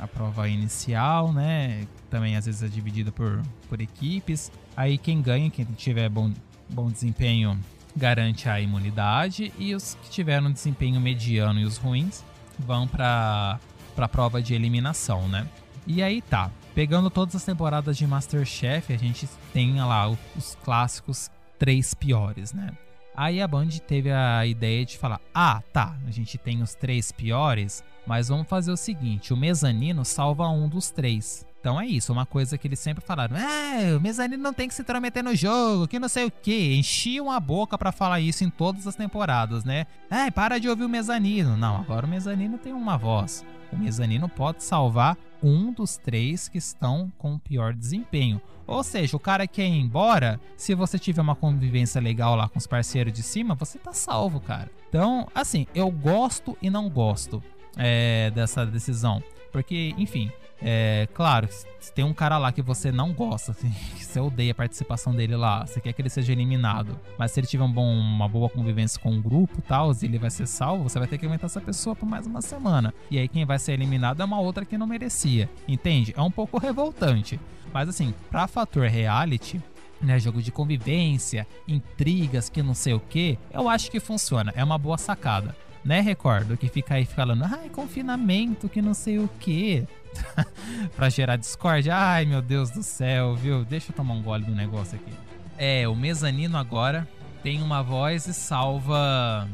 a prova inicial, né? Também às vezes é dividida por, por equipes. Aí quem ganha, quem tiver bom, bom desempenho garante a imunidade e os que tiveram desempenho mediano e os ruins vão para a prova de eliminação, né? E aí tá, pegando todas as temporadas de Masterchef, a gente tem lá os clássicos três piores, né? Aí a Band teve a ideia de falar: ah, tá, a gente tem os três piores, mas vamos fazer o seguinte: o mezanino salva um dos três. Então é isso, uma coisa que eles sempre falaram: é, o mezanino não tem que se intrometer no jogo, que não sei o que. Enchiam a boca para falar isso em todas as temporadas, né? É, para de ouvir o mezanino. Não, agora o mezanino tem uma voz. O mezanino pode salvar um dos três que estão com pior desempenho. Ou seja, o cara quer ir embora, se você tiver uma convivência legal lá com os parceiros de cima, você tá salvo, cara. Então, assim, eu gosto e não gosto é, dessa decisão. Porque, enfim, é, claro, se tem um cara lá que você não gosta, assim, que você odeia a participação dele lá, você quer que ele seja eliminado, mas se ele tiver um bom, uma boa convivência com o grupo e tal, ele vai ser salvo, você vai ter que aguentar essa pessoa por mais uma semana. E aí quem vai ser eliminado é uma outra que não merecia. Entende? É um pouco revoltante. Mas assim, pra fator reality, né, jogo de convivência, intrigas, que não sei o que, eu acho que funciona. É uma boa sacada. Né, Recordo? Que fica aí falando, ai, confinamento, que não sei o que. pra gerar Discord. Ai, meu Deus do céu, viu? Deixa eu tomar um gole do negócio aqui. É, o mezanino agora tem uma voz e salva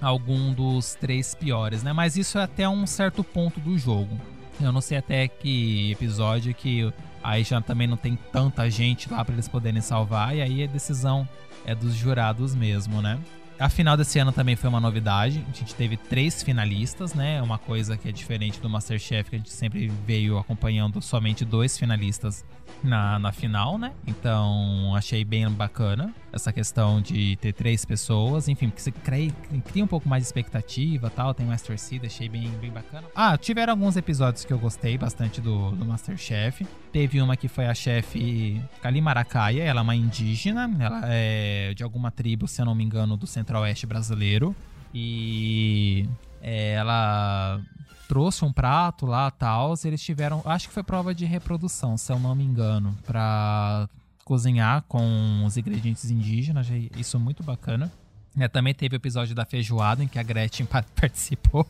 algum dos três piores, né? Mas isso é até um certo ponto do jogo. Eu não sei até que episódio que aí já também não tem tanta gente lá para eles poderem salvar e aí a decisão é dos jurados mesmo, né? A final desse ano também foi uma novidade. A gente teve três finalistas, né? Uma coisa que é diferente do Masterchef, que a gente sempre veio acompanhando somente dois finalistas na, na final, né? Então achei bem bacana essa questão de ter três pessoas, enfim, porque você cria, cria um pouco mais de expectativa tal, tem mais torcida, achei bem, bem bacana. Ah, tiveram alguns episódios que eu gostei bastante do, do Masterchef. Teve uma que foi a chefe Kalimaracaia, ela é uma indígena, ela é de alguma tribo, se eu não me engano, do centro-oeste brasileiro. E é, ela trouxe um prato lá, tal, eles tiveram, acho que foi prova de reprodução, se eu não me engano, para cozinhar com os ingredientes indígenas, isso é muito bacana. É, também teve o episódio da feijoada em que a Gretchen participou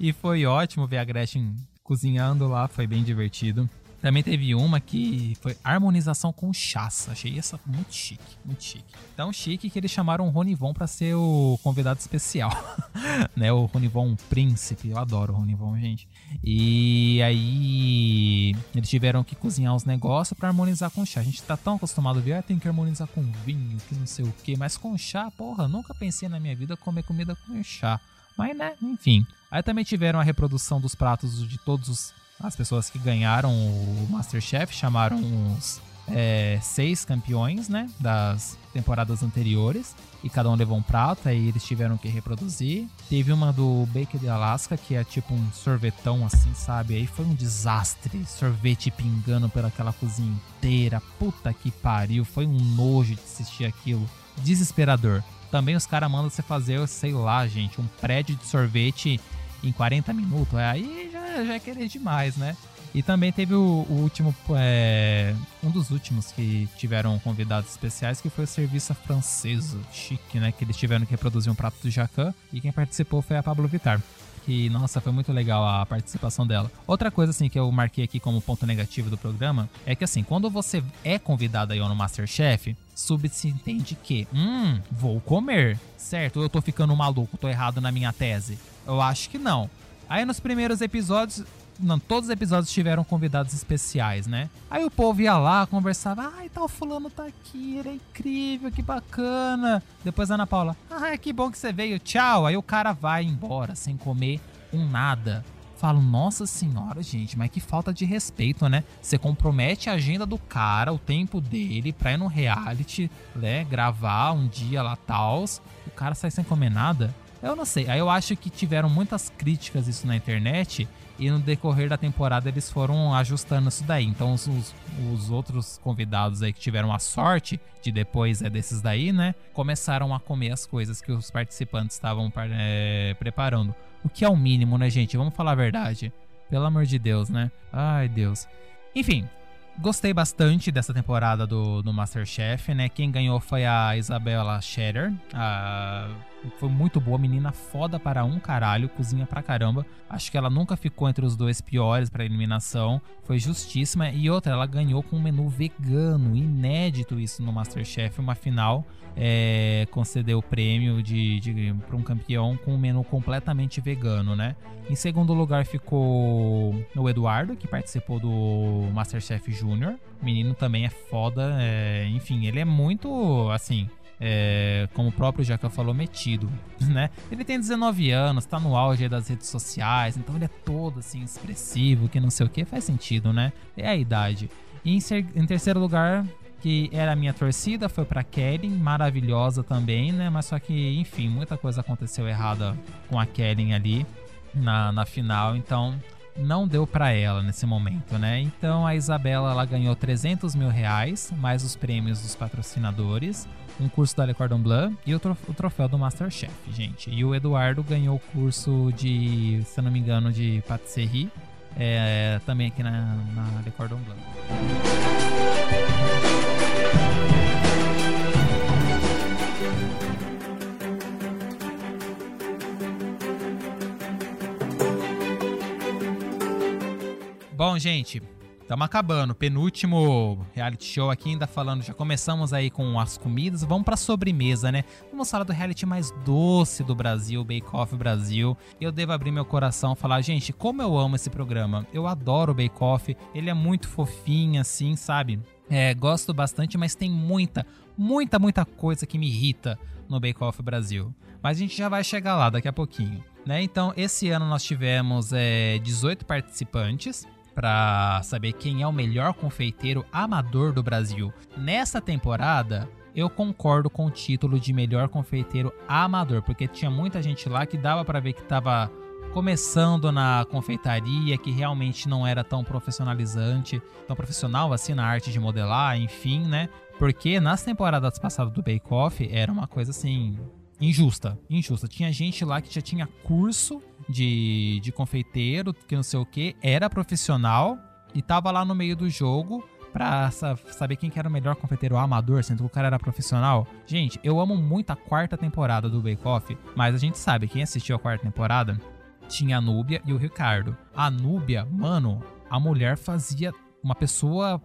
e foi ótimo ver a Gretchen cozinhando lá, foi bem divertido. Também teve uma que foi harmonização com chás. Achei essa muito chique, muito chique. Tão chique que eles chamaram o Ronivon para ser o convidado especial, né? O Ronivon Príncipe. Eu adoro o Ronivon, gente. E aí eles tiveram que cozinhar os negócios para harmonizar com chá. A gente tá tão acostumado a ver, ah, tem que harmonizar com vinho, que não sei o que, mas com chá, porra, nunca pensei na minha vida comer comida com chá. Mas né, enfim. Aí também tiveram a reprodução dos pratos de todos os as pessoas que ganharam o Masterchef chamaram os é, seis campeões, né? Das temporadas anteriores. E cada um levou um prato, aí eles tiveram que reproduzir. Teve uma do Baker de Alaska, que é tipo um sorvetão assim, sabe? Aí foi um desastre. Sorvete pingando pelaquela cozinha inteira. Puta que pariu. Foi um nojo de assistir aquilo. Desesperador. Também os caras mandam você fazer, sei lá, gente, um prédio de sorvete em 40 minutos. Aí já, já é querer demais, né? E também teve o, o último, é, um dos últimos que tiveram convidados especiais, que foi o Serviço Francesa, chique, né? Que eles tiveram que reproduzir um prato do Jacan, e quem participou foi a Pablo Vittar. Que, nossa, foi muito legal a participação dela. Outra coisa, assim, que eu marquei aqui como ponto negativo do programa, é que, assim, quando você é convidado aí no Masterchef, subentende que, hum, vou comer, certo? Eu tô ficando maluco, tô errado na minha tese? Eu acho que não. Aí nos primeiros episódios, não, todos os episódios tiveram convidados especiais, né? Aí o povo ia lá, conversava, ai, tal fulano tá aqui, ele é incrível, que bacana. Depois a Ana Paula, ah, que bom que você veio, tchau. Aí o cara vai embora sem comer um nada. Falo, nossa senhora, gente, mas que falta de respeito, né? Você compromete a agenda do cara, o tempo dele, pra ir no reality, né? Gravar um dia lá, tals. O cara sai sem comer nada. Eu não sei. Aí eu acho que tiveram muitas críticas isso na internet e no decorrer da temporada eles foram ajustando isso daí. Então os, os, os, outros convidados aí que tiveram a sorte de depois é desses daí, né? Começaram a comer as coisas que os participantes estavam é, preparando. O que é o mínimo, né, gente? Vamos falar a verdade. Pelo amor de Deus, né? Ai, Deus. Enfim, Gostei bastante dessa temporada do, do Masterchef, né? Quem ganhou foi a Isabella Scherer, a foi muito boa, menina foda para um caralho, cozinha pra caramba. Acho que ela nunca ficou entre os dois piores para eliminação, foi justíssima. E outra, ela ganhou com um menu vegano, inédito isso no Masterchef, uma final. É, concedeu o prêmio de, de para um campeão com um menu completamente vegano, né? Em segundo lugar ficou o Eduardo, que participou do Masterchef Júnior. Menino também é foda, é, enfim, ele é muito assim é, como o próprio Jaca falou, metido, né? Ele tem 19 anos, tá no auge das redes sociais, então ele é todo assim expressivo, que não sei o que, faz sentido, né? É a idade. E em, ser, em terceiro lugar, que era a minha torcida, foi para Kellen, maravilhosa também, né? Mas só que, enfim, muita coisa aconteceu errada com a Kellen ali na, na final, então não deu para ela nesse momento, né? Então a Isabela ela ganhou 300 mil reais, mais os prêmios dos patrocinadores um curso da Le Cordon Bleu e o, troféu do Masterchef, gente. E o Eduardo ganhou o curso de, se eu não me engano, de patisserie, é, também aqui na, na Le Cordon Bleu. Bom, gente, Estamos acabando. Penúltimo reality show aqui, ainda falando. Já começamos aí com as comidas. Vamos pra sobremesa, né? Vamos falar do reality mais doce do Brasil, Bake Off Brasil. Eu devo abrir meu coração e falar, gente, como eu amo esse programa. Eu adoro o Bake Off. Ele é muito fofinho, assim, sabe? É, gosto bastante, mas tem muita, muita, muita coisa que me irrita no Bake Off Brasil. Mas a gente já vai chegar lá daqui a pouquinho. Né? Então, esse ano nós tivemos é, 18 participantes para saber quem é o melhor confeiteiro amador do Brasil. Nessa temporada, eu concordo com o título de melhor confeiteiro amador, porque tinha muita gente lá que dava para ver que estava começando na confeitaria, que realmente não era tão profissionalizante, tão profissional assim na arte de modelar, enfim, né? Porque nas temporadas passadas do Bake Off era uma coisa assim injusta, injusta. Tinha gente lá que já tinha curso de, de confeiteiro, que não sei o que, era profissional e tava lá no meio do jogo pra saber quem que era o melhor confeiteiro amador, sendo que o cara era profissional. Gente, eu amo muito a quarta temporada do Bake Off, mas a gente sabe, quem assistiu a quarta temporada tinha a Núbia e o Ricardo. A Núbia, mano, a mulher fazia uma pessoa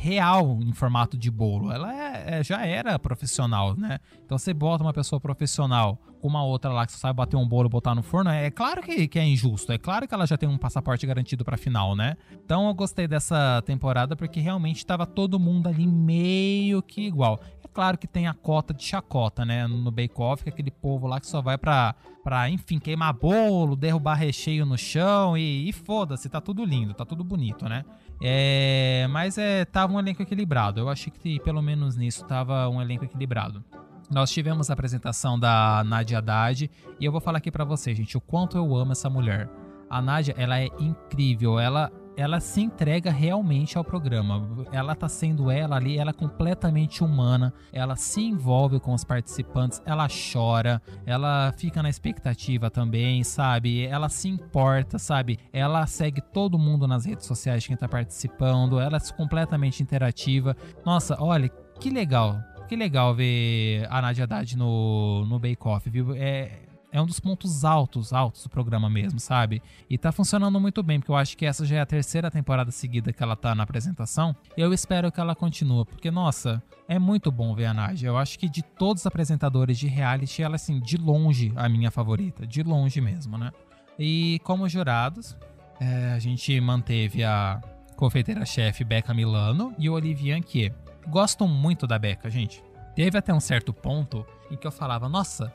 real em formato de bolo. Ela é, é, já era profissional, né? Então você bota uma pessoa profissional com uma outra lá que só sabe bater um bolo e botar no forno, é claro que, que é injusto. É claro que ela já tem um passaporte garantido pra final, né? Então eu gostei dessa temporada porque realmente estava todo mundo ali meio que igual. É claro que tem a cota de chacota, né? No Bake Off, que é aquele povo lá que só vai pra, pra enfim, queimar bolo, derrubar recheio no chão e, e foda-se, tá tudo lindo, tá tudo bonito, né? É, mas é, tava um elenco equilibrado. Eu achei que pelo menos nisso tava um elenco equilibrado. Nós tivemos a apresentação da Nadia Haddad e eu vou falar aqui para você, gente, o quanto eu amo essa mulher. A Nadia, ela é incrível, ela ela se entrega realmente ao programa. Ela tá sendo ela ali, ela é completamente humana, ela se envolve com os participantes, ela chora, ela fica na expectativa também, sabe? Ela se importa, sabe? Ela segue todo mundo nas redes sociais de quem tá participando, ela é completamente interativa. Nossa, olha, que legal. Que legal ver a Nadia Haddad no, no Bake Off, viu? É, é um dos pontos altos, altos do programa mesmo, sabe? E tá funcionando muito bem, porque eu acho que essa já é a terceira temporada seguida que ela tá na apresentação. Eu espero que ela continue, porque, nossa, é muito bom ver a Nádia. Eu acho que de todos os apresentadores de reality, ela, assim, de longe a minha favorita. De longe mesmo, né? E como jurados, é, a gente manteve a confeiteira-chefe Becca Milano e o Olivier Anquier. Gosto muito da Becca, gente. Teve até um certo ponto em que eu falava, nossa,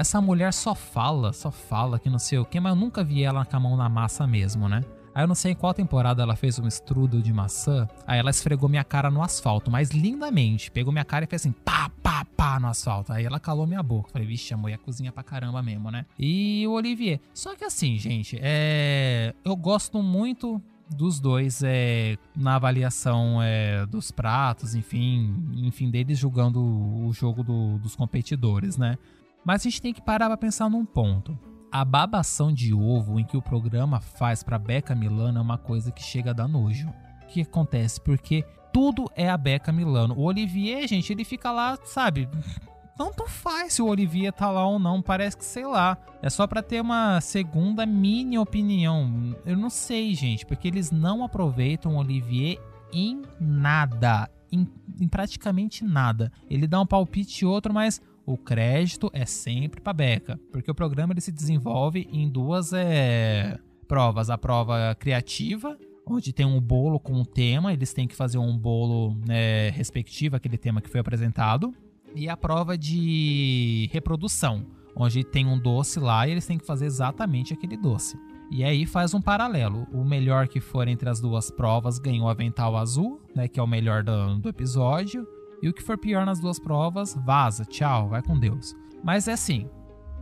essa mulher só fala, só fala que não sei o que, mas eu nunca vi ela com a mão na massa mesmo, né? Aí eu não sei em qual temporada ela fez um estrudo de maçã. Aí ela esfregou minha cara no asfalto, mas lindamente. Pegou minha cara e fez assim, pá, pá, pá no asfalto. Aí ela calou minha boca. Falei, vixe, a mulher cozinha pra caramba mesmo, né? E o Olivier. Só que assim, gente, é. Eu gosto muito dos dois é, na avaliação é, dos pratos, enfim, enfim, deles julgando o jogo do, dos competidores, né? Mas a gente tem que parar para pensar num ponto. A babação de ovo em que o programa faz para Beca Milano é uma coisa que chega a dar nojo. O que acontece? Porque tudo é a Beca Milano. O Olivier, gente, ele fica lá, sabe, tanto faz se o Olivier tá lá ou não, parece que sei lá. É só para ter uma segunda mini opinião. Eu não sei, gente, porque eles não aproveitam o Olivier em nada, em, em praticamente nada. Ele dá um palpite e outro, mas o crédito é sempre para Beca, porque o programa ele se desenvolve em duas é, provas, a prova criativa onde tem um bolo com um tema, eles têm que fazer um bolo né, respectivo àquele tema que foi apresentado, e a prova de reprodução, onde tem um doce lá e eles têm que fazer exatamente aquele doce. E aí faz um paralelo. O melhor que for entre as duas provas ganhou o avental azul, né, que é o melhor do, do episódio. E o que for pior nas duas provas, vaza, tchau, vai com Deus. Mas é assim,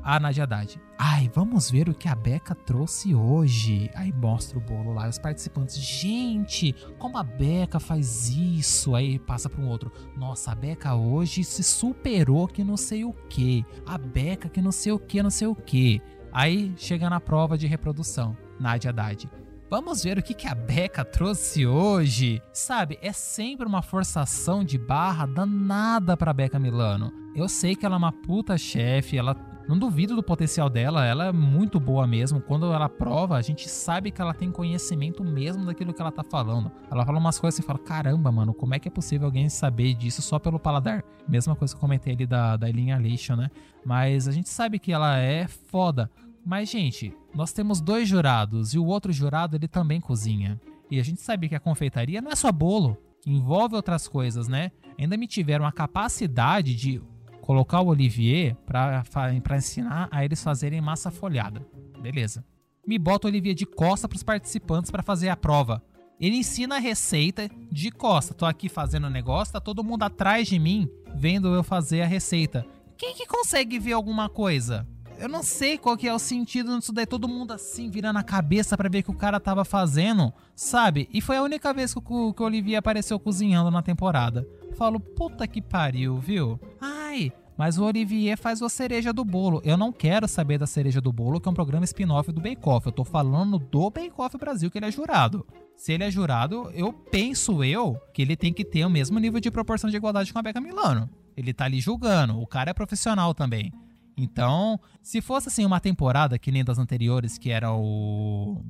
a Nadia Haddad. Ai, vamos ver o que a Beca trouxe hoje. Aí mostra o bolo lá, os participantes. Gente, como a Beca faz isso? Aí passa para um outro. Nossa, a Beca hoje se superou que não sei o que. A Beca que não sei o que, não sei o que. Aí chega na prova de reprodução. Nadia Haddad. Vamos ver o que, que a Beca trouxe hoje. Sabe, é sempre uma forçação de barra danada pra Beca Milano. Eu sei que ela é uma puta chefe, ela não duvido do potencial dela, ela é muito boa mesmo. Quando ela prova, a gente sabe que ela tem conhecimento mesmo daquilo que ela tá falando. Ela fala umas coisas e fala: caramba, mano, como é que é possível alguém saber disso só pelo paladar? Mesma coisa que eu comentei ali da, da Eileen Aleixo, né? Mas a gente sabe que ela é foda. Mas, gente, nós temos dois jurados e o outro jurado ele também cozinha. E a gente sabe que a confeitaria não é só bolo, envolve outras coisas, né? Ainda me tiveram a capacidade de colocar o Olivier para ensinar a eles fazerem massa folhada. Beleza. Me bota o Olivier de costa para os participantes para fazer a prova. Ele ensina a receita de costa. Tô aqui fazendo o negócio, tá todo mundo atrás de mim vendo eu fazer a receita. Quem que consegue ver alguma coisa? Eu não sei qual que é o sentido disso daí. Todo mundo assim, virando a cabeça para ver o que o cara tava fazendo, sabe? E foi a única vez que o, que o Olivier apareceu cozinhando na temporada. Falo, puta que pariu, viu? Ai, mas o Olivier faz a cereja do bolo. Eu não quero saber da cereja do bolo, que é um programa spin-off do Bake Off. Eu tô falando do Bake Off Brasil, que ele é jurado. Se ele é jurado, eu penso eu que ele tem que ter o mesmo nível de proporção de igualdade com a Beca Milano. Ele tá ali julgando. O cara é profissional também. Então, se fosse assim uma temporada que nem das anteriores, que era o.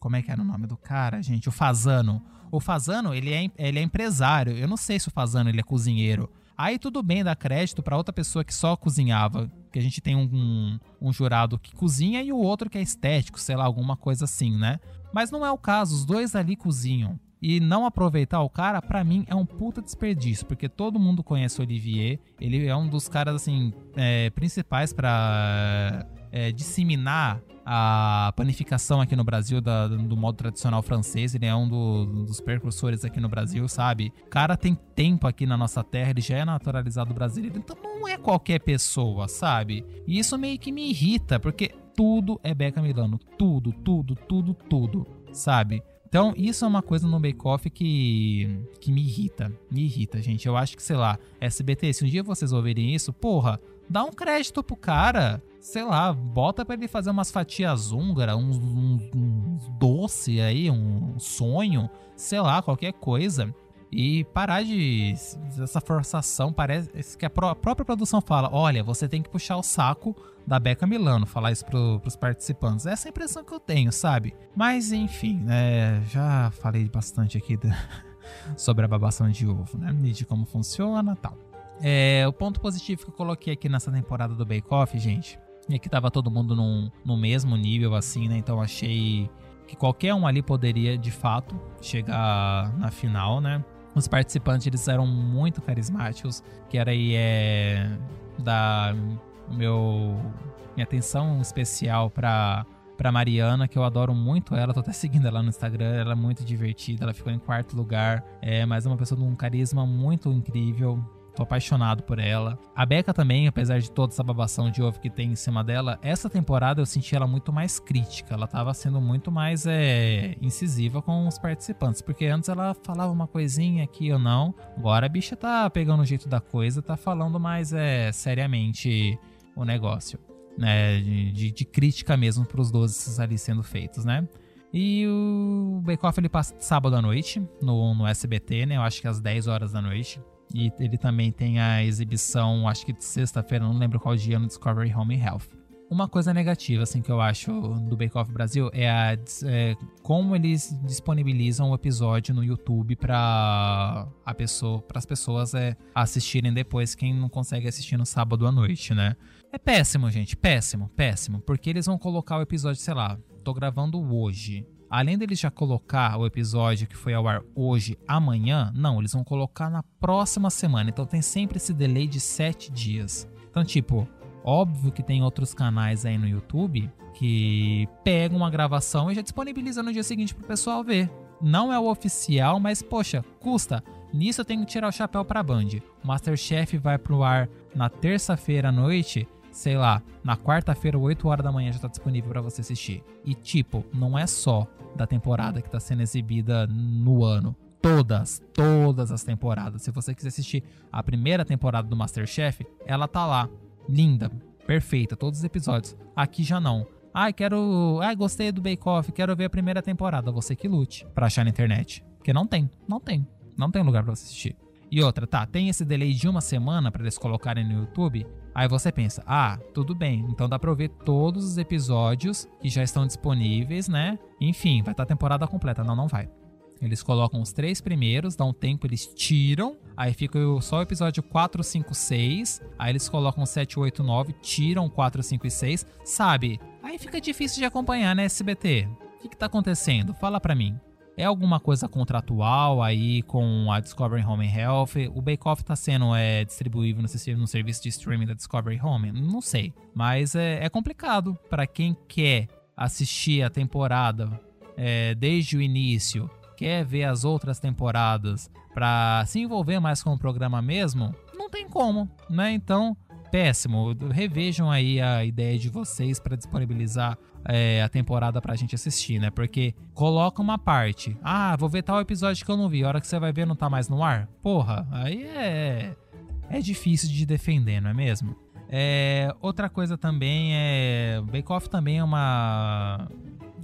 Como é que era o nome do cara, gente? O Fazano. O Fazano, ele é, ele é empresário. Eu não sei se o Fazano ele é cozinheiro. Aí tudo bem dar crédito para outra pessoa que só cozinhava. Que a gente tem um, um, um, jurado que cozinha e o outro que é estético, sei lá, alguma coisa assim, né? Mas não é o caso, os dois ali cozinham e não aproveitar o cara, para mim é um puta desperdício, porque todo mundo conhece o Olivier, ele é um dos caras, assim, é, principais para é, disseminar a panificação aqui no Brasil da, do modo tradicional francês. Ele é um do, dos precursores aqui no Brasil, sabe? O cara tem tempo aqui na nossa terra, ele já é naturalizado brasileiro, então não é qualquer pessoa, sabe? E isso meio que me irrita, porque tudo é Beca Milano. Tudo, tudo, tudo, tudo, sabe? Então, isso é uma coisa no Bake Off que, que me irrita. Me irrita, gente. Eu acho que, sei lá, SBT, se um dia vocês ouvirem isso, porra, dá um crédito pro cara. Sei lá, bota pra ele fazer umas fatias húngaras, uns um doce aí, um sonho, sei lá, qualquer coisa. E parar de. essa forçação. Parece que a própria produção fala: olha, você tem que puxar o saco da Beca Milano, falar isso pro, pros participantes. Essa é a impressão que eu tenho, sabe? Mas enfim, né, já falei bastante aqui sobre a babação de ovo, né? E de como funciona tal. É, o ponto positivo que eu coloquei aqui nessa temporada do Bake Off, gente, é que tava todo mundo num, no mesmo nível, assim, né? Então achei que qualquer um ali poderia, de fato, chegar na final, né? Os participantes, eles eram muito carismáticos, que era aí é, da meu minha atenção especial para para Mariana, que eu adoro muito ela, tô até seguindo ela no Instagram, ela é muito divertida, ela ficou em quarto lugar, é, mas é uma pessoa de um carisma muito incrível. Tô apaixonado por ela. A Becca também, apesar de toda essa babação de ovo que tem em cima dela, essa temporada eu senti ela muito mais crítica. Ela tava sendo muito mais é, incisiva com os participantes. Porque antes ela falava uma coisinha aqui ou não. Agora a bicha tá pegando o jeito da coisa, tá falando mais é, seriamente o negócio, né? De, de, crítica mesmo para os doces ali sendo feitos, né? E o Bake Off ele passa sábado à noite no, no SBT, né? Eu acho que às 10 horas da noite. E ele também tem a exibição, acho que de sexta-feira, não lembro qual dia, no Discovery Home Health. Uma coisa negativa, assim, que eu acho do Bake Off Brasil é, a, é como eles disponibilizam o episódio no YouTube para a pessoa, para as pessoas é, assistirem depois quem não consegue assistir no sábado à noite, né? É péssimo, gente, péssimo, péssimo, porque eles vão colocar o episódio, sei lá, tô gravando hoje. Além deles já colocar o episódio que foi ao ar hoje, amanhã, não, eles vão colocar na próxima semana. Então tem sempre esse delay de sete dias. Então, tipo, Óbvio que tem outros canais aí no YouTube que pegam uma gravação e já disponibilizam no dia seguinte pro pessoal ver. Não é o oficial, mas poxa, custa. Nisso eu tenho que tirar o chapéu pra Band. O Masterchef vai pro ar na terça-feira à noite, sei lá, na quarta-feira, 8 horas da manhã já tá disponível para você assistir. E tipo, não é só da temporada que tá sendo exibida no ano. Todas, todas as temporadas. Se você quiser assistir a primeira temporada do Masterchef, ela tá lá linda, perfeita, todos os episódios. Aqui já não. Ai, quero. Ai, gostei do Bake Off, quero ver a primeira temporada. Você que lute pra achar na internet. Porque não tem, não tem. Não tem lugar pra assistir. E outra, tá, tem esse delay de uma semana para eles colocarem no YouTube. Aí você pensa, ah, tudo bem, então dá pra ver todos os episódios que já estão disponíveis, né? Enfim, vai estar tá a temporada completa. Não, não vai. Eles colocam os três primeiros, dá um tempo, eles tiram, aí fica só o episódio 4, 5, 6, aí eles colocam 7, 8, 9, tiram 4, 5 e 6, sabe? Aí fica difícil de acompanhar, né, SBT? O que, que tá acontecendo? Fala pra mim. É alguma coisa contratual aí com a Discovery Home Health? O Bake Off tá sendo é, distribuído no, no, serviço de streaming da Discovery Home? Não sei. Mas é, é complicado para quem quer assistir a temporada é, desde o início quer ver as outras temporadas para se envolver mais com o programa mesmo, não tem como, né? Então, péssimo. Revejam aí a ideia de vocês para disponibilizar é, a temporada pra gente assistir, né? Porque coloca uma parte. Ah, vou ver tal episódio que eu não vi. A hora que você vai ver não tá mais no ar? Porra, aí é. É difícil de defender, não é mesmo? É, outra coisa também é. Bake Off também é uma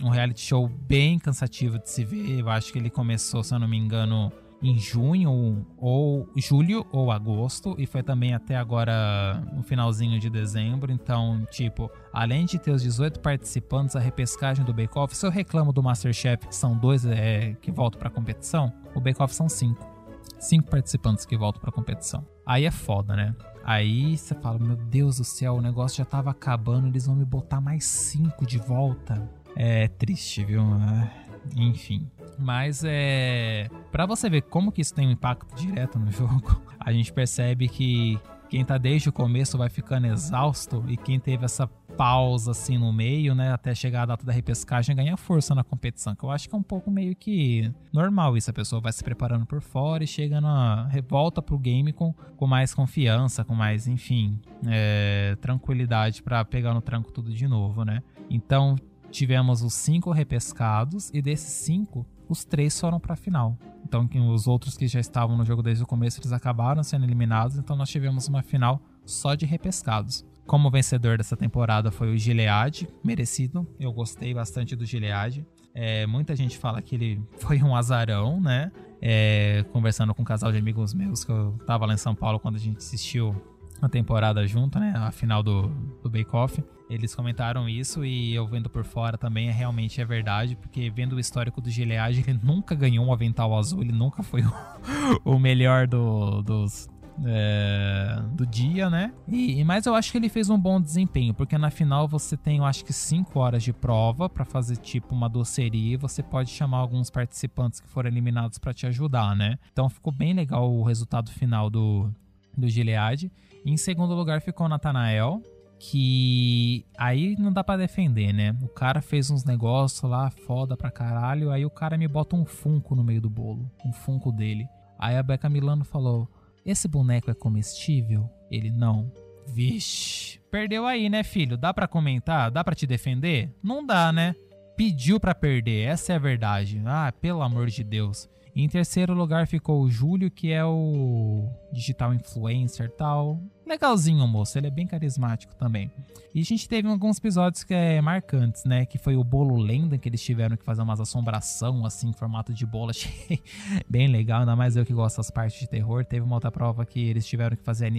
um reality show bem cansativo de se ver. Eu acho que ele começou, se eu não me engano, em junho ou julho ou agosto e foi também até agora no finalzinho de dezembro. Então, tipo, além de ter os 18 participantes, a repescagem do Bake Off, se eu reclamo do MasterChef, são dois é, que voltam para competição, o Bake Off são cinco. Cinco participantes que voltam pra competição. Aí é foda, né? Aí você fala, meu Deus do céu, o negócio já tava acabando, eles vão me botar mais cinco de volta. É triste, viu? É, enfim. Mas é. Pra você ver como que isso tem um impacto direto no jogo, a gente percebe que quem tá desde o começo vai ficando exausto e quem teve essa pausa assim no meio, né, até chegar a data da repescagem, ganha força na competição, que eu acho que é um pouco meio que normal isso, a pessoa vai se preparando por fora e chega na revolta pro game com, com mais confiança, com mais, enfim, é, tranquilidade para pegar no tranco tudo de novo, né? Então, tivemos os cinco repescados e desses cinco, os três foram para a final. Então, os outros que já estavam no jogo desde o começo, eles acabaram sendo eliminados. Então, nós tivemos uma final só de repescados. Como vencedor dessa temporada foi o Gilead, merecido. Eu gostei bastante do Gilead. É, muita gente fala que ele foi um azarão, né? É, conversando com um casal de amigos meus que eu tava lá em São Paulo quando a gente assistiu a temporada junto, né? A final do, do Bake Off. Eles comentaram isso e eu vendo por fora também é realmente é verdade, porque vendo o histórico do Gilead, ele nunca ganhou um avental azul, ele nunca foi o, melhor do, dos, é, do dia, né? E, mas eu acho que ele fez um bom desempenho, porque na final você tem, eu acho que 5 horas de prova para fazer tipo uma doceria e você pode chamar alguns participantes que foram eliminados para te ajudar, né? Então ficou bem legal o resultado final do, do Gilead. Em segundo lugar ficou o Nathanael, que aí não dá para defender, né? O cara fez uns negócios lá foda pra caralho, aí o cara me bota um funko no meio do bolo, um funko dele. Aí a Beca Milano falou: "Esse boneco é comestível?" Ele não. Vixe, perdeu aí, né, filho? Dá para comentar? Dá para te defender? Não dá, né? Pediu para perder, essa é a verdade. Ah, pelo amor de Deus. Em terceiro lugar ficou o Júlio, que é o digital influencer tal. Legalzinho, moço. Ele é bem carismático também. E a gente teve alguns episódios que é marcantes, né? Que foi o bolo lenda, que eles tiveram que fazer umas assombração, assim, em formato de bolo. Achei bem legal, ainda mais eu que gosto das partes de terror. Teve uma outra prova que eles tiveram que fazer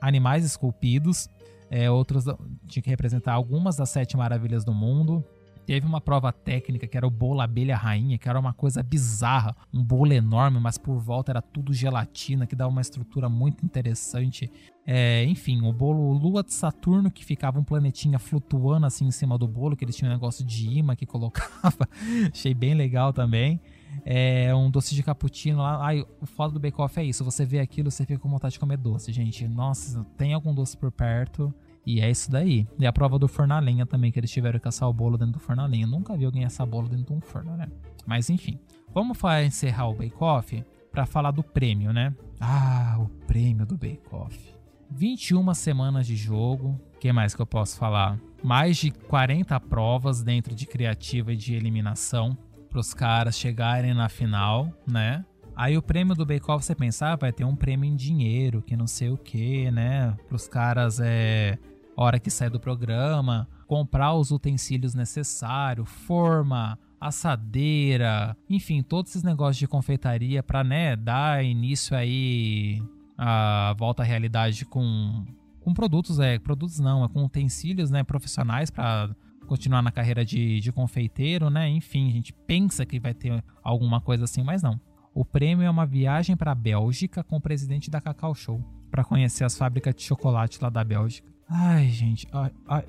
animais esculpidos. É, outros tinha que representar algumas das sete maravilhas do mundo. Teve uma prova técnica que era o bolo abelha rainha, que era uma coisa bizarra, um bolo enorme, mas por volta era tudo gelatina, que dava uma estrutura muito interessante. É, enfim, o bolo lua de Saturno, que ficava um planetinha flutuando assim em cima do bolo, que eles tinham um negócio de imã que colocava. Achei bem legal também. É, um doce de cappuccino lá. Ai, o foda do Bake Off é isso. Você vê aquilo, você fica com vontade de comer doce, gente. Nossa, tem algum doce por perto. E é isso daí. E a prova do forno a lenha também, que eles tiveram que assar o bolo dentro do forno a lenha. Nunca vi alguém assar bolo dentro de um forno, né? Mas enfim. Vamos encerrar o Bake Off para falar do prêmio, né? Ah, o prêmio do Bake Off. 21 semanas de jogo. O que mais que eu posso falar? Mais de 40 provas dentro de criativa e de eliminação para os caras chegarem na final, né? Aí o prêmio do Bake Off você pensa, ah, vai ter um prêmio em dinheiro, que não sei o que, né? Para os caras é hora que sai do programa, comprar os utensílios necessários, forma, assadeira, enfim, todos esses negócios de confeitaria para, né, dar início aí a volta à realidade com com produtos, é, produtos não, é com utensílios, né, profissionais para continuar na carreira de, de confeiteiro, né? Enfim, a gente pensa que vai ter alguma coisa assim, mas não. O prêmio é uma viagem para a Bélgica com o presidente da Cacau Show para conhecer as fábricas de chocolate lá da Bélgica. Ai, gente,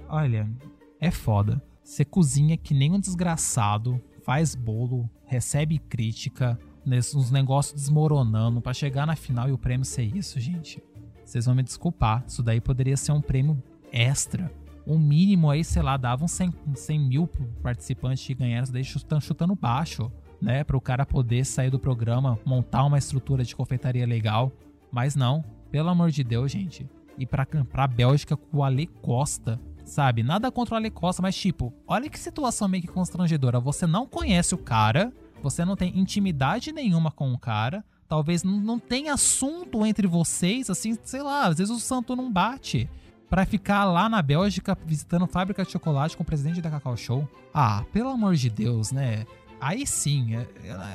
olha, é foda. Você cozinha que nem um desgraçado, faz bolo, recebe crítica, uns negócios desmoronando para chegar na final e o prêmio ser isso, gente. Vocês vão me desculpar, isso daí poderia ser um prêmio extra. O mínimo aí, sei lá, davam 100, 100 mil participantes que ganharam, isso daí chutando, chutando baixo, né? Para o cara poder sair do programa, montar uma estrutura de confeitaria legal. Mas não, pelo amor de Deus, gente ir pra, pra Bélgica com o Ale Costa, sabe? Nada contra o Ale Costa, mas tipo, olha que situação meio que constrangedora. Você não conhece o cara, você não tem intimidade nenhuma com o cara, talvez não tenha assunto entre vocês, assim, sei lá, às vezes o santo não bate. Pra ficar lá na Bélgica visitando fábrica de chocolate com o presidente da Cacau Show. Ah, pelo amor de Deus, né? Aí sim, é,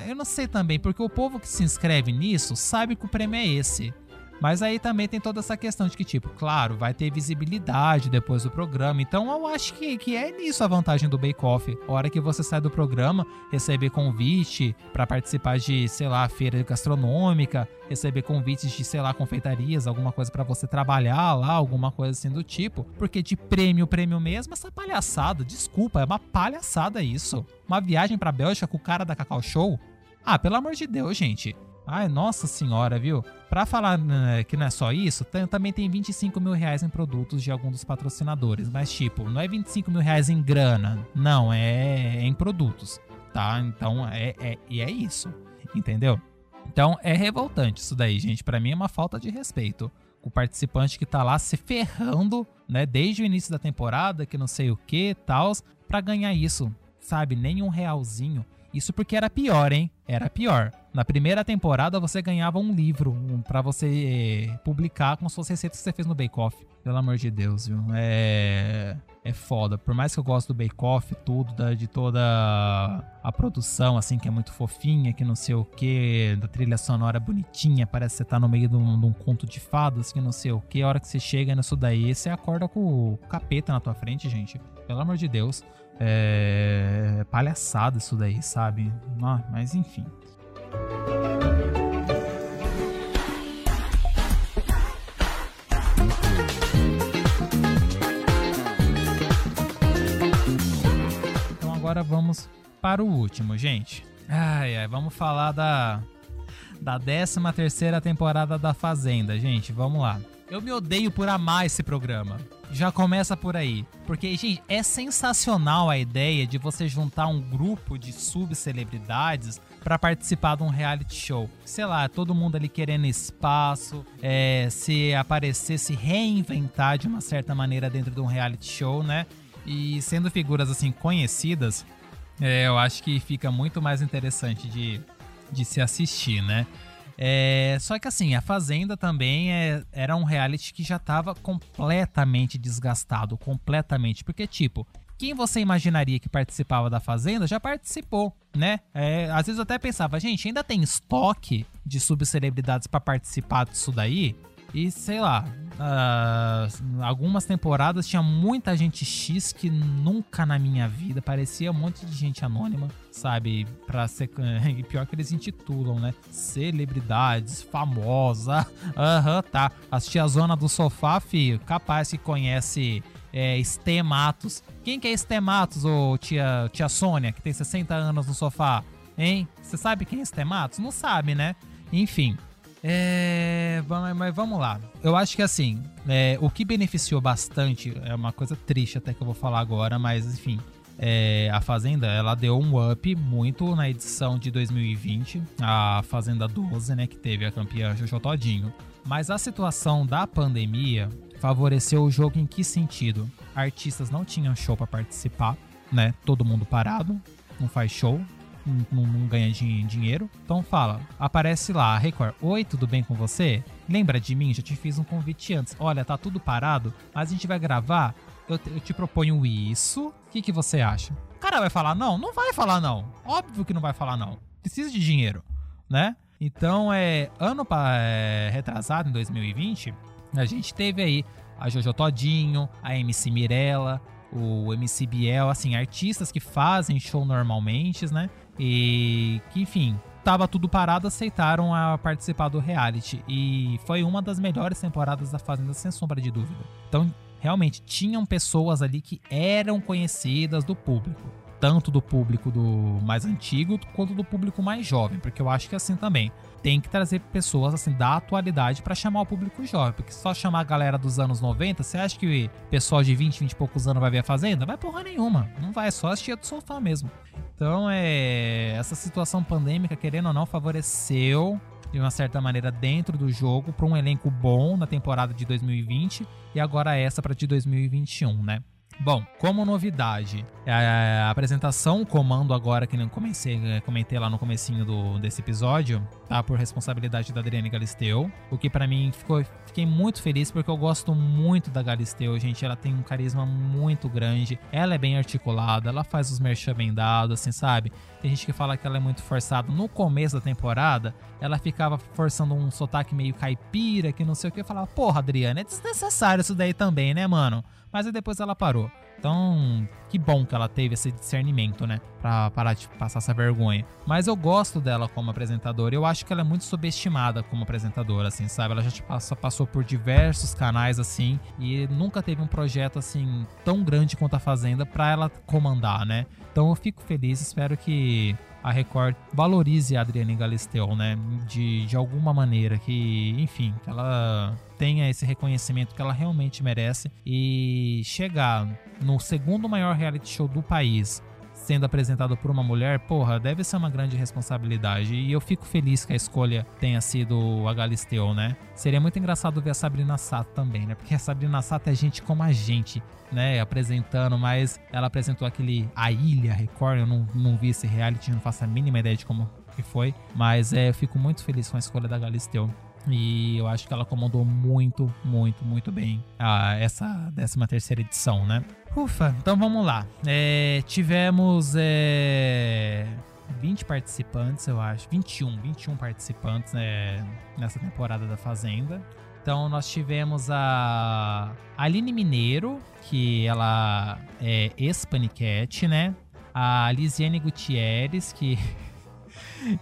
eu não sei também, porque o povo que se inscreve nisso sabe que o prêmio é esse. Mas aí também tem toda essa questão de que, tipo, claro, vai ter visibilidade depois do programa. Então eu acho que, que é nisso a vantagem do Bake Off. A hora que você sai do programa, receber convite para participar de, sei lá, feira gastronômica, receber convites de, sei lá, confeitarias, alguma coisa para você trabalhar lá, alguma coisa assim do tipo. Porque de prêmio, prêmio mesmo, essa palhaçada, desculpa, é uma palhaçada isso. Uma viagem pra Bélgica com o cara da Cacau Show? Ah, pelo amor de Deus, gente. Ai, nossa senhora, viu? Pra falar né, que não é só isso, também tem 25 mil reais em produtos de algum dos patrocinadores. Mas, tipo, não é 25 mil reais em grana. Não, é, é em produtos. Tá? Então, é, é, e é isso. Entendeu? Então, é revoltante isso daí, gente. Para mim é uma falta de respeito. O participante que tá lá se ferrando, né? Desde o início da temporada, que não sei o que, tal, pra ganhar isso. Sabe? Nem um realzinho. Isso porque era pior, hein? Era pior. Na primeira temporada você ganhava um livro um, para você eh, publicar com suas receitas que você fez no Bake Off. Pelo amor de Deus, viu? É. É foda. Por mais que eu goste do Bake Off, tudo, da, de toda a produção, assim, que é muito fofinha, que não sei o que, da trilha sonora bonitinha, parece que você tá no meio de um, de um conto de fadas, que não sei o que. A hora que você chega nisso daí, você acorda com o capeta na tua frente, gente. Pelo amor de Deus. É, palhaçada isso daí, sabe? Mas enfim. Então agora vamos para o último, gente. Ai, ai, vamos falar da da 13 terceira temporada da Fazenda, gente. Vamos lá. Eu me odeio por amar esse programa. Já começa por aí. Porque, gente, é sensacional a ideia de você juntar um grupo de subcelebridades para participar de um reality show. Sei lá, todo mundo ali querendo espaço, é, se aparecer, se reinventar de uma certa maneira dentro de um reality show, né? E sendo figuras assim conhecidas, é, eu acho que fica muito mais interessante de de se assistir, né? É, só que assim, a Fazenda também é, era um reality que já tava completamente desgastado, completamente. Porque, tipo, quem você imaginaria que participava da Fazenda já participou, né? É, às vezes eu até pensava, gente, ainda tem estoque de subcelebridades para participar disso daí? E sei lá, uh, algumas temporadas tinha muita gente X que nunca na minha vida parecia um monte de gente anônima, sabe? Pra ser. E pior que eles intitulam, né? Celebridades, famosa. Aham, uhum, tá. Assistir a Zona do Sofá, filho. Capaz que conhece é, Estematos. Quem que é Estematos, ô tia, tia Sônia, que tem 60 anos no sofá? Hein? Você sabe quem é Estematos? Não sabe, né? Enfim. É, mas vamos lá. Eu acho que assim, é, o que beneficiou bastante é uma coisa triste até que eu vou falar agora, mas enfim. É, a Fazenda, ela deu um up muito na edição de 2020, a Fazenda 12, né, que teve a campeã Jojo Todinho. Mas a situação da pandemia favoreceu o jogo em que sentido? Artistas não tinham show para participar, né? Todo mundo parado, não faz show, não, não ganha dinheiro. Então fala, aparece lá, Record, oi, tudo bem com você? Lembra de mim? Já te fiz um convite antes. Olha, tá tudo parado, mas a gente vai gravar. Eu te, eu te proponho isso. O que, que você acha? O cara vai falar não? Não vai falar não. Óbvio que não vai falar não. Precisa de dinheiro, né? Então, é ano é, retrasado, em 2020, a gente teve aí a Jojo Todinho, a MC Mirella, o MC Biel, assim, artistas que fazem show normalmente, né? E que, enfim, tava tudo parado, aceitaram a participar do reality. E foi uma das melhores temporadas da Fazenda, sem sombra de dúvida. Então, realmente, tinham pessoas ali que eram conhecidas do público. Tanto do público do mais antigo quanto do público mais jovem, porque eu acho que é assim também tem que trazer pessoas assim da atualidade para chamar o público jovem, porque só chamar a galera dos anos 90, você acha que pessoal de 20, 20 e poucos anos vai ver a Fazenda? Vai porra nenhuma, não vai, é só assistir do sofá mesmo. Então, é essa situação pandêmica, querendo ou não, favoreceu de uma certa maneira dentro do jogo para um elenco bom na temporada de 2020 e agora essa para de 2021, né? Bom, como novidade, é, a apresentação, comando agora que eu comecei, é, comentei lá no comecinho do, desse episódio, tá por responsabilidade da Adriane Galisteu, o que para mim ficou, fiquei muito feliz porque eu gosto muito da Galisteu, gente, ela tem um carisma muito grande, ela é bem articulada, ela faz os merchan bem dados, assim, sabe? Tem gente que fala que ela é muito forçada. No começo da temporada, ela ficava forçando um sotaque meio caipira, que não sei o que, eu falava, porra, Adriane, é desnecessário isso daí também, né, mano? Mas aí depois ela parou. Então, que bom que ela teve esse discernimento, né? Pra parar de passar essa vergonha. Mas eu gosto dela como apresentadora. Eu acho que ela é muito subestimada como apresentadora, assim, sabe? Ela já passou, por diversos canais, assim, e nunca teve um projeto, assim, tão grande quanto a Fazenda pra ela comandar, né? Então eu fico feliz, espero que a Record valorize a Adriane Galisteu, né? De, de alguma maneira, que, enfim, que ela tenha esse reconhecimento que ela realmente merece e chegar no segundo maior reality show do país sendo apresentado por uma mulher, porra, deve ser uma grande responsabilidade. E eu fico feliz que a escolha tenha sido a Galisteu, né? Seria muito engraçado ver a Sabrina Sato também, né? Porque a Sabrina Sato é gente como a gente, né? Apresentando, mas ela apresentou aquele A Ilha Record, eu não, não vi esse reality, não faço a mínima ideia de como que foi. Mas é, eu fico muito feliz com a escolha da Galisteu. E eu acho que ela comandou muito, muito, muito bem a, essa 13 terceira edição, né? Ufa, então vamos lá. É, tivemos é, 20 participantes, eu acho. 21, 21 participantes é, nessa temporada da Fazenda. Então nós tivemos a Aline Mineiro, que ela é ex-paniquete, né? A Lisiane Gutierrez, que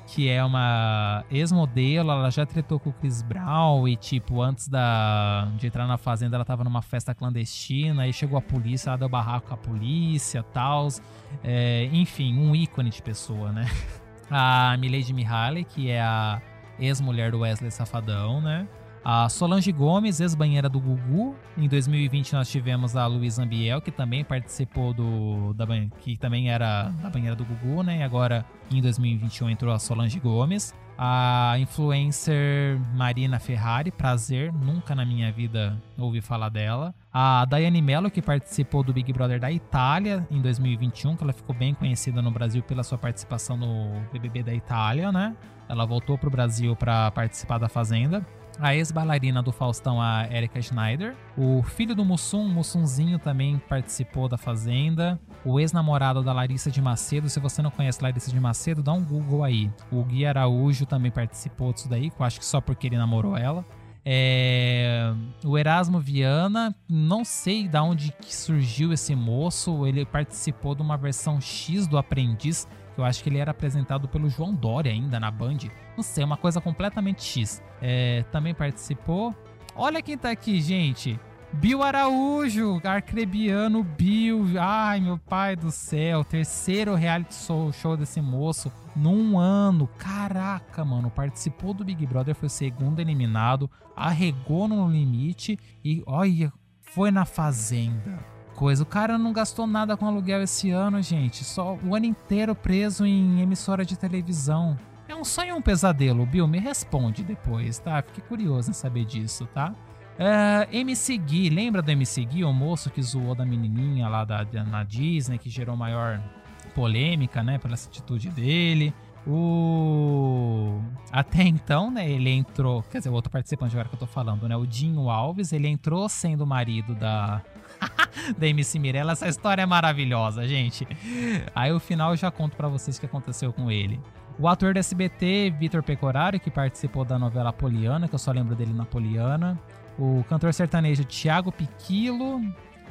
que é uma ex-modelo, ela já tretou com o Chris Brown e, tipo, antes da, de entrar na fazenda, ela tava numa festa clandestina, aí chegou a polícia, ela deu barraco com a polícia tal. É, enfim, um ícone de pessoa, né? A Milady Mihaly, que é a ex-mulher do Wesley Safadão, né? A Solange Gomes, ex-banheira do Gugu. Em 2020 nós tivemos a Luísa Ambiel, que também participou do. Da, que também era da banheira do Gugu, né? E agora em 2021 entrou a Solange Gomes. A influencer Marina Ferrari, prazer, nunca na minha vida ouvi falar dela. A Daiane Mello, que participou do Big Brother da Itália em 2021, que ela ficou bem conhecida no Brasil pela sua participação no BBB da Itália, né? Ela voltou pro Brasil para participar da Fazenda a ex-bailarina do Faustão, a Erika Schneider. O filho do Mussum, Mussunzinho, também participou da Fazenda. O ex-namorado da Larissa de Macedo, se você não conhece Larissa de Macedo, dá um Google aí. O Gui Araújo também participou disso daí, acho que só porque ele namorou ela. É... O Erasmo Viana, não sei de onde surgiu esse moço, ele participou de uma versão X do Aprendiz, eu acho que ele era apresentado pelo João Dória ainda na Band. Não sei, uma coisa completamente X. É, também participou. Olha quem tá aqui, gente. Bill Araújo, arcrebiano Bill. Ai, meu pai do céu. Terceiro reality show, show desse moço num ano. Caraca, mano. Participou do Big Brother, foi o segundo eliminado. Arregou no limite e, olha, foi na Fazenda coisa. O cara não gastou nada com aluguel esse ano, gente. Só o ano inteiro preso em emissora de televisão. É um sonho ou um pesadelo, Bill? Me responde depois, tá? Fiquei curioso em saber disso, tá? Uh, MC Gui, lembra do MC Gui, o moço que zoou da menininha lá da, na Disney, que gerou maior polêmica, né, pela atitude dele. O até então, né, ele entrou, quer dizer, o outro participante agora que eu tô falando, né, o Dinho Alves, ele entrou sendo marido da da MC Mirella. Essa história é maravilhosa, gente. Aí o final eu já conto para vocês o que aconteceu com ele. O ator do SBT, Vitor Pecoraro, que participou da novela Poliana, que eu só lembro dele na Poliana. O cantor sertanejo Thiago Piquilo.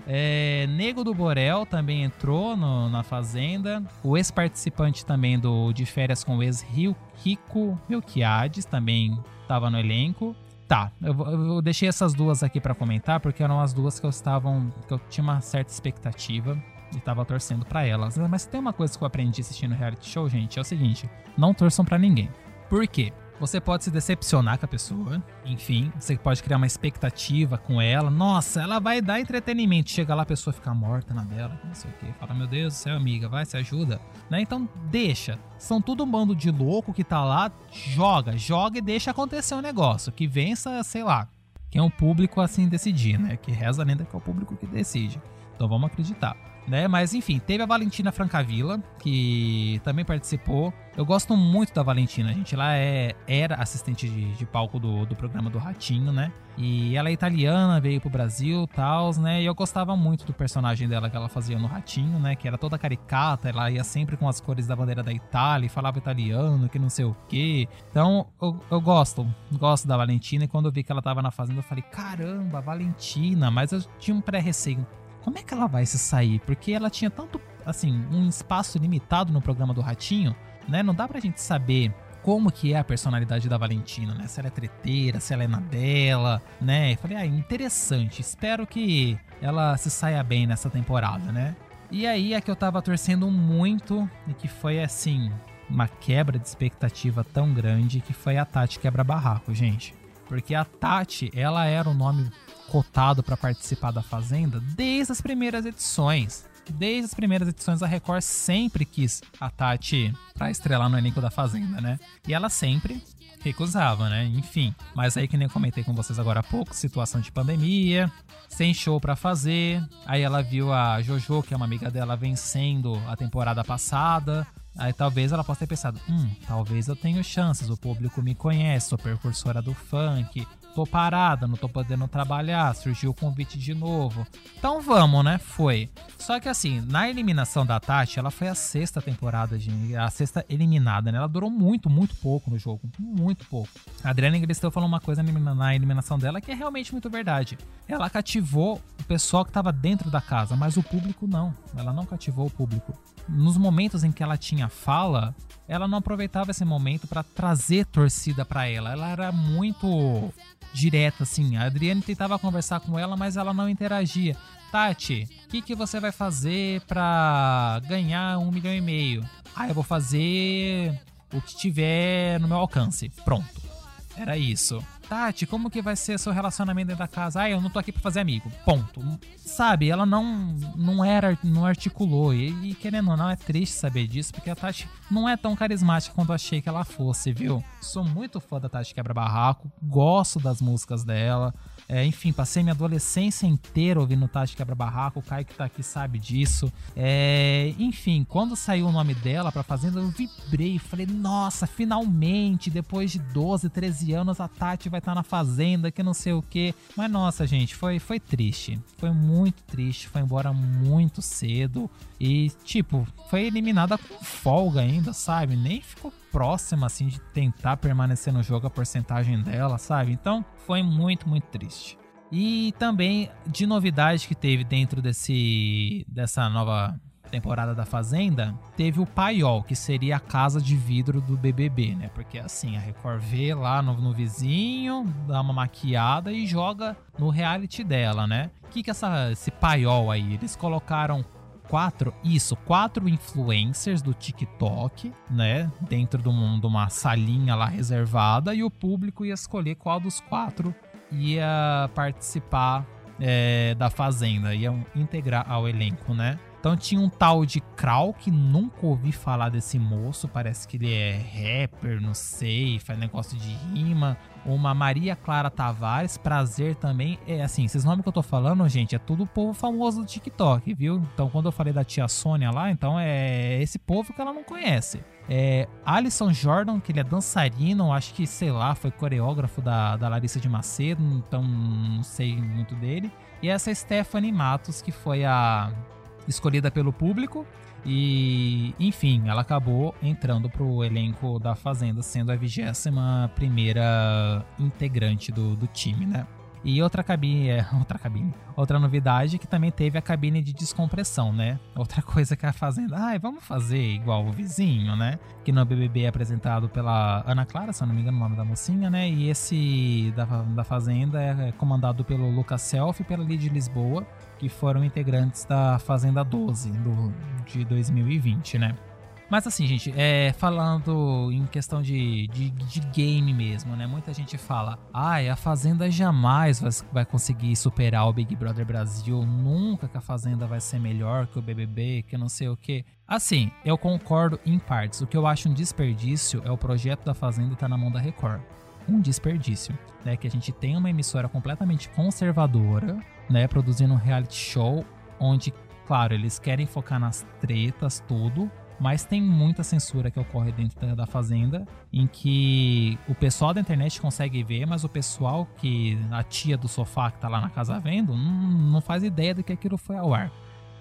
É, Nego do Borel também entrou no, na Fazenda. O ex-participante também do De Férias com o ex-Rico Melquiades também estava no elenco. Tá, eu, eu, deixei essas duas aqui para comentar porque eram as duas que eu estavam que eu tinha uma certa expectativa e tava torcendo para elas. Mas tem uma coisa que eu aprendi assistindo reality show, gente, é o seguinte: não torçam para ninguém. Por quê? Você pode se decepcionar com a pessoa, enfim, você pode criar uma expectativa com ela. Nossa, ela vai dar entretenimento. Chega lá, a pessoa fica morta na dela, não sei o que. Fala, meu Deus do céu, amiga, vai, se ajuda. Né? Então, deixa. São tudo um bando de louco que tá lá, joga, joga e deixa acontecer o um negócio. Que vença, sei lá, quem é o público assim decidir, né? Que reza a lenda que é o público que decide. Então vamos acreditar né? Mas enfim, teve a Valentina Francavilla, que também participou. Eu gosto muito da Valentina, gente. Ela é, era assistente de, de palco do, do programa do Ratinho, né? E ela é italiana, veio pro Brasil tal, né? E eu gostava muito do personagem dela que ela fazia no Ratinho, né? Que era toda caricata, ela ia sempre com as cores da bandeira da Itália e falava italiano, que não sei o quê. Então, eu, eu gosto, gosto da Valentina. E quando eu vi que ela tava na fazenda, eu falei, caramba, Valentina. Mas eu tinha um pré-receio como é que ela vai se sair? Porque ela tinha tanto, assim, um espaço limitado no programa do Ratinho, né? Não dá pra gente saber como que é a personalidade da Valentina, né? Se ela é treteira, se ela é na dela, né? Eu falei, ah, interessante. Espero que ela se saia bem nessa temporada, né? E aí é que eu tava torcendo muito e que foi assim, uma quebra de expectativa tão grande que foi a Tati quebra barraco, gente. Porque a Tati, ela era o nome cotado para participar da Fazenda desde as primeiras edições. Desde as primeiras edições, a Record sempre quis a Tati pra estrelar no elenco da Fazenda, né? E ela sempre recusava, né? Enfim. Mas aí, que nem comentei com vocês agora há pouco, situação de pandemia, sem show para fazer. Aí ela viu a Jojo, que é uma amiga dela, vencendo a temporada passada. Aí talvez ela possa ter pensado, hum, talvez eu tenha chances, o público me conhece, sou percursora do funk, tô parada, não tô podendo trabalhar, surgiu o convite de novo. Então vamos, né? Foi. Só que assim, na eliminação da Tati, ela foi a sexta temporada, de, a sexta eliminada, né? Ela durou muito, muito pouco no jogo. Muito pouco. A Adriana Ingristeu falou uma coisa na eliminação dela que é realmente muito verdade. Ela cativou o pessoal que tava dentro da casa, mas o público não. Ela não cativou o público. Nos momentos em que ela tinha fala, ela não aproveitava esse momento para trazer torcida para ela. Ela era muito direta, assim. A Adriane tentava conversar com ela, mas ela não interagia. Tati, o que, que você vai fazer pra ganhar um milhão e meio? Ah, eu vou fazer o que tiver no meu alcance. Pronto. Era isso. Tati, como que vai ser seu relacionamento dentro da casa? Ah, eu não tô aqui pra fazer amigo. Ponto. Sabe, ela não não era, não articulou. E, e querendo ou não, é triste saber disso, porque a Tati não é tão carismática quanto eu achei que ela fosse, viu? Sou muito fã da Tati Quebra Barraco, gosto das músicas dela. É, enfim, passei minha adolescência inteira ouvindo Tati Quebra Barraco, o Caio que tá aqui sabe disso. É, enfim, quando saiu o nome dela pra Fazenda, eu vibrei, falei, nossa, finalmente, depois de 12, 13 anos, a Tati vai estar tá na Fazenda, que não sei o que. Mas nossa, gente, foi, foi triste. Foi muito triste, foi embora muito cedo. E, tipo, foi eliminada com folga ainda, sabe? Nem ficou próxima, assim, de tentar permanecer no jogo a porcentagem dela, sabe? Então, foi muito, muito triste. E também de novidade que teve dentro desse dessa nova temporada da Fazenda, teve o Paiol, que seria a casa de vidro do BBB, né? Porque assim, a Record vê lá no, no vizinho, dá uma maquiada e joga no reality dela, né? O que que essa, esse Paiol aí? Eles colocaram quatro, isso, quatro influencers do TikTok, né? Dentro de, um, uma salinha lá reservada e o público ia escolher qual dos quatro ia participar é, da Fazenda, ia integrar ao elenco, né? Então tinha um tal de Krau, que nunca ouvi falar desse moço, parece que ele é rapper, não sei, faz negócio de rima. Uma Maria Clara Tavares, prazer também. É assim, esses nomes que eu tô falando, gente, é tudo povo famoso do TikTok, viu? Então quando eu falei da tia Sônia lá, então é esse povo que ela não conhece. É, Alisson Jordan, que ele é dançarino, acho que, sei lá, foi coreógrafo da, da Larissa de Macedo, então não sei muito dele. E essa Stephanie Matos, que foi a escolhida pelo público. E, enfim, ela acabou entrando pro elenco da Fazenda, sendo a 21 primeira integrante do, do time, né? E outra cabine, é, outra cabine, outra novidade que também teve a cabine de descompressão, né? Outra coisa que a Fazenda, ai, vamos fazer igual o vizinho, né? Que no BBB é apresentado pela Ana Clara, se eu não me engano o nome da mocinha, né? E esse da, da Fazenda é comandado pelo Lucas Self e pela Lidia Lisboa que foram integrantes da Fazenda 12 do, de 2020, né? Mas assim, gente, é, falando em questão de, de, de, game mesmo, né? Muita gente fala, ai, ah, a Fazenda jamais vai, vai conseguir superar o Big Brother Brasil, nunca que a Fazenda vai ser melhor que o BBB, que não sei o que. Assim, eu concordo em partes. O que eu acho um desperdício é o projeto da Fazenda estar tá na mão da Record. Um desperdício, né? Que a gente tem uma emissora completamente conservadora, né, produzindo um reality show onde, claro, eles querem focar nas tretas, tudo, mas tem muita censura que ocorre dentro da fazenda, em que o pessoal da internet consegue ver, mas o pessoal que a tia do sofá que tá lá na casa vendo, não, faz ideia do que aquilo foi ao ar.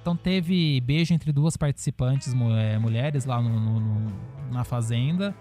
Então teve beijo entre duas participantes é, mulheres lá no, no, no, na fazenda,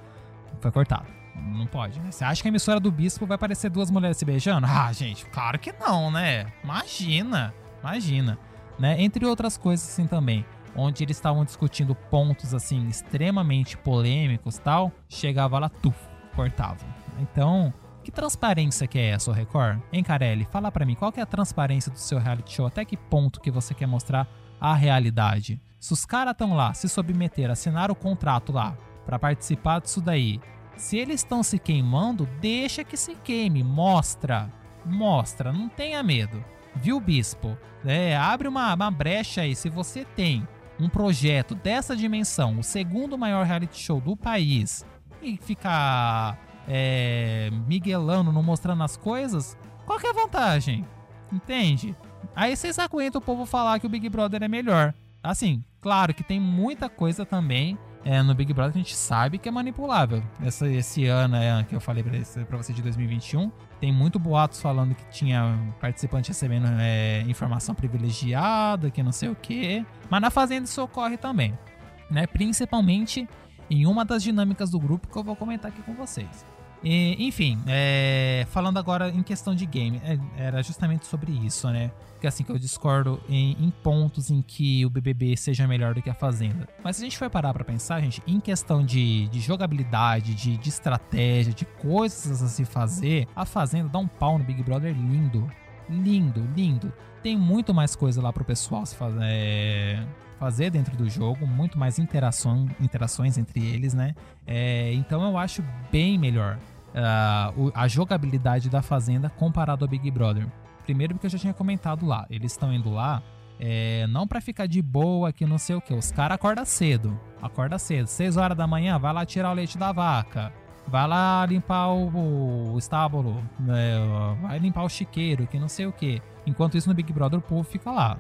foi cortado. Não pode, né? Você acha que a emissora do Bispo vai aparecer duas mulheres se beijando? Ah, gente, claro que não, né? Imagina, imagina. Né? Entre outras coisas assim também, onde eles estavam discutindo pontos assim extremamente polêmicos tal, chegava lá, tu, cortava. Então, que transparência que é essa, o Record? Hein, Carelli? Fala para mim, qual que é a transparência do seu reality show? Até que ponto que você quer mostrar a realidade? Se os caras estão lá, se submeter, assinar o contrato lá para participar disso daí, se eles estão se queimando, deixa que se queime, mostra, mostra, não tenha medo. Viu, bispo? É, abre uma, uma brecha aí. Se você tem um projeto dessa dimensão, o segundo maior reality show do país, e ficar é, miguelando, não mostrando as coisas, qual que é a vantagem? Entende? Aí vocês aguentam o povo falar que o Big Brother é melhor. Assim, claro que tem muita coisa também é, no Big Brother a gente sabe que é manipulável. Essa, esse ano é, que eu falei pra, você de 2021, tem muito boatos falando que tinha participante recebendo é, informação privilegiada, que não sei o que. Mas na Fazenda isso ocorre também. Né? Principalmente em uma das dinâmicas do grupo que eu vou comentar aqui com vocês. E, enfim, é, falando agora em questão de game, é, era justamente sobre isso, né? Que assim, que eu discordo em, em, pontos em que o BBB seja melhor do que a Fazenda. Mas se a gente for parar pra pensar, gente, em questão de, de jogabilidade, de, de estratégia, de coisas a se fazer, a Fazenda dá um pau no Big Brother lindo. Lindo, lindo. Tem muito mais coisa lá pro pessoal se fazer, é, fazer dentro do jogo, muito mais interação, interações entre eles, né? É, então eu acho bem melhor uh, a jogabilidade da Fazenda comparado ao Big Brother. Primeiro porque eu já tinha comentado lá, eles estão indo lá é, não para ficar de boa que não sei o que. Os caras acordam cedo. Acorda cedo. 6 horas da manhã, vai lá tirar o leite da vaca. Vai lá limpar o, o estábulo. É, vai limpar o chiqueiro, que não sei o que. Enquanto isso, no Big Brother, o povo fica lá.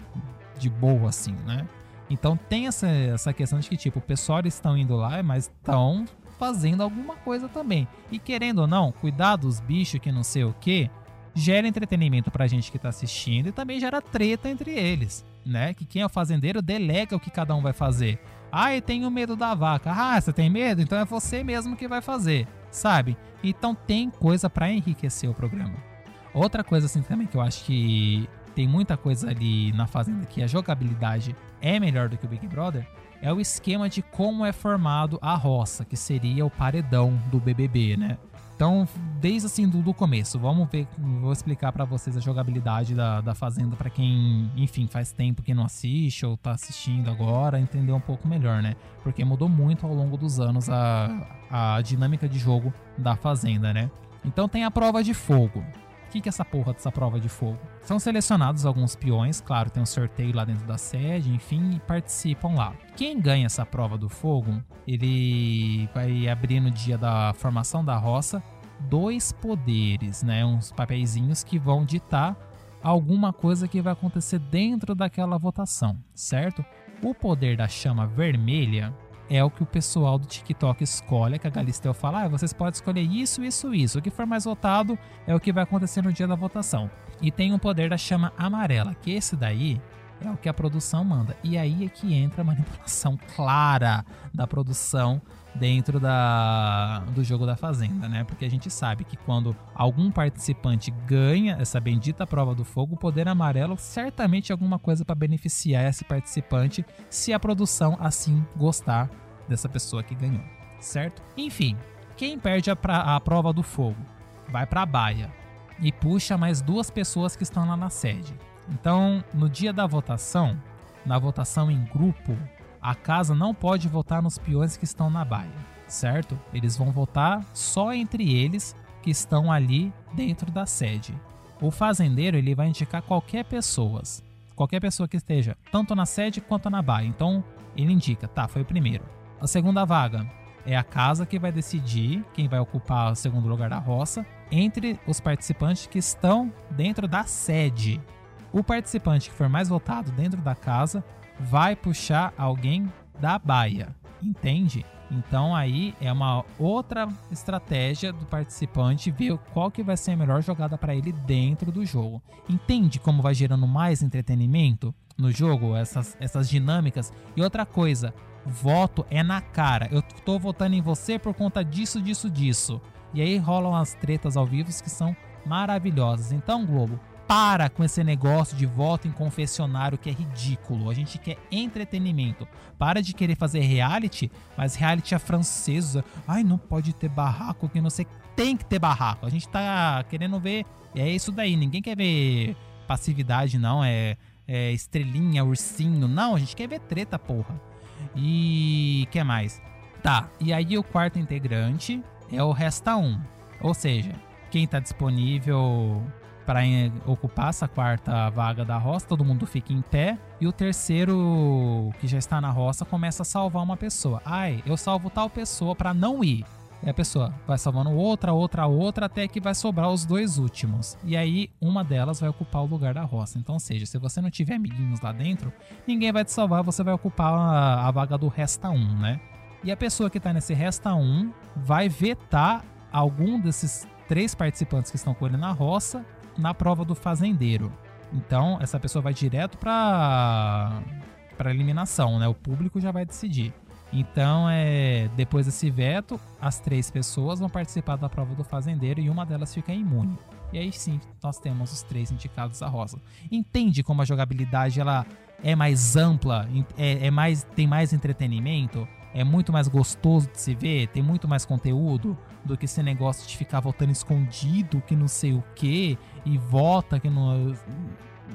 De boa, assim, né? Então tem essa, essa questão de que, tipo, o pessoal estão indo lá, mas estão fazendo alguma coisa também. E querendo ou não, cuidar dos bichos que não sei o que, gera entretenimento pra gente que tá assistindo e também gera treta entre eles, né? Que quem é o fazendeiro delega o que cada um vai fazer. Ah, eu tenho medo da vaca. Ah, você tem medo? Então é você mesmo que vai fazer, sabe? Então tem coisa para enriquecer o programa. Outra coisa assim também que eu acho que tem muita coisa ali na fazenda que a jogabilidade é melhor do que o Big Brother é o esquema de como é formado a roça, que seria o paredão do BBB, né? Então, desde assim do, do começo, vamos ver, vou explicar para vocês a jogabilidade da, da Fazenda para quem, enfim, faz tempo que não assiste ou tá assistindo agora, entender um pouco melhor, né? Porque mudou muito ao longo dos anos a, a dinâmica de jogo da Fazenda, né? Então tem a prova de fogo. Que, que é essa porra dessa prova de fogo? São selecionados alguns peões, claro, tem um sorteio lá dentro da sede, enfim, e participam lá. Quem ganha essa prova do fogo, ele vai abrir no dia da formação da roça dois poderes, né? Uns papeizinhos que vão ditar alguma coisa que vai acontecer dentro daquela votação, certo? O poder da chama vermelha é o que o pessoal do TikTok escolhe, que a Galisteu fala, ah, vocês podem escolher isso, isso, isso. O que for mais votado é o que vai acontecer no dia da votação. E tem o poder da chama amarela, que esse daí é o que a produção manda. E aí é que entra a manipulação clara da produção dentro da, do jogo da Fazenda, né? Porque a gente sabe que quando algum participante ganha essa bendita prova do fogo, o poder amarelo certamente é alguma coisa para beneficiar esse participante, se a produção assim gostar dessa pessoa que ganhou, certo? Enfim, quem perde a, pra, a prova do fogo vai para a baia e puxa mais duas pessoas que estão lá na sede. Então, no dia da votação, na votação em grupo, a casa não pode votar nos peões que estão na baia, certo? Eles vão votar só entre eles que estão ali dentro da sede. O fazendeiro ele vai indicar qualquer pessoa, qualquer pessoa que esteja tanto na sede quanto na baia. Então ele indica, tá, foi o primeiro. A segunda vaga é a casa que vai decidir quem vai ocupar o segundo lugar da roça entre os participantes que estão dentro da sede. O participante que for mais votado dentro da casa vai puxar alguém da baia, entende? Então aí é uma outra estratégia do participante ver qual que vai ser a melhor jogada para ele dentro do jogo. Entende como vai gerando mais entretenimento no jogo, essas, essas dinâmicas? E outra coisa, voto é na cara. Eu tô votando em você por conta disso, disso, disso. E aí rolam as tretas ao vivo que são maravilhosas. Então, Globo, para com esse negócio de voto em confessionário que é ridículo. A gente quer entretenimento. Para de querer fazer reality, mas reality é francesa. Ai, não pode ter barraco, que não sei. Tem que ter barraco. A gente tá querendo ver. É isso daí. Ninguém quer ver passividade, não. É, é estrelinha, ursinho. Não, a gente quer ver treta, porra. E. que mais? Tá, e aí o quarto integrante é o Resta 1. Ou seja, quem está disponível para ocupar essa quarta vaga da roça, todo mundo fica em pé e o terceiro que já está na roça começa a salvar uma pessoa. Ai, eu salvo tal pessoa para não ir. E a pessoa vai salvando outra, outra, outra, até que vai sobrar os dois últimos. E aí, uma delas vai ocupar o lugar da roça. Então, seja, se você não tiver amiguinhos lá dentro, ninguém vai te salvar, você vai ocupar a, a vaga do Resta 1, né? E a pessoa que está nesse Resta 1 vai vetar algum desses três participantes que estão com ele na roça na prova do fazendeiro. Então, essa pessoa vai direto para para eliminação, né? O público já vai decidir. Então, é, depois desse veto, as três pessoas vão participar da prova do fazendeiro e uma delas fica imune. E aí sim, nós temos os três indicados à roça. Entende como a jogabilidade ela é mais ampla, é, é mais tem mais entretenimento? É muito mais gostoso de se ver, tem muito mais conteúdo do que esse negócio de ficar votando escondido, que não sei o que, e vota que não.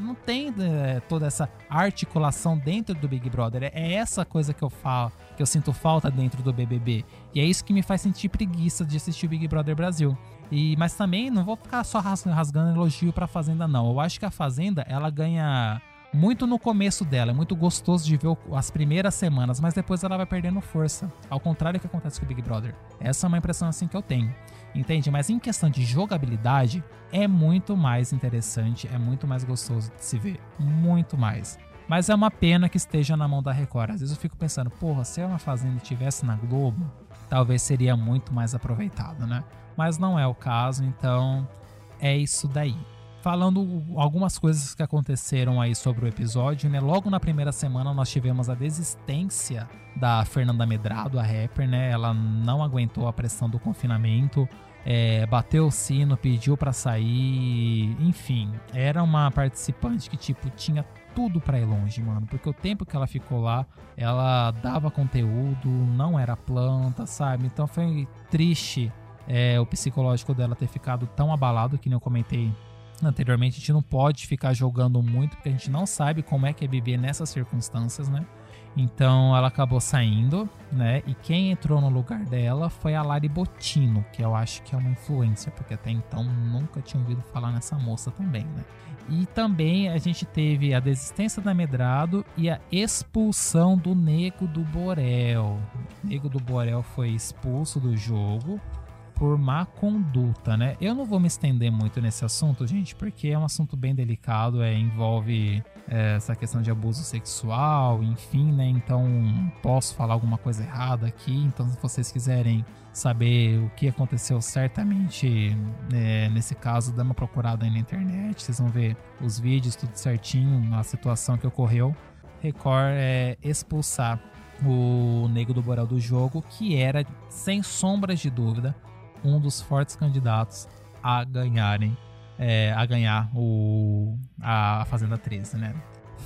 não tem é, toda essa articulação dentro do Big Brother. É, essa coisa que eu falo, que eu sinto falta dentro do BBB. E é isso que me faz sentir preguiça de assistir o Big Brother Brasil. E, mas também não vou ficar só rasgando elogio pra Fazenda, não. Eu acho que a Fazenda, ela ganha muito no começo dela. É muito gostoso de ver as primeiras semanas, mas depois ela vai perdendo força. Ao contrário do que acontece com o Big Brother. Essa é uma impressão assim que eu tenho. Entende? Mas em questão de jogabilidade, é muito mais interessante, é muito mais gostoso de se ver. Muito mais. Mas é uma pena que esteja na mão da Record. Às vezes eu fico pensando, porra, se uma Fazenda estivesse na Globo, talvez seria muito mais aproveitado, né? Mas não é o caso, então é isso daí falando algumas coisas que aconteceram aí sobre o episódio, né? Logo na primeira semana nós tivemos a desistência da Fernanda Medrado, a rapper, né? Ela não aguentou a pressão do confinamento, é, bateu o sino, pediu para sair, enfim, era uma participante que tipo tinha tudo para ir longe, mano, porque o tempo que ela ficou lá, ela dava conteúdo, não era planta, sabe? Então foi triste é, o psicológico dela ter ficado tão abalado que nem eu comentei anteriormente, a gente não pode ficar jogando muito, porque a gente não sabe como é que é viver nessas circunstâncias, né? Então ela acabou saindo, né? E quem entrou no lugar dela foi a Lari Botino, que eu acho que é uma influência, porque até então nunca tinha ouvido falar nessa moça também, né? E também a gente teve a desistência da Medrado e a expulsão do Nego do Borel. O Nego do Borel foi expulso do jogo por má conduta, né? Eu não vou me estender muito nesse assunto, gente, porque é um assunto bem delicado, é, envolve é, essa questão de abuso sexual, enfim, né? Então posso falar alguma coisa errada aqui. Então, se vocês quiserem saber o que aconteceu certamente é, nesse caso, dá uma procurada aí na internet, vocês vão ver os vídeos, tudo certinho, a situação que ocorreu. Record é expulsar o Negro do Borel do jogo, que era, sem sombras de dúvida, um dos fortes candidatos a ganharem é, a ganhar o, a Fazenda 13, né?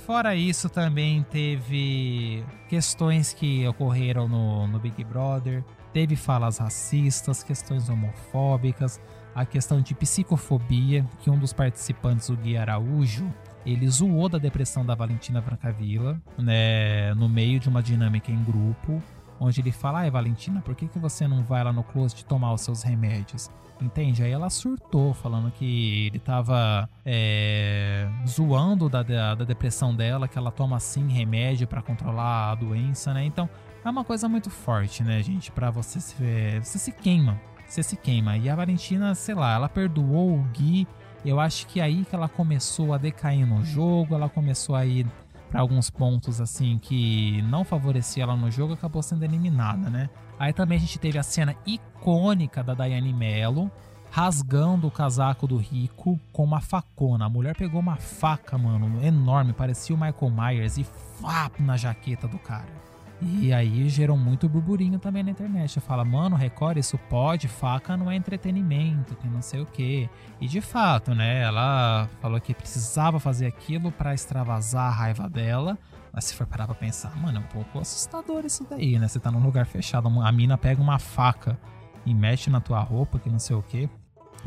Fora isso, também teve questões que ocorreram no, no Big Brother, teve falas racistas, questões homofóbicas, a questão de psicofobia, que um dos participantes, o Gui Araújo, ele zoou da depressão da Valentina Francavilla, né, no meio de uma dinâmica em grupo, onde ele fala: Ai, Valentina, por que, que você não vai lá no closet tomar os seus remédios? Entende? Aí ela surtou, falando que ele tava é, zoando da, da, da, depressão dela, que ela toma sim remédio para controlar a doença, né? Então é uma coisa muito forte, né, gente? Pra você se. Você se queima. Você se queima. E a Valentina, sei lá, ela perdoou o Gui. Eu acho que é aí que ela começou a decair no jogo, ela começou a ir para alguns pontos assim que não favorecia ela no jogo, acabou sendo eliminada, né? Aí também a gente teve a cena icônica da Daiane Mello rasgando o casaco do Rico com uma facona. A mulher pegou uma faca, mano, enorme, parecia o Michael Myers e fap na jaqueta do cara. E aí gerou muito burburinho também na internet. Fala, mano, Record, isso pode, faca não é entretenimento, que não sei o que. E de fato, né, ela falou que precisava fazer aquilo para extravasar a raiva dela. Mas se for parar pra pensar, mano, é um pouco assustador isso daí, né? Você tá num lugar fechado, a mina pega uma faca e mexe na tua roupa, que não sei o que.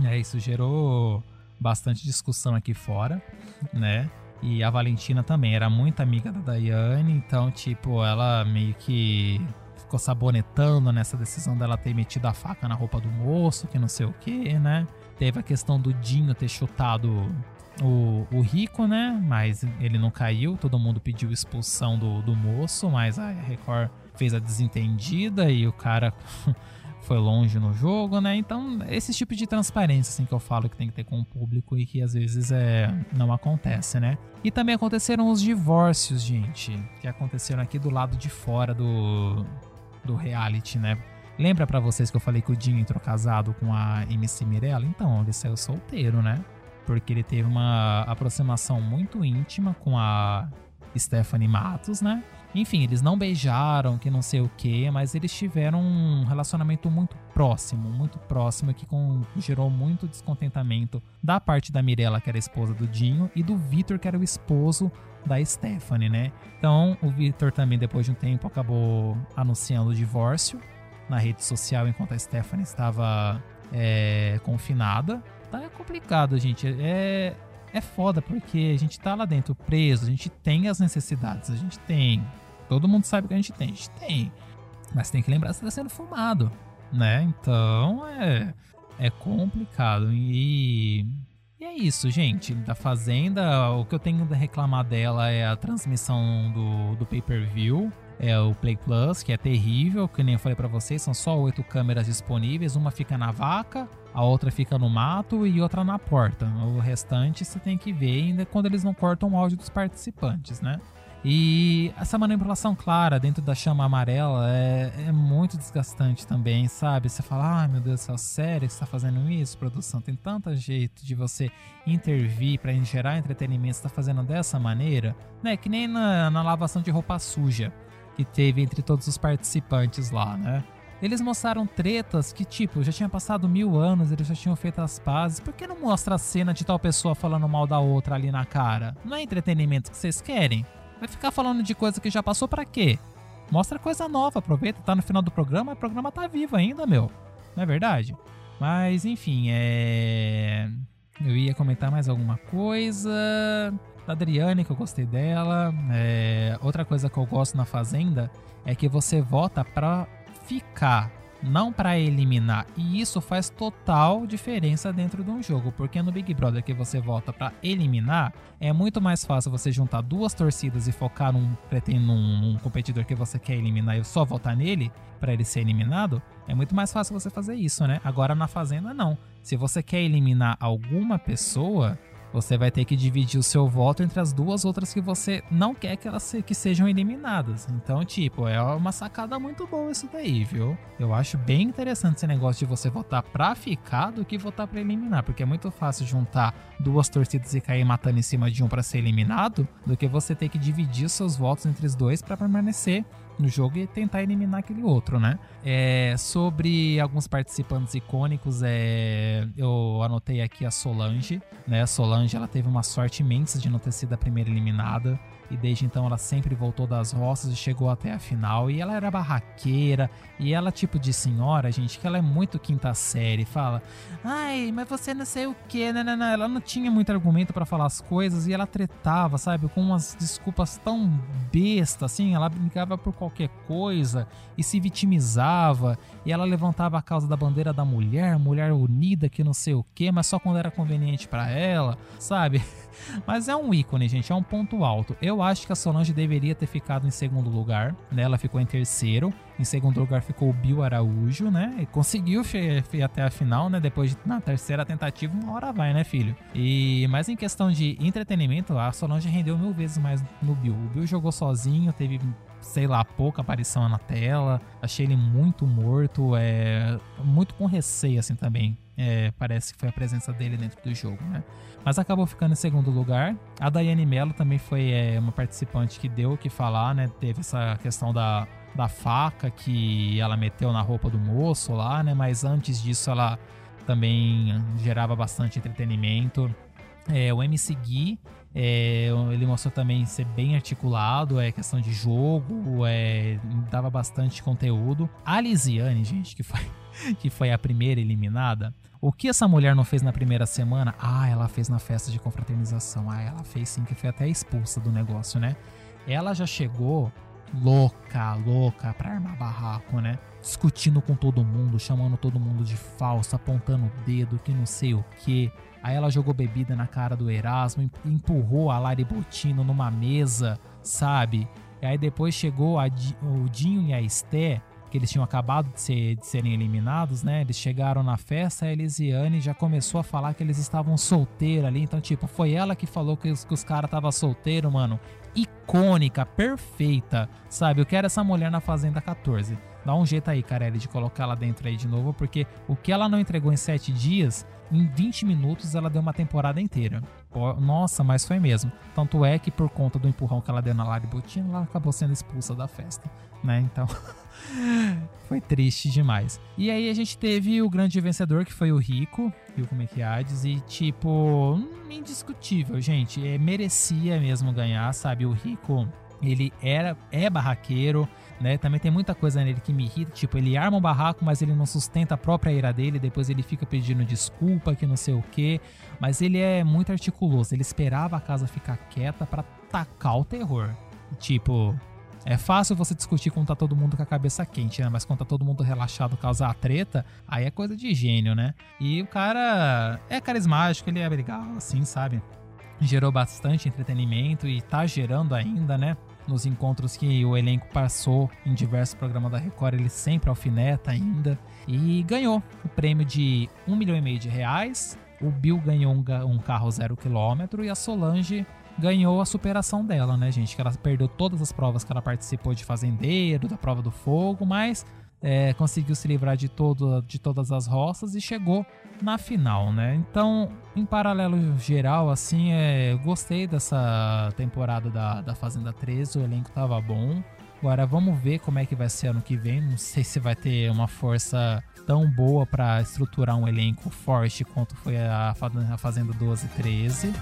É, isso gerou bastante discussão aqui fora, né? E a Valentina também era muito amiga da Daiane, então, tipo, ela meio que ficou sabonetando nessa decisão dela ter metido a faca na roupa do moço, que não sei o que, né? Teve a questão do Dinho ter chutado o, o Rico, né? Mas ele não caiu, todo mundo pediu expulsão do, do moço, mas a Record fez a desentendida e o cara foi longe no jogo, né? Então, esse tipo de transparência assim que eu falo que tem que ter com o público e que às vezes é não acontece, né? E também aconteceram os divórcios, gente, que aconteceram aqui do lado de fora do do reality, né? Lembra para vocês que eu falei que o Dinho entrou casado com a MC Mirella? Então, ele saiu solteiro, né? Porque ele teve uma aproximação muito íntima com a Stephanie Matos, né? Enfim, eles não beijaram, que não sei o que, mas eles tiveram um relacionamento muito próximo, muito próximo, que com, gerou muito descontentamento da parte da Mirella, que era a esposa do Dinho, e do Vitor, que era o esposo da Stephanie, né? Então, o Vitor também, depois de um tempo, acabou anunciando o divórcio na rede social, enquanto a Stephanie estava é, confinada. Tá complicado, gente. É, é foda porque a gente tá lá dentro preso, a gente tem as necessidades, a gente tem. Todo mundo sabe que a gente tem, a gente tem. Mas tem que lembrar que está sendo fumado, né? Então é, é complicado. E, e é isso, gente. Da Fazenda, o que eu tenho a reclamar dela é a transmissão do, do pay-per-view. É o Play Plus, que é terrível, que nem eu falei para vocês, são só oito câmeras disponíveis, uma fica na vaca, a outra fica no mato e outra na porta. O restante você tem que ver ainda quando eles não cortam o áudio dos participantes, né? E essa manipulação clara dentro da chama amarela é, é muito desgastante também, sabe? Você fala, ah, meu Deus do céu, sério que você tá fazendo isso, produção? Tem tanto jeito de você intervir para gerar entretenimento, você tá fazendo dessa maneira, né? Que nem na, na lavação de roupa suja que teve entre todos os participantes lá, né? Eles mostraram tretas que, tipo, já tinha passado mil anos, eles já tinham feito as pazes. Por que não mostra a cena de tal pessoa falando mal da outra ali na cara? Não é entretenimento que vocês querem? Vai ficar falando de coisa que já passou para quê? Mostra coisa nova, aproveita, tá no final do programa, o programa tá vivo ainda, meu. Não é verdade? Mas, enfim, é. Eu ia comentar mais alguma coisa. Da Adriane, que eu gostei dela. É... Outra coisa que eu gosto na Fazenda é que você vota pra ficar não para eliminar. E isso faz total diferença dentro de um jogo, porque no Big Brother que você volta para eliminar, é muito mais fácil você juntar duas torcidas e focar num, num, num competidor que você quer eliminar e só votar nele para ele ser eliminado. É muito mais fácil você fazer isso, né? Agora na Fazenda não. Se você quer eliminar alguma pessoa, você vai ter que dividir o seu voto entre as duas outras que você não quer que elas se, que sejam eliminadas. Então, tipo, é uma sacada muito boa isso daí, viu? Eu acho bem interessante esse negócio de você votar pra ficar do que votar pra eliminar, porque é muito fácil juntar duas torcidas e cair matando em cima de um para ser eliminado, do que você ter que dividir seus votos entre os dois para permanecer no jogo e tentar eliminar aquele outro, né? É, sobre alguns participantes icônicos, é, eu anotei aqui a Solange, né? A Solange ela teve uma sorte imensa de não ter sido a primeira eliminada e desde então ela sempre voltou das roças e chegou até a final. E ela era barraqueira, e ela, tipo de senhora, gente, que ela é muito quinta série, fala: Ai, mas você não sei o que, né, né? Ela não tinha muito argumento para falar as coisas e ela tretava, sabe, com umas desculpas tão bestas, assim. Ela brincava por qualquer coisa e se vitimizava, e ela levantava a causa da bandeira da mulher, mulher unida, que não sei o que, mas só quando era conveniente para ela, sabe? Mas é um ícone, gente, é um ponto alto. Eu acho que a Solange deveria ter ficado em segundo lugar, né? Ela ficou em terceiro. Em segundo lugar ficou o Bill Araújo, né? E conseguiu até a final, né? Depois de, na terceira tentativa, uma hora vai, né, filho? E mas em questão de entretenimento, a Solange rendeu mil vezes mais no Bill. O Bill jogou sozinho, teve sei lá, pouca aparição na tela. Achei ele muito morto, é muito com receio assim também. É, parece que foi a presença dele dentro do jogo, né? Mas acabou ficando em segundo lugar. A Daiane Mello também foi é, uma participante que deu o que falar, né? Teve essa questão da, da faca que ela meteu na roupa do moço lá, né? Mas antes disso ela também gerava bastante entretenimento. É, o MC Gui é, ele mostrou também ser bem articulado, é questão de jogo, é, dava bastante conteúdo. A Lisiane, gente, que foi, que foi a primeira eliminada, o que essa mulher não fez na primeira semana? Ah, ela fez na festa de confraternização. Ah, ela fez sim, que foi até expulsa do negócio, né? Ela já chegou louca, louca pra armar barraco, né? Discutindo com todo mundo, chamando todo mundo de falso, apontando o dedo, que não sei o que. Aí ela jogou bebida na cara do Erasmo, empurrou a Lari Botino numa mesa, sabe? E aí depois chegou a, o Dinho e a Esté, que eles tinham acabado de, ser, de, serem eliminados, né? Eles chegaram na festa, a Elisiane já começou a falar que eles estavam solteiros ali. Então, tipo, foi ela que falou que os, que os caras estavam solteiros, mano. Icônica, perfeita, sabe? Eu quero essa mulher na Fazenda 14. Dá um jeito aí, Carelli, de colocar ela dentro aí de novo, porque o que ela não entregou em 7 dias, em 20 minutos ela deu uma temporada inteira. Nossa, mas foi mesmo. Tanto é que por conta do empurrão que ela deu na Lari Bottino, ela acabou sendo expulsa da festa, né? Então, foi triste demais. E aí a gente teve o grande vencedor, que foi o Rico, Rico Mequiades, e tipo, indiscutível, gente. É, merecia mesmo ganhar, sabe? O Rico Ele era é barraqueiro, né? Também tem muita coisa nele que me irrita, tipo, ele arma um barraco, mas ele não sustenta a própria ira dele, depois ele fica pedindo desculpa, que não sei o quê. Mas ele é muito articuloso, ele esperava a casa ficar quieta para tacar o terror. Tipo, é fácil você discutir quando tá todo mundo com a cabeça quente, né? Mas quando tá todo mundo relaxado causar treta, aí é coisa de gênio, né? E o cara é carismático, ele é legal, assim, sabe? Gerou bastante entretenimento e tá gerando ainda, né? Nos encontros que o elenco passou em diversos programas da Record, ele sempre alfineta ainda. E ganhou o prêmio de um milhão e meio de reais. O Bill ganhou um carro zero quilômetro e a Solange ganhou a superação dela, né, gente? Que ela perdeu todas as provas que ela participou de fazendeiro, da prova do fogo, mas é, conseguiu se livrar de, todo, de todas as roças e chegou na final, né? Então, em paralelo geral, assim, é, gostei dessa temporada da, da Fazenda 13, o elenco tava bom. Agora vamos ver como é que vai ser ano que vem. Não sei se vai ter uma força tão boa para estruturar um elenco forte quanto foi a Fazenda 12 e 13.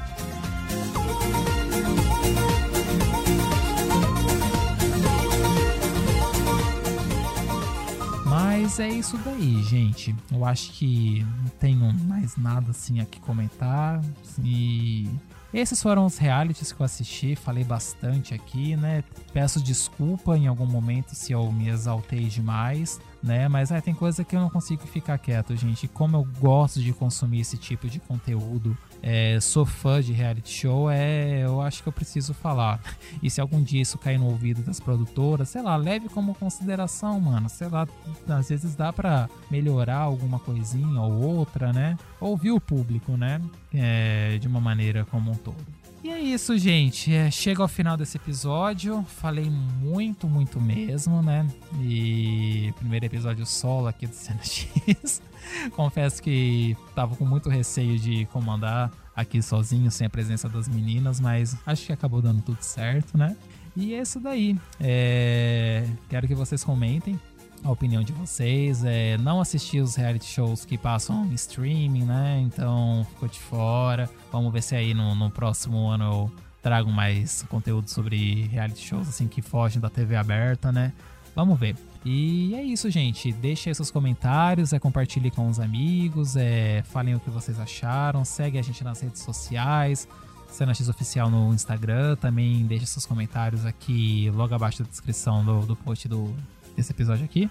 Mas é isso daí, gente. Eu acho que não tenho mais nada assim a que comentar. E esses foram os realities que eu assisti, falei bastante aqui, né? Peço desculpa em algum momento se eu me exaltei demais, né? Mas é, tem coisa que eu não consigo ficar quieto, gente. Como eu gosto de consumir esse tipo de conteúdo, é, sou fã de reality show, é, eu acho que eu preciso falar. E se algum dia isso cair no ouvido das produtoras, sei lá, leve como consideração, mano. Sei lá, às vezes dá pra melhorar alguma coisinha ou outra, né? Ouvir o público, né? É, de uma maneira como um todo. E é isso, gente. É, chega ao final desse episódio. Falei muito, muito mesmo, né? E primeiro episódio solo aqui do Cena X. Confesso que tava com muito receio de comandar aqui sozinho, sem a presença das meninas, mas acho que acabou dando tudo certo, né? E é isso daí. É... Quero que vocês comentem a opinião de vocês. É, não assisti os reality shows que passam em streaming, né? Então ficou de fora. Vamos ver se aí no, no próximo ano eu trago mais conteúdo sobre reality shows assim que fogem da TV aberta, né? Vamos ver. E é isso, gente. Deixe aí seus comentários, é, compartilhe com os amigos, é, falem o que vocês acharam, segue a gente nas redes sociais, Cena X Oficial no Instagram, também deixe seus comentários aqui logo abaixo da descrição do, do post do, desse episódio aqui.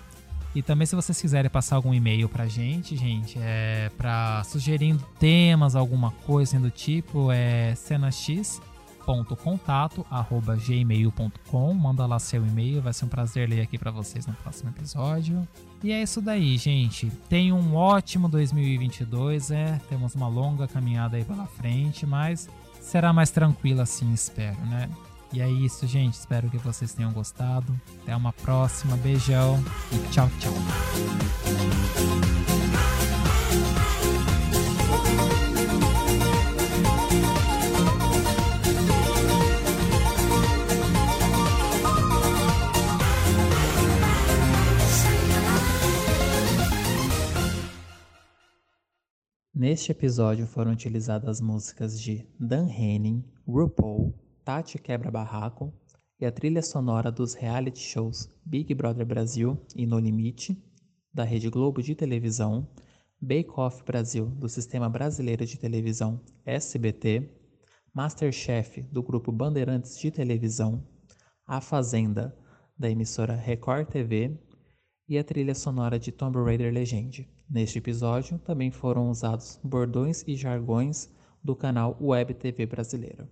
E também se vocês quiserem passar algum e-mail pra gente, gente, é pra sugerindo temas, alguma coisa do tipo, é cenax.contato@gmail.com, manda lá seu e-mail, vai ser um prazer ler aqui para vocês no próximo episódio. E é isso daí, gente. Tenham um ótimo 2022, é, temos uma longa caminhada aí pela frente, mas será mais tranquila assim, espero, né? E é isso, gente. Espero que vocês tenham gostado. Até uma próxima. Beijão e tchau, tchau. Neste episódio foram utilizadas músicas de Dan Henning, RuPaul, Tati Quebra Barraco e a trilha sonora dos reality shows Big Brother Brasil e No Limite, da Rede Globo de televisão, Bake Off Brasil, do Sistema Brasileiro de Televisão SBT, Masterchef, do Grupo Bandeirantes de Televisão, A Fazenda, da emissora Record TV e a trilha sonora de Tomb Raider Legend. Neste episódio também foram usados bordões e jargões do canal Web TV Brasileiro.